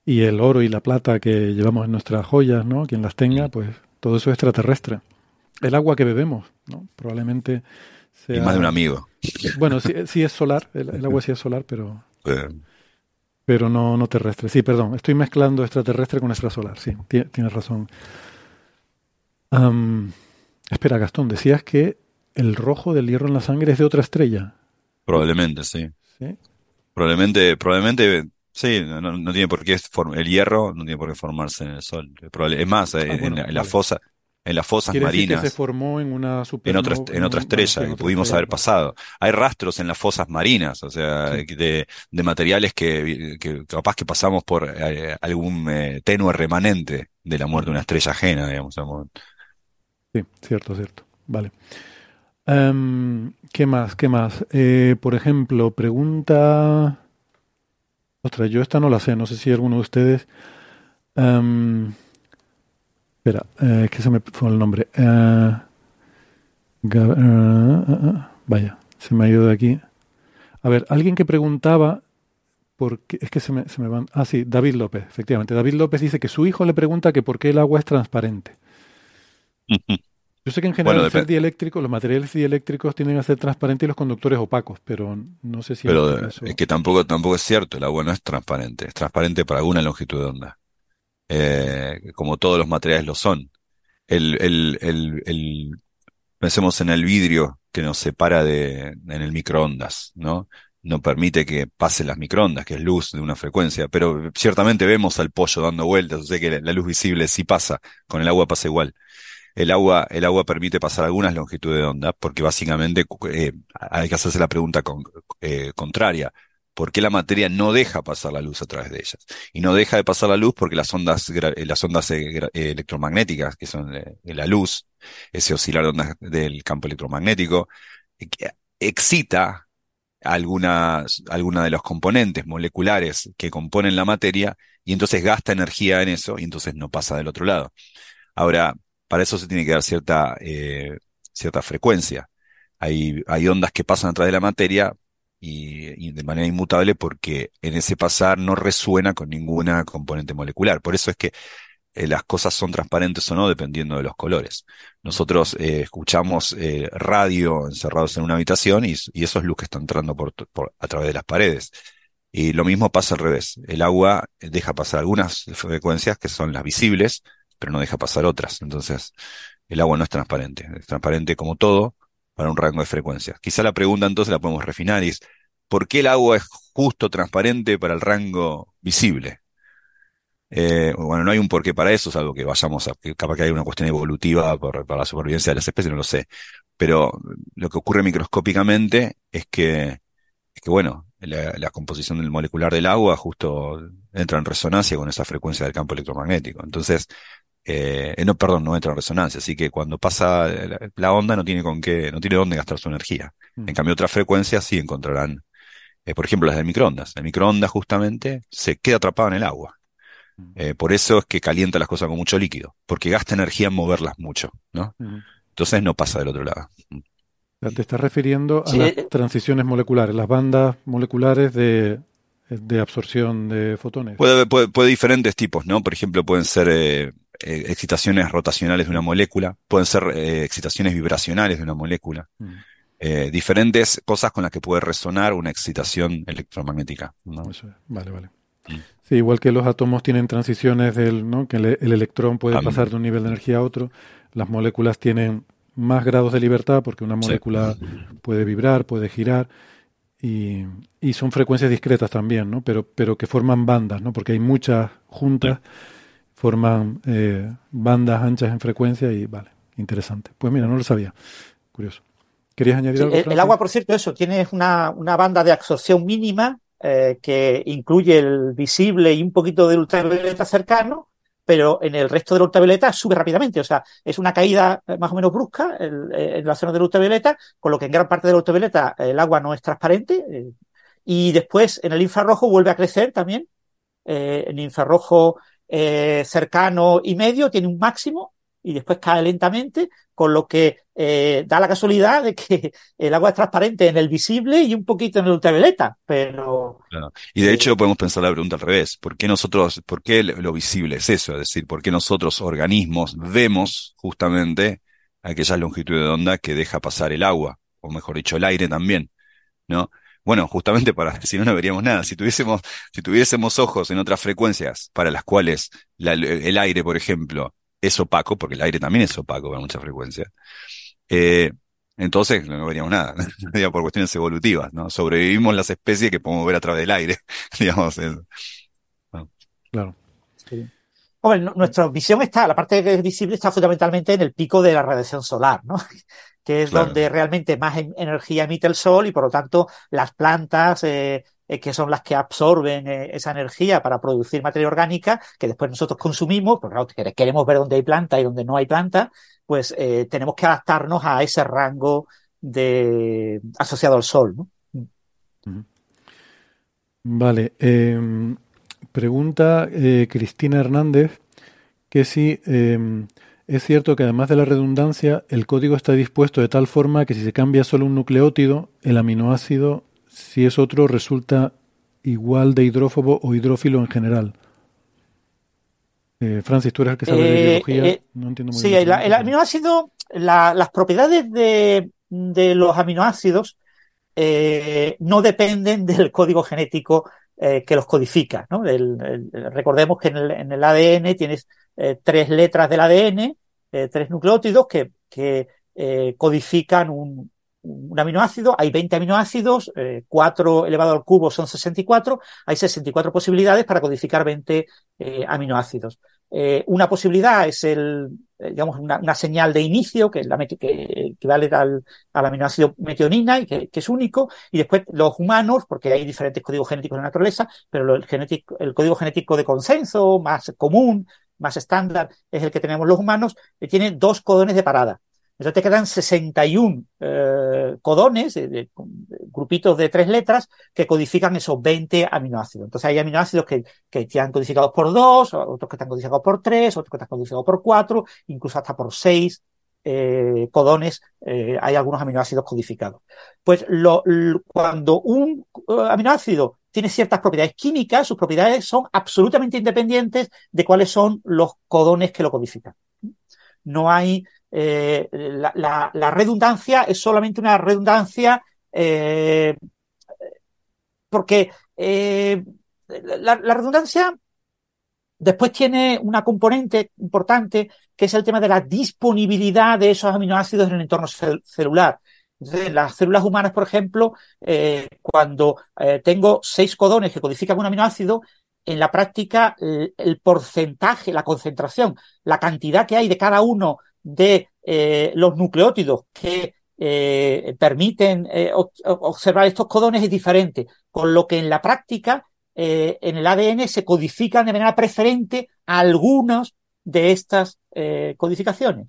Y el oro y la plata que llevamos en nuestras joyas, ¿no? Quien las tenga, pues todo eso es extraterrestre. El agua que bebemos, ¿no? Probablemente
y más de un amigo.
Bueno, sí, es solar, el, agua sí es solar, pero... Pero no, no terrestre. Sí, perdón, estoy mezclando extraterrestre con extrasolar, sí, tienes razón. espera, Gastón, decías que el rojo del hierro en la sangre es de otra estrella.
Probablemente, sí. ¿Sí? Probablemente, probablemente, sí, no, tiene por qué, el hierro no tiene por qué formarse en el Sol. Es más, ah, en, la fosa, en las fosas marinas.
se formó en una
en otra, en otra estrella que pudimos haber pasado. Hay rastros en las fosas marinas, o sea, de, de, materiales que, que, capaz que pasamos por eh, algún eh, tenue remanente de la muerte de una estrella ajena, digamos.
Sí, cierto, cierto. Vale. Em, ¿Qué más? ¿Qué más? Eh, por ejemplo, pregunta. Ostras, yo esta no la sé, no sé si alguno de ustedes. Um, Espera, eh, es que se me fue el nombre. Eh, eh, eh, vaya, se me ha ido de aquí. A ver, alguien que preguntaba por qué, es que se me, se me van. Ah, sí, David López, efectivamente. David López dice que su hijo le pregunta que por qué el agua es transparente. Yo sé que en general
Bueno,
dieléctrico, los materiales dieléctricos tienden a ser transparentes y los conductores opacos, pero no sé si
Pero
caso-
es que tampoco, tampoco es cierto, el agua no es transparente, es transparente para alguna longitud de onda, Eh, como todos los materiales lo son. El, el, el, el- pensemos en el vidrio que nos separa de, en el microondas, ¿no? No permite que pasen las microondas, que es luz de una frecuencia, pero ciertamente vemos al pollo dando vueltas, o sea que la, luz visible sí pasa, con el agua pasa igual. El agua, el agua permite pasar algunas longitudes de onda, porque básicamente eh, hay que hacerse la pregunta con- eh, contraria. ¿Por qué la materia no deja pasar la luz a través de ellas? Y no deja de pasar la luz porque las ondas, eh, las ondas eh, eh, electromagnéticas, que son la luz, ese oscilar ondas del campo electromagnético, excita alguna, alguna de los componentes moleculares que componen la materia y entonces gasta energía en eso y entonces no pasa del otro lado. Ahora, para eso se tiene que dar cierta, cierta frecuencia. Hay, hay ondas que pasan a través de la materia y, de manera inmutable porque en ese pasar no resuena con ninguna componente molecular. Por eso es que eh, las cosas son transparentes o no dependiendo de los colores. Nosotros eh, escuchamos eh, radio encerrados en una habitación y, y eso es luz que está entrando por- a través de las paredes. Y lo mismo pasa al revés. El agua deja pasar algunas frecuencias que son las visibles, pero no deja pasar otras. Entonces, el agua no es transparente. Es transparente como todo para un rango de frecuencias. Quizá la pregunta entonces la podemos refinar y es, ¿por qué el agua es justo transparente para el rango visible? Eh, bueno, no hay un porqué para eso, salvo que vayamos a, capaz que hay una cuestión evolutiva para la supervivencia de las especies, no lo sé. Pero lo que ocurre microscópicamente es que, es que bueno, la, la composición molecular del agua justo entra en resonancia con esa frecuencia del campo electromagnético. Entonces, eh, eh, no, perdón, no entra en resonancia. Así que cuando pasa la, la onda no tiene con qué, no tiene dónde gastar su energía.
Mm.
En cambio, otras frecuencias sí encontrarán, eh, por ejemplo, las del microondas. El microondas justamente se queda atrapado en el agua. Eh, por eso es que calienta las cosas con mucho líquido, porque gasta energía en moverlas mucho, ¿no?
Ujú.
Entonces no pasa del otro lado.
Te estás refiriendo a
Sí,
las
eh,
transiciones moleculares, las bandas moleculares de, de absorción de fotones.
Puede haber puede, puede diferentes tipos, ¿no? Por ejemplo, pueden ser eh, excitaciones rotacionales de una molécula, pueden ser eh, excitaciones vibracionales de una molécula,
Mm,
eh, diferentes cosas con las que puede resonar una excitación electromagnética, ¿no?
eso es. Vale, vale.
Mm.
Sí, igual que los átomos tienen transiciones del, ¿no? Que el, el electrón puede
Ah,
pasar de un nivel de energía a otro, las moléculas tienen más grados de libertad porque una
Sí.
molécula puede vibrar, puede girar y, y son frecuencias discretas también, ¿no? Pero, pero que forman bandas, ¿no? Porque hay muchas juntas, forman eh, bandas anchas en frecuencia y vale, interesante. Pues mira, no lo sabía. Curioso. ¿Querías añadir
Sí,
algo?
el, agua, por cierto, eso, tiene una, una banda de absorción mínima eh, que incluye el visible y un poquito del ultravioleta cercano, pero en el resto del ultravioleta sube rápidamente. O sea, es una caída eh, más o menos brusca el- eh, en la zona del ultravioleta, con lo que en gran parte del ultravioleta el agua no es transparente. eh, y después en el infrarrojo vuelve a crecer también. Eh, en infrarrojo eh, cercano y medio tiene un máximo y después cae lentamente, con lo que eh, da la casualidad de que el agua es transparente en el visible y un poquito en el ultravioleta, pero
Claro. Y de hecho podemos pensar la pregunta al revés. ¿Por qué nosotros, por qué lo visible es eso? Es decir, ¿por qué nosotros organismos vemos justamente aquellas longitudes de onda que deja pasar el agua? O mejor dicho, el aire también, ¿no? Bueno, justamente para, si no, no veríamos nada. Si tuviésemos, si tuviésemos ojos en otras frecuencias para las cuales la- el aire, por ejemplo, es opaco, porque el aire también es opaco para muchas frecuencias, eh, entonces no veríamos nada, Digo, por cuestiones evolutivas, ¿no? Sobrevivimos las especies que podemos ver a través del aire, digamos. eso.
Claro.
hombre, nu- nuestra visión está, la parte que es visible está fundamentalmente en el pico de la radiación solar, ¿no? Que es
Claro.
donde realmente más en- energía emite el sol y por lo tanto las plantas, eh, eh, que son las que absorben eh, esa energía para producir materia orgánica, que después nosotros consumimos, porque claro, que- queremos ver dónde hay planta y dónde no hay planta, pues eh, tenemos que adaptarnos a ese rango de asociado al sol, ¿no?
Vale. eh, pregunta eh, Cristina Hernández que si eh, es cierto que además de la redundancia, el código está dispuesto de tal forma que si se cambia solo un nucleótido, el aminoácido, si es otro, resulta igual de hidrófobo o hidrófilo en general. Eh, Francis, tú eres el que sabe de
Eh,
biología.
eh,
no entiendo muy
Sí,
bien.
el, el aminoácido, la- las propiedades de, de los aminoácidos eh, no dependen del código genético que los codifica, ¿no? El- el- recordemos que en el, en el ADN tienes tres letras del ADN, eh, tres nucleótidos que, que eh, codifican un, un aminoácido. Hay 20 aminoácidos, eh, 4 elevado al cubo son 64, hay 64 posibilidades para codificar 20 eh, aminoácidos. Eh, una posibilidad es el, eh, digamos, una, una señal de inicio, que es la que equivale al, al aminoácido metionina y que, es único. Y después los humanos, porque hay diferentes códigos genéticos en la naturaleza, pero el, genético, el código genético de consenso más común, más estándar, es el que tenemos los humanos, tiene dos codones de parada. Entonces te quedan 61 eh, codones, de- grupitos de tres letras, que codifican esos 20 aminoácidos. Entonces hay aminoácidos que, que están codificados por dos, otros que están codificados por tres, otros que están codificados por cuatro, incluso hasta por seis eh, codones, eh, hay algunos aminoácidos codificados. Pues lo- cuando un eh, aminoácido tiene ciertas propiedades químicas, sus propiedades son absolutamente independientes de cuáles son los codones que lo codifican. No hay eh, la, redundancia es solamente una redundancia eh, porque eh, la, redundancia después tiene una componente importante que es el tema de la disponibilidad de esos aminoácidos en el entorno cel- celular. Entonces, en las células humanas, por ejemplo, cuando tengo seis codones que codifican un aminoácido, en la práctica el porcentaje, la concentración, la cantidad que hay de cada uno de eh, los nucleótidos que eh, permiten eh, ob- observar estos codones es diferente, con lo que en la práctica en el ADN se codifican de manera preferente algunos de estas codificaciones.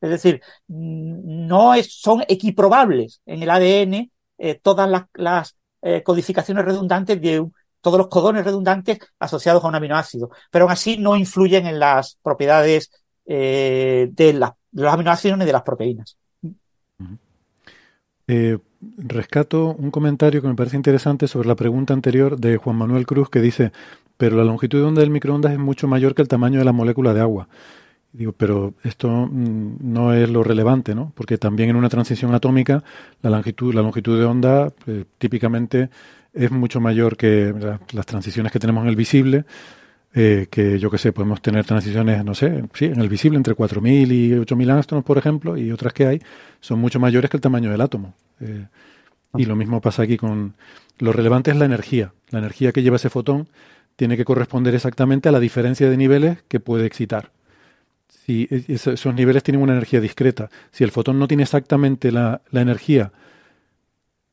Es decir, mm, no es- son equiprobables en el ADN todas las, codificaciones redundantes de todos los codones redundantes asociados a un aminoácido, pero aún así no influyen en las propiedades eh, de, la- de los aminoácidos de las proteínas.
Eh, rescato un comentario que me parece interesante sobre la pregunta anterior de Juan Manuel Cruz que dice, pero la longitud de onda del microondas es mucho mayor que el tamaño de la molécula de agua. Digo, pero esto mm, no es lo relevante, ¿no? Porque también en una transición atómica la longitud, la longitud de onda eh, típicamente es mucho mayor que la- las transiciones que tenemos en el visible, eh, que yo que sé, podemos tener transiciones, no sé, sí, en el visible entre 4.000 y 8.000 angstroms, por ejemplo, y otras que hay son mucho mayores que el tamaño del átomo. Eh, y lo mismo pasa aquí con... Lo relevante es la energía. La energía que lleva ese fotón tiene que corresponder exactamente a la diferencia de niveles que puede excitar. Si es- es- esos niveles tienen una energía discreta, si el fotón no tiene exactamente la, la energía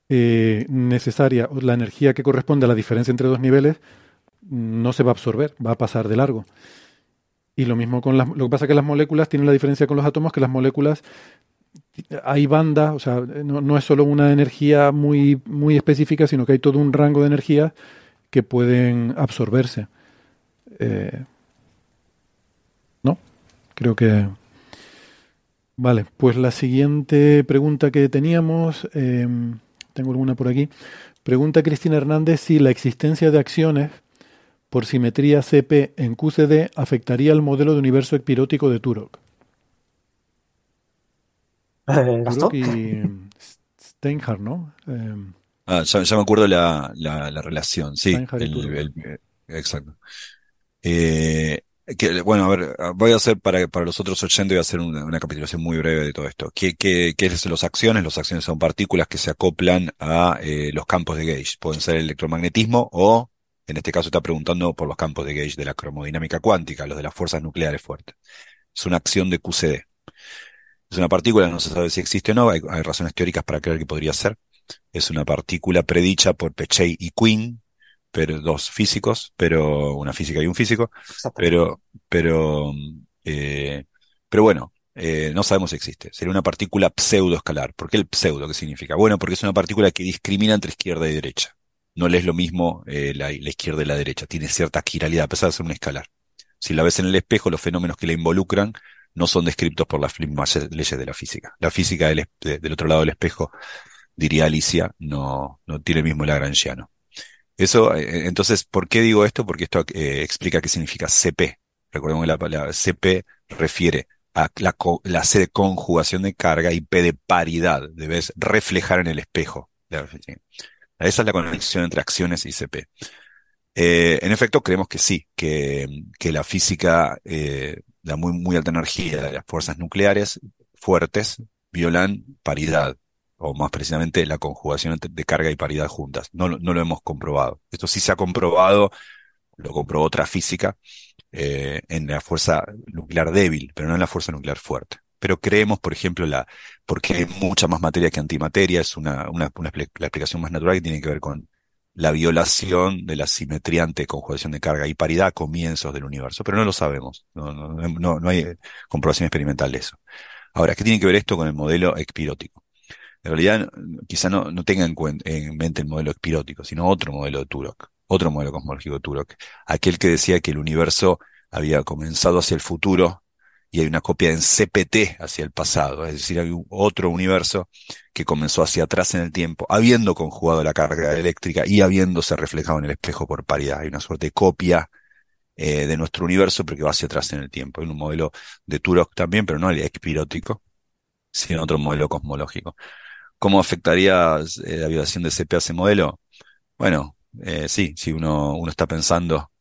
eh, necesaria, o la energía que corresponde a la diferencia entre dos niveles, no se va a absorber, va a pasar de largo. Y lo mismo con las, lo que pasa es que las moléculas tienen la diferencia con los átomos, que las moléculas hay bandas, o sea, no, no es solo una energía muy, muy específica, sino que hay todo un rango de energías que pueden absorberse. Eh, ¿No? Creo que... Vale, pues la siguiente pregunta que teníamos, eh, tengo alguna por aquí, pregunta Cristina Hernández si la existencia de acciones por simetría CP en QCD afectaría al modelo de universo epirótico de Turok.
Eh,
y Steinhardt, ¿no? Eh,
Ah, ya, ya me acuerdo la, la, la relación, sí, el-
Turok.
el- exacto. Eh, que, bueno, a ver, voy a hacer para, para los otros 80, voy a hacer una, una capitulación muy breve de todo esto. ¿Qué, qué, qué es los acciones? Los acciones son partículas que se acoplan a eh, los campos de gauge. Pueden ser el electromagnetismo o, en este caso está preguntando por los campos de gauge de la cromodinámica cuántica, los de las fuerzas nucleares fuertes. Es una acción de QCD. Es una partícula, no se sabe si existe o no, hay, hay razones teóricas para creer que podría ser. Es una partícula predicha por Pechey y Quinn, pero dos físicos, pero una física y un físico, pero, pero, eh, pero bueno, eh, no sabemos si existe. Sería una partícula pseudoescalar. ¿Por qué el pseudo? ¿Qué significa? Bueno, porque es una partícula que discrimina entre izquierda y derecha. No le es lo mismo eh, la, izquierda y la derecha. Tiene cierta quiralidad, a pesar de ser un escalar. Si la ves en el espejo, los fenómenos que la involucran no son descritos por las mismas leyes de la física. La física del, otro lado del espejo, diría Alicia, no, no tiene el mismo lagrangiano. Eso, eh, entonces, ¿por qué digo esto? Porque esto eh, explica qué significa CP. Recordemos que la palabra CP refiere a la, la C de conjugación de carga y P de paridad. Debes reflejar en el espejo. Esa es la conexión entre acciones y CP. Eh, en efecto, creemos que sí, que, que la física eh, de muy, muy alta energía de las fuerzas nucleares fuertes violan paridad, o más precisamente la conjugación de carga y paridad juntas. No, no lo hemos comprobado. Esto sí se ha comprobado, lo comprobó otra física, eh, en la fuerza nuclear débil, pero no en la fuerza nuclear fuerte. Pero creemos, por ejemplo, la, porque hay mucha más materia que antimateria, es una, una, una la explicación más natural que tiene que ver con la violación de la simetría ante conjugación de carga y paridad a comienzos del universo, pero no lo sabemos, no, no, no, no hay comprobación experimental de eso. Ahora, ¿qué tiene que ver esto con el modelo expirótico? En realidad, quizá no, no tenga en, en, mente el modelo expirótico, sino otro modelo de Turok, otro modelo cosmológico de Turok, aquel que decía que el universo había comenzado hacia el futuro y hay una copia en CPT hacia el pasado, es decir, hay otro universo que comenzó hacia atrás en el tiempo, habiendo conjugado la carga eléctrica y habiéndose reflejado en el espejo por paridad. Hay una suerte de copia eh, de nuestro universo, pero que va hacia atrás en el tiempo. Hay un modelo de Turok también, pero no el expirótico, sino otro modelo cosmológico. ¿Cómo afectaría eh, la violación de CP a ese modelo? Bueno, eh, sí, si uno, uno está pensando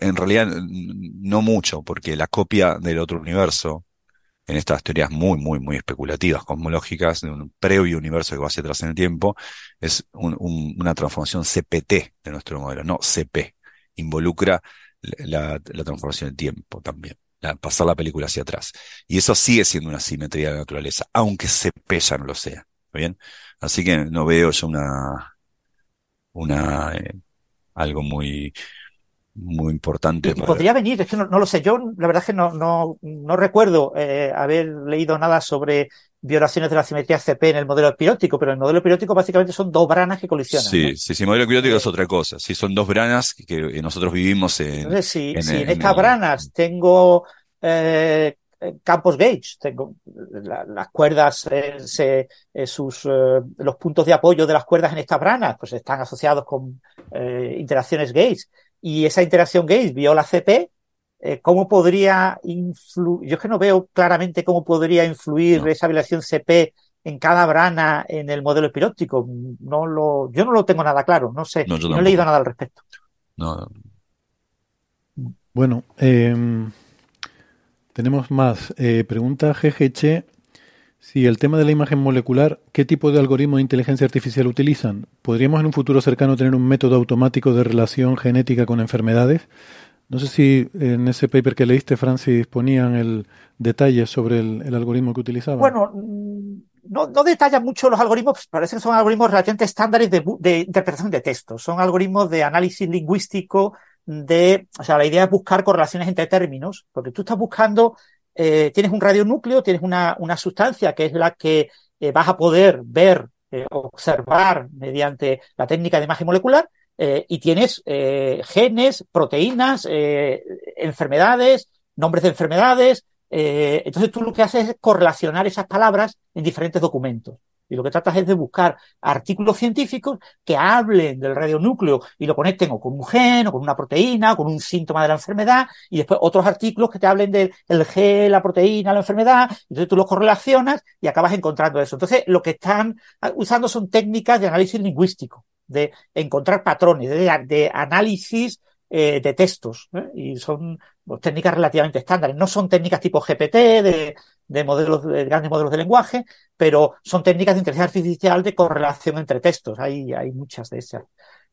en realidad no mucho, porque la copia del otro universo, en estas teorías muy, muy, muy especulativas, cosmológicas, de un previo universo que va hacia atrás en el tiempo, es una transformación CPT de nuestro modelo, no CP. Involucra la, transformación del tiempo también, pasar la película hacia atrás. Y eso sigue siendo una simetría de la naturaleza, aunque CP ya no lo sea. ¿Bien? Así que no veo yo una, una, eh, algo muy, muy importante.
Podría venir, es que no, lo sé. Yo la verdad es que no, no, no recuerdo eh, haber leído nada sobre violaciones de la simetría CP en el modelo espirótico, pero el modelo espirótico básicamente son dos branas que colisionan.
Sí, sí, sí, el modelo espirótico es otra cosa. Sí, son dos branas que, nosotros vivimos en.
Entonces, si en, estas branas tengo eh, campos gauge, tengo las cuerdas, eh, sus, los puntos de apoyo de las cuerdas en estas branas, pues están asociados con interacciones gauge y esa interacción Gates viola CP, eh, ¿cómo podría influir? Yo es que no veo claramente cómo podría influir esa violación CP en cada brana en el modelo epiróptico. No lo, yo no lo tengo nada claro, no sé, no, he leído nada al respecto.
Bueno, em, tenemos más. Eh, pregunta GGC si el tema de la imagen molecular, ¿qué tipo de algoritmo de inteligencia artificial utilizan? ¿Podríamos en un futuro cercano tener un método automático de relación genética con enfermedades? No sé si en ese paper que leíste, Francis, ponían el detalle sobre el, algoritmo que utilizaban.
Bueno, mm, no, no detallan mucho los algoritmos, parece que son algoritmos relativamente estándares de, de interpretación de textos. Son algoritmos de análisis lingüístico de, o sea, la idea es buscar correlaciones entre términos, porque tú estás buscando eh, tienes un radionúcleo, tienes una, una, sustancia que es la que eh, vas a poder ver, eh, observar mediante la técnica de imagen molecular, y tienes genes, proteínas, enfermedades, nombres de enfermedades. entonces tú lo que haces es correlacionar esas palabras en diferentes documentos. Y lo que tratas es de buscar artículos científicos que hablen del radionúcleo y lo conecten o con un gen, o con una proteína, o con un síntoma de la enfermedad, y después otros artículos que te hablen del gen, la proteína, la enfermedad, entonces tú los correlacionas y acabas encontrando eso. Entonces, lo que están usando son técnicas de análisis lingüístico, de encontrar patrones, de, análisis eh, de textos, ¿eh? y son pues, técnicas relativamente estándares. No son técnicas tipo GPT, de, de modelos, de grandes modelos de lenguaje, pero son técnicas de inteligencia artificial de correlación entre textos. Hay, hay muchas de esas.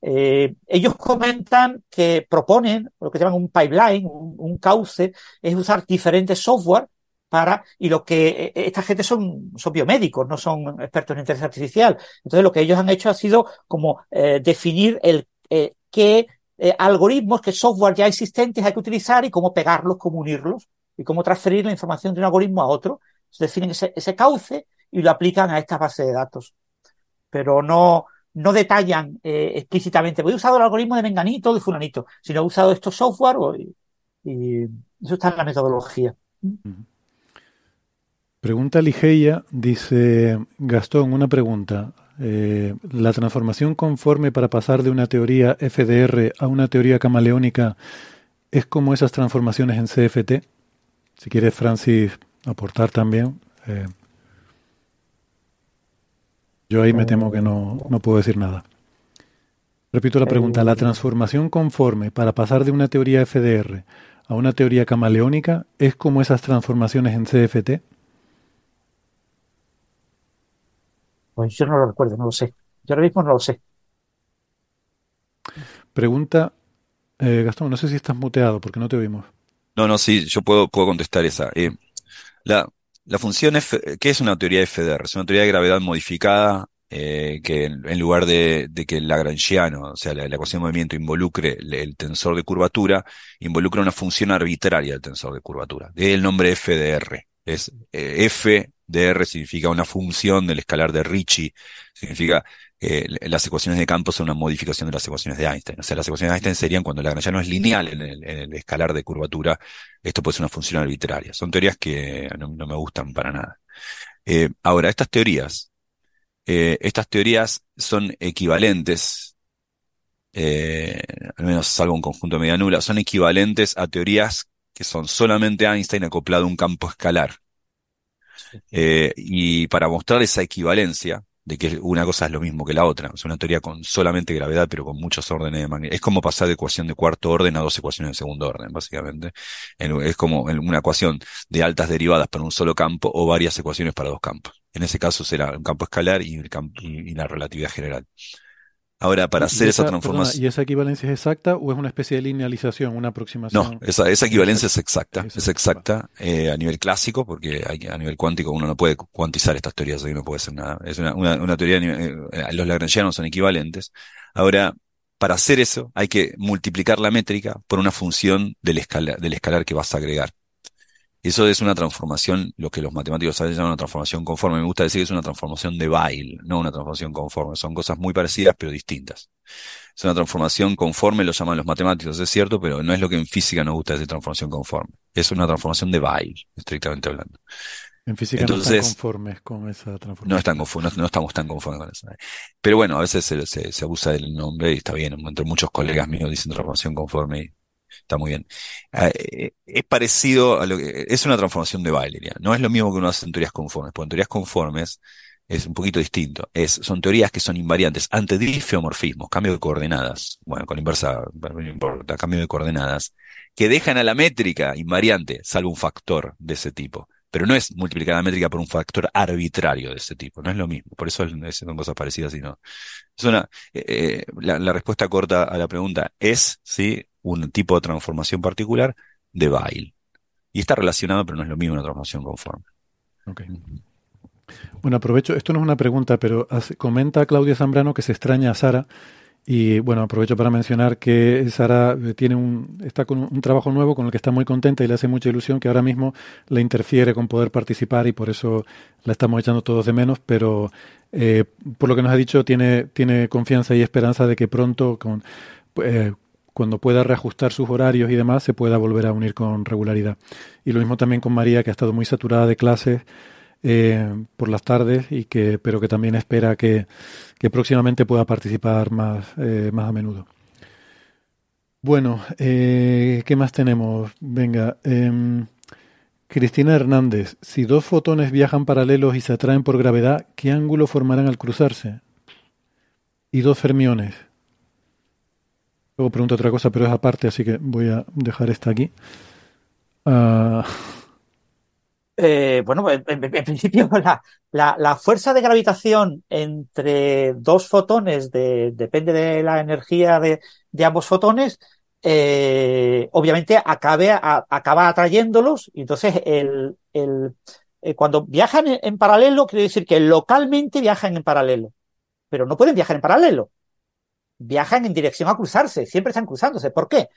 Eh, ellos comentan que proponen lo que llaman un pipeline, un, cauce, es usar diferentes software para, y lo que e, e, esta gente son, son biomédicos, no son expertos en inteligencia artificial. Entonces lo que ellos han hecho ha sido como eh, definir el eh, qué eh, algoritmos, qué software ya existentes hay que utilizar y cómo pegarlos, cómo unirlos y cómo transferir la información de un algoritmo a otro. Se definen ese, cauce y lo aplican a esta base de datos. Pero no, no detallan eh, explícitamente, voy a usar el algoritmo de Menganito o de Fulanito, sino he usado estos software Y eso está en la metodología.
Pregunta Ligeia, dice Gastón, una pregunta. Eh, ¿La transformación conforme para pasar de una teoría FDR a una teoría camaleónica es como esas transformaciones en CFT? Si quieres, Francis, aportar también. Eh, yo ahí me temo que no, no puedo decir nada. Repito la pregunta. ¿La transformación conforme para pasar de una teoría FDR a una teoría camaleónica es como esas transformaciones en CFT?
Pues yo no lo recuerdo, no lo sé. Yo ahora mismo no lo sé.
Pregunta, eh, Gastón, no sé si estás muteado porque no te oímos.
No, no, sí, yo puedo, puedo contestar esa. Eh, la, la función F, ¿qué es una teoría FDR? Es una teoría de gravedad modificada eh, que en, lugar de, de, que el lagrangiano, o sea, la, ecuación de movimiento involucre el, tensor de curvatura, involucra una función arbitraria del tensor de curvatura. De el nombre FDR. Es eh, significa una función del escalar de Ricci, significa eh, las ecuaciones de campo son una modificación de las ecuaciones de Einstein. O sea, las ecuaciones de Einstein serían cuando el lagrangiano es lineal en el, en el, escalar de curvatura, esto puede ser una función arbitraria. Son teorías que no, no me gustan para nada. Eh, ahora, estas teorías, eh, estas teorías son equivalentes, eh, al menos salvo un conjunto de media nula, son equivalentes a teorías que son solamente Einstein acoplado a un campo escalar. Y para mostrar esa equivalencia, de que una cosa es lo mismo que la otra, es una teoría con solamente gravedad, pero con muchos órdenes de magnitud. Es como pasar de ecuación de cuarto orden a dos ecuaciones de segundo orden, básicamente. Es como una ecuación de altas derivadas para un solo campo o varias ecuaciones para dos campos. En ese caso será un campo escalar y, y la relatividad general. Ahora, para hacer esa, esa transformación.
Perdona, ¿Y esa equivalencia es exacta o es una especie de linealización, una aproximación?
No, esa, esa equivalencia es exacta. Es exacta eh, a nivel clásico, porque hay, a nivel cuántico uno no puede cuantizar estas teorías, ahí no puede ser nada. Es una, una, una teoría, eh, los lagrangianos son equivalentes. Ahora, para hacer eso, hay que multiplicar la métrica por una función del, escala, del escalar que vas a agregar. Eso es una transformación, lo que los matemáticos llamar una transformación conforme. Me gusta decir que es una transformación de Bail, no una transformación conforme. Son cosas muy parecidas pero distintas. Es una transformación conforme, lo llaman los matemáticos, es cierto, pero no es lo que en física nos gusta decir transformación conforme. Es una transformación de Bail, estrictamente hablando.
En física Entonces, no están conformes con esa transformación.
No, están conformes, no, no, estamos tan conformes con eso. Pero bueno, a veces se, se, se, abusa del nombre y está bien. Entre muchos colegas míos dicen transformación conforme y Está muy bien. Eh, es parecido a lo que, es una transformación de Bailey. No es lo mismo que uno hace en teorías conformes, porque en teorías conformes es un poquito distinto. Es, son teorías que son invariantes ante difeomorfismos, cambio de coordenadas. Bueno, con la inversa, no importa, cambio de coordenadas, que dejan a la métrica invariante, salvo un factor de ese tipo. Pero no es multiplicar la métrica por un factor arbitrario de ese tipo, no es lo mismo. Por eso es, son cosas parecidas y no. Es una, eh, eh, la respuesta corta a la pregunta es, sí, un tipo de transformación particular de Bail. Y está relacionado, pero no es lo mismo una transformación conforme.
Okay. Bueno, aprovecho, esto no es una pregunta, pero comenta Claudia Zambrano que se extraña a Sara. Y bueno, aprovecho para mencionar que Sara tiene un, está con un trabajo nuevo con el que está muy contenta y le hace mucha ilusión que ahora mismo le interfiere con poder participar y por eso la estamos echando todos de menos, pero eh, por lo que nos ha dicho tiene, tiene confianza y esperanza de que pronto con, eh, cuando pueda reajustar sus horarios y demás, se pueda volver a unir con regularidad. Y lo mismo también con María, que ha estado muy saturada de clases eh, por las tardes y que, pero que también espera que, que próximamente pueda participar más, eh, más a menudo. Bueno, eh, ¿qué más tenemos? Venga, eh, Cristina Hernández, si dos fotones viajan paralelos y se atraen por gravedad, ¿qué ángulo formarán al cruzarse? Y dos fermiones. Luego pregunto otra cosa, pero es aparte, así que voy a dejar esta aquí. Uh...
Eh, bueno, en, en, en principio la, fuerza de gravitación entre dos fotones de, depende de la energía de, ambos fotones, eh, obviamente acaba atrayéndolos y entonces eh, cuando viajan en, en, paralelo quiere decir que localmente viajan en paralelo, pero no pueden viajar en paralelo viajan en dirección a cruzarse, siempre están cruzándose. ¿Por qué?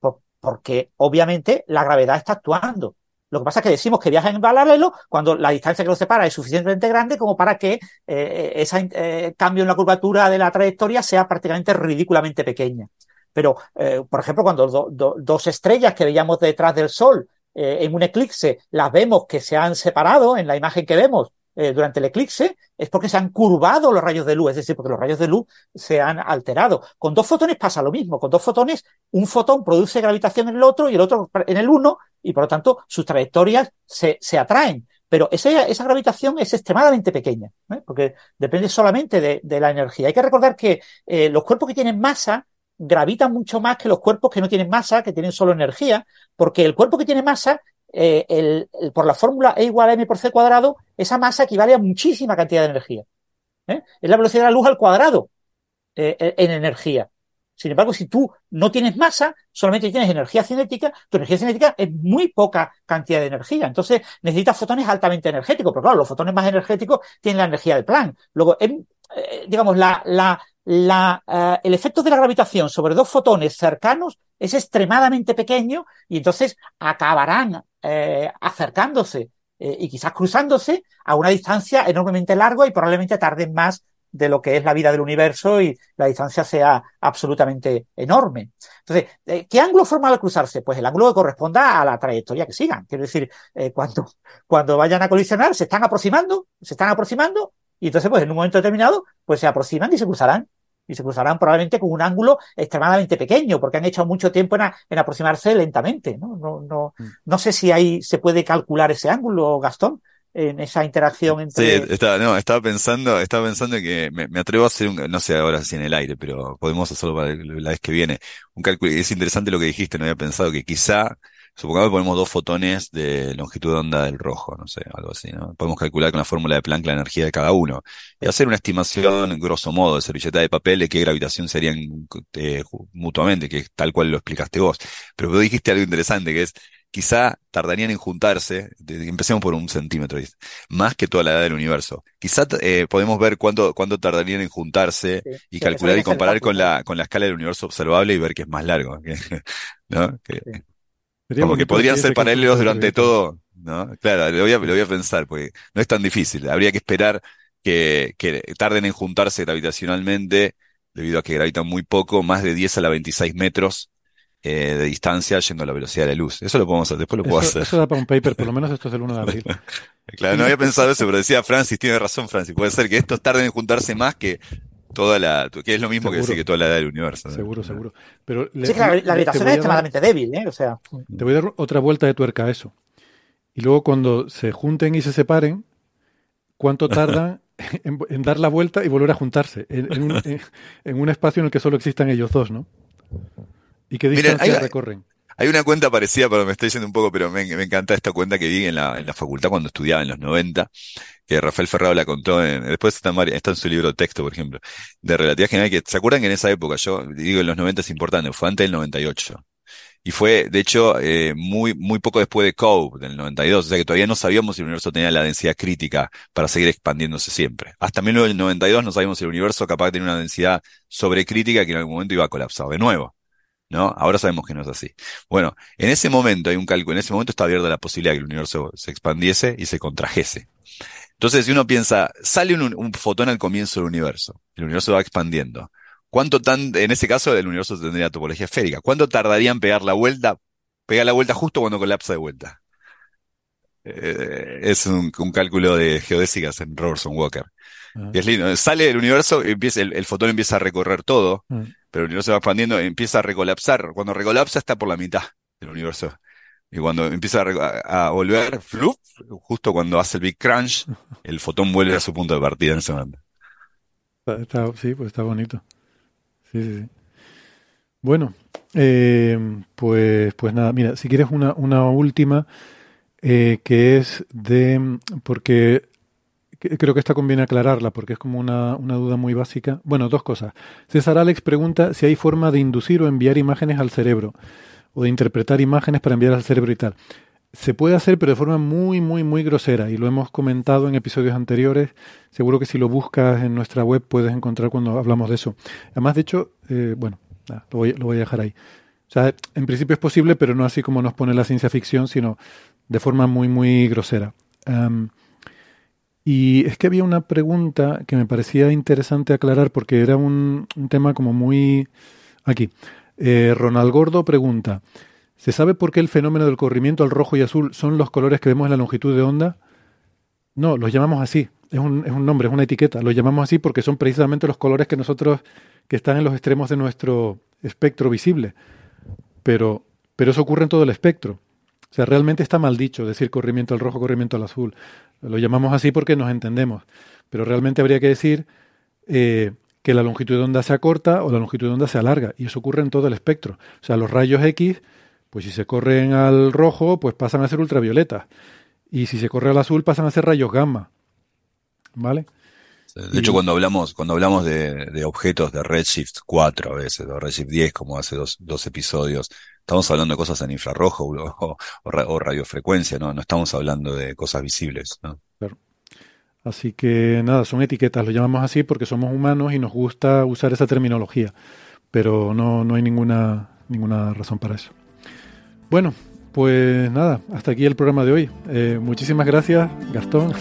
Por, porque obviamente la gravedad está actuando. Lo que pasa es que decimos que viajan en paralelo cuando la distancia que los separa es suficientemente grande como para que eh, ese eh, cambio en la curvatura de la trayectoria sea prácticamente ridículamente pequeña. Pero, eh, por ejemplo, cuando dos estrellas que veíamos detrás del Sol en un eclipse las vemos que se han separado en la imagen que vemos eh, durante el eclipse, es porque se han curvado los rayos de luz, es decir, porque los rayos de luz se han alterado. Con dos fotones pasa lo mismo. Con dos fotones, un fotón produce gravitación en el otro y el otro en el uno, y por lo tanto sus trayectorias se, se atraen. Pero esa, esa gravitación es extremadamente pequeña, ¿eh? porque depende solamente de, de, la energía. Hay que recordar que eh, los cuerpos que tienen masa gravitan mucho más que los cuerpos que no tienen masa, que tienen solo energía, porque el cuerpo que tiene masa, eh, el, por la fórmula E igual a m por c cuadrado, esa masa equivale a muchísima cantidad de energía. ¿eh? Es la velocidad de la luz al cuadrado eh, en energía. Sin embargo, si tú no tienes masa, solamente tienes energía cinética, tu energía cinética es muy poca cantidad de energía. Entonces, necesitas fotones altamente energéticos. Pero claro, los fotones más energéticos tienen la energía del plan. Luego, digamos, la, la, la, el efecto de la gravitación sobre dos fotones cercanos es extremadamente pequeño y entonces acabarán eh, acercándose eh, y quizás cruzándose a una distancia enormemente larga y probablemente tarden más de lo que es la vida del universo y la distancia sea absolutamente enorme. Entonces, eh, ¿qué ángulo forma al cruzarse? Pues el ángulo que corresponda a la trayectoria que sigan. Quiero decir, cuando, cuando vayan a colisionar, se están aproximando, se están aproximando, y entonces, pues en un momento determinado, pues se aproximan y se cruzarán y se cruzarán probablemente con un ángulo extremadamente pequeño, porque han hecho mucho tiempo en, en aproximarse lentamente. ¿no? No, no, mm. no sé si ahí se puede calcular ese ángulo, Gastón, en esa interacción entre.
Sí, estaba, no, estaba pensando, estaba pensando que me, me, atrevo a hacer un, no sé ahora si en el aire, pero podemos hacerlo para la vez que viene. Un cálculo, es interesante lo que dijiste, no había pensado que quizá Supongamos que ponemos dos fotones de longitud de onda del rojo, no sé, algo así, ¿no? Podemos calcular con la fórmula de Planck la energía de cada uno y hacer una estimación, grosso modo, de servilleta de papel de qué gravitación serían eh, mutuamente, que es tal cual lo explicaste vos. Pero vos dijiste algo interesante, que es, quizá tardarían en juntarse, empecemos por un centímetro, más que toda la edad del universo. Quizá eh, podemos ver cuánto, cuánto tardarían en juntarse sí, y calcular y comparar con la, con la escala del universo observable y ver que es más largo. ¿no? Sí. Como que podrían ser paralelos durante todo, ¿no? Claro, lo voy, a, lo voy a pensar, porque no es tan difícil. Habría que esperar que, que tarden en juntarse gravitacionalmente, debido a que gravitan muy poco, más de 10 a la 26 metros eh, de distancia yendo a la velocidad de la luz. Eso lo podemos hacer, después lo puedo
eso,
hacer.
Eso da para un paper, por lo menos esto es el 1 de abril.
claro, no había pensado eso, pero decía Francis, tiene razón Francis, puede ser que estos tarden en juntarse más que toda la, que es lo mismo seguro. que decir que toda la edad del universo.
Seguro, seguro. Pero
le, sí, claro, la gravitación es extremadamente débil, ¿eh? O sea.
Te voy a dar otra vuelta de tuerca a eso. Y luego cuando se junten y se separen, ¿cuánto tardan en, en, dar la vuelta y volver a juntarse? En, en, un, en, un, espacio en el que solo existan ellos dos, ¿no? ¿Y qué distancia
Miren, hay,
recorren?
Hay una cuenta parecida, pero me estoy diciendo un poco, pero me, encanta esta cuenta que vi en la, en la facultad cuando estudiaba en los 90, que Rafael Ferrado la contó, en, después está en, está en su libro texto, por ejemplo, de relatividad general, que se acuerdan que en esa época, yo digo en los 90 es importante, fue antes del 98. Y fue, de hecho, eh, muy, muy poco después de Cove, del 92. O sea que todavía no sabíamos si el universo tenía la densidad crítica para seguir expandiéndose siempre. Hasta 1992 no sabíamos si el universo capaz de tener una densidad sobrecrítica que en algún momento iba a colapsar de nuevo. ¿No? Ahora sabemos que no es así. Bueno, en ese momento hay un cálculo, en ese momento está abierta la posibilidad de que el universo se expandiese y se contrajese. Entonces, si uno piensa, sale un, un, fotón al comienzo del universo, el universo va expandiendo. ¿Cuánto tan, en ese caso, el universo tendría topología esférica? ¿Cuánto tardaría en pegar la vuelta? Pegar la vuelta justo cuando colapsa de vuelta. Eh, es un, un, cálculo de geodésicas en Robertson Walker. Uh -huh. Es lindo. Sale el universo, empieza, el, el, fotón empieza a recorrer todo, uh -huh. Pero el universo va expandiendo, empieza a recolapsar. Cuando recolapsa está por la mitad del universo. Y cuando empieza a, a volver, flup, justo cuando hace el Big Crunch, el fotón vuelve a su punto de partida en ese momento.
Está, está, sí, pues está bonito. Sí, sí, sí. Bueno, eh, pues, pues nada, mira, si quieres una, una última, eh, que es de, porque creo que esta conviene aclararla, porque es como una, una duda muy básica. Bueno, dos cosas. César Alex pregunta si hay forma de inducir o enviar imágenes al cerebro o de interpretar imágenes para enviar al cerebro y tal. Se puede hacer, pero de forma muy, muy, muy grosera, y lo hemos comentado en episodios anteriores. Seguro que si lo buscas en nuestra web puedes encontrar cuando hablamos de eso. Además, de hecho, eh, bueno, lo, voy, lo voy a dejar ahí. O sea, en principio es posible, pero no así como nos pone la ciencia ficción, sino de forma muy, muy grosera. Y es que había una pregunta que me parecía interesante aclarar porque era un, tema como muy... Aquí. Eh, Ronald Gordo pregunta, ¿se sabe por qué el fenómeno del corrimiento al rojo y azul son los colores que vemos en la longitud de onda? No, los llamamos así. Es un, es un nombre, es una etiqueta. Los llamamos así porque son precisamente los colores que nosotros, que están en los extremos de nuestro espectro visible. Pero, pero eso ocurre en todo el espectro. O sea, realmente está mal dicho decir corrimiento al rojo, corrimiento al azul. Lo llamamos así porque nos entendemos. Pero realmente habría que decir eh, que la longitud de onda se acorta o la longitud de onda se alarga. Y eso ocurre en todo el espectro. O sea, los rayos X, pues si se corren al rojo, pues pasan a ser ultravioletas. Y si se corre al azul, pasan a ser rayos gamma. ¿Vale?
De hecho, cuando hablamos, cuando hablamos de, de, objetos de Redshift 4 a veces, o Redshift 10, como hace dos, dos episodios, estamos hablando de cosas en infrarrojo o, o, o, radiofrecuencia, ¿no? No estamos hablando de cosas visibles, ¿no?
Claro. Así que nada, son etiquetas, lo llamamos así porque somos humanos y nos gusta usar esa terminología, pero no, no hay ninguna, ninguna razón para eso. Bueno, pues nada, hasta aquí el programa de hoy. Eh, muchísimas gracias, Gastón.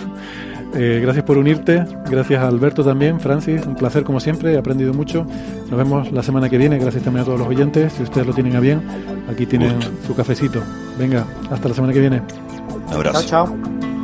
Eh, gracias por unirte. Gracias a Alberto también, Francis. Un placer como siempre. He aprendido mucho. Nos vemos la semana que viene. Gracias también a todos los oyentes. Si ustedes lo tienen a bien, aquí tienen su cafecito. Venga, hasta la semana que viene.
Un abrazo.
Chao, chao.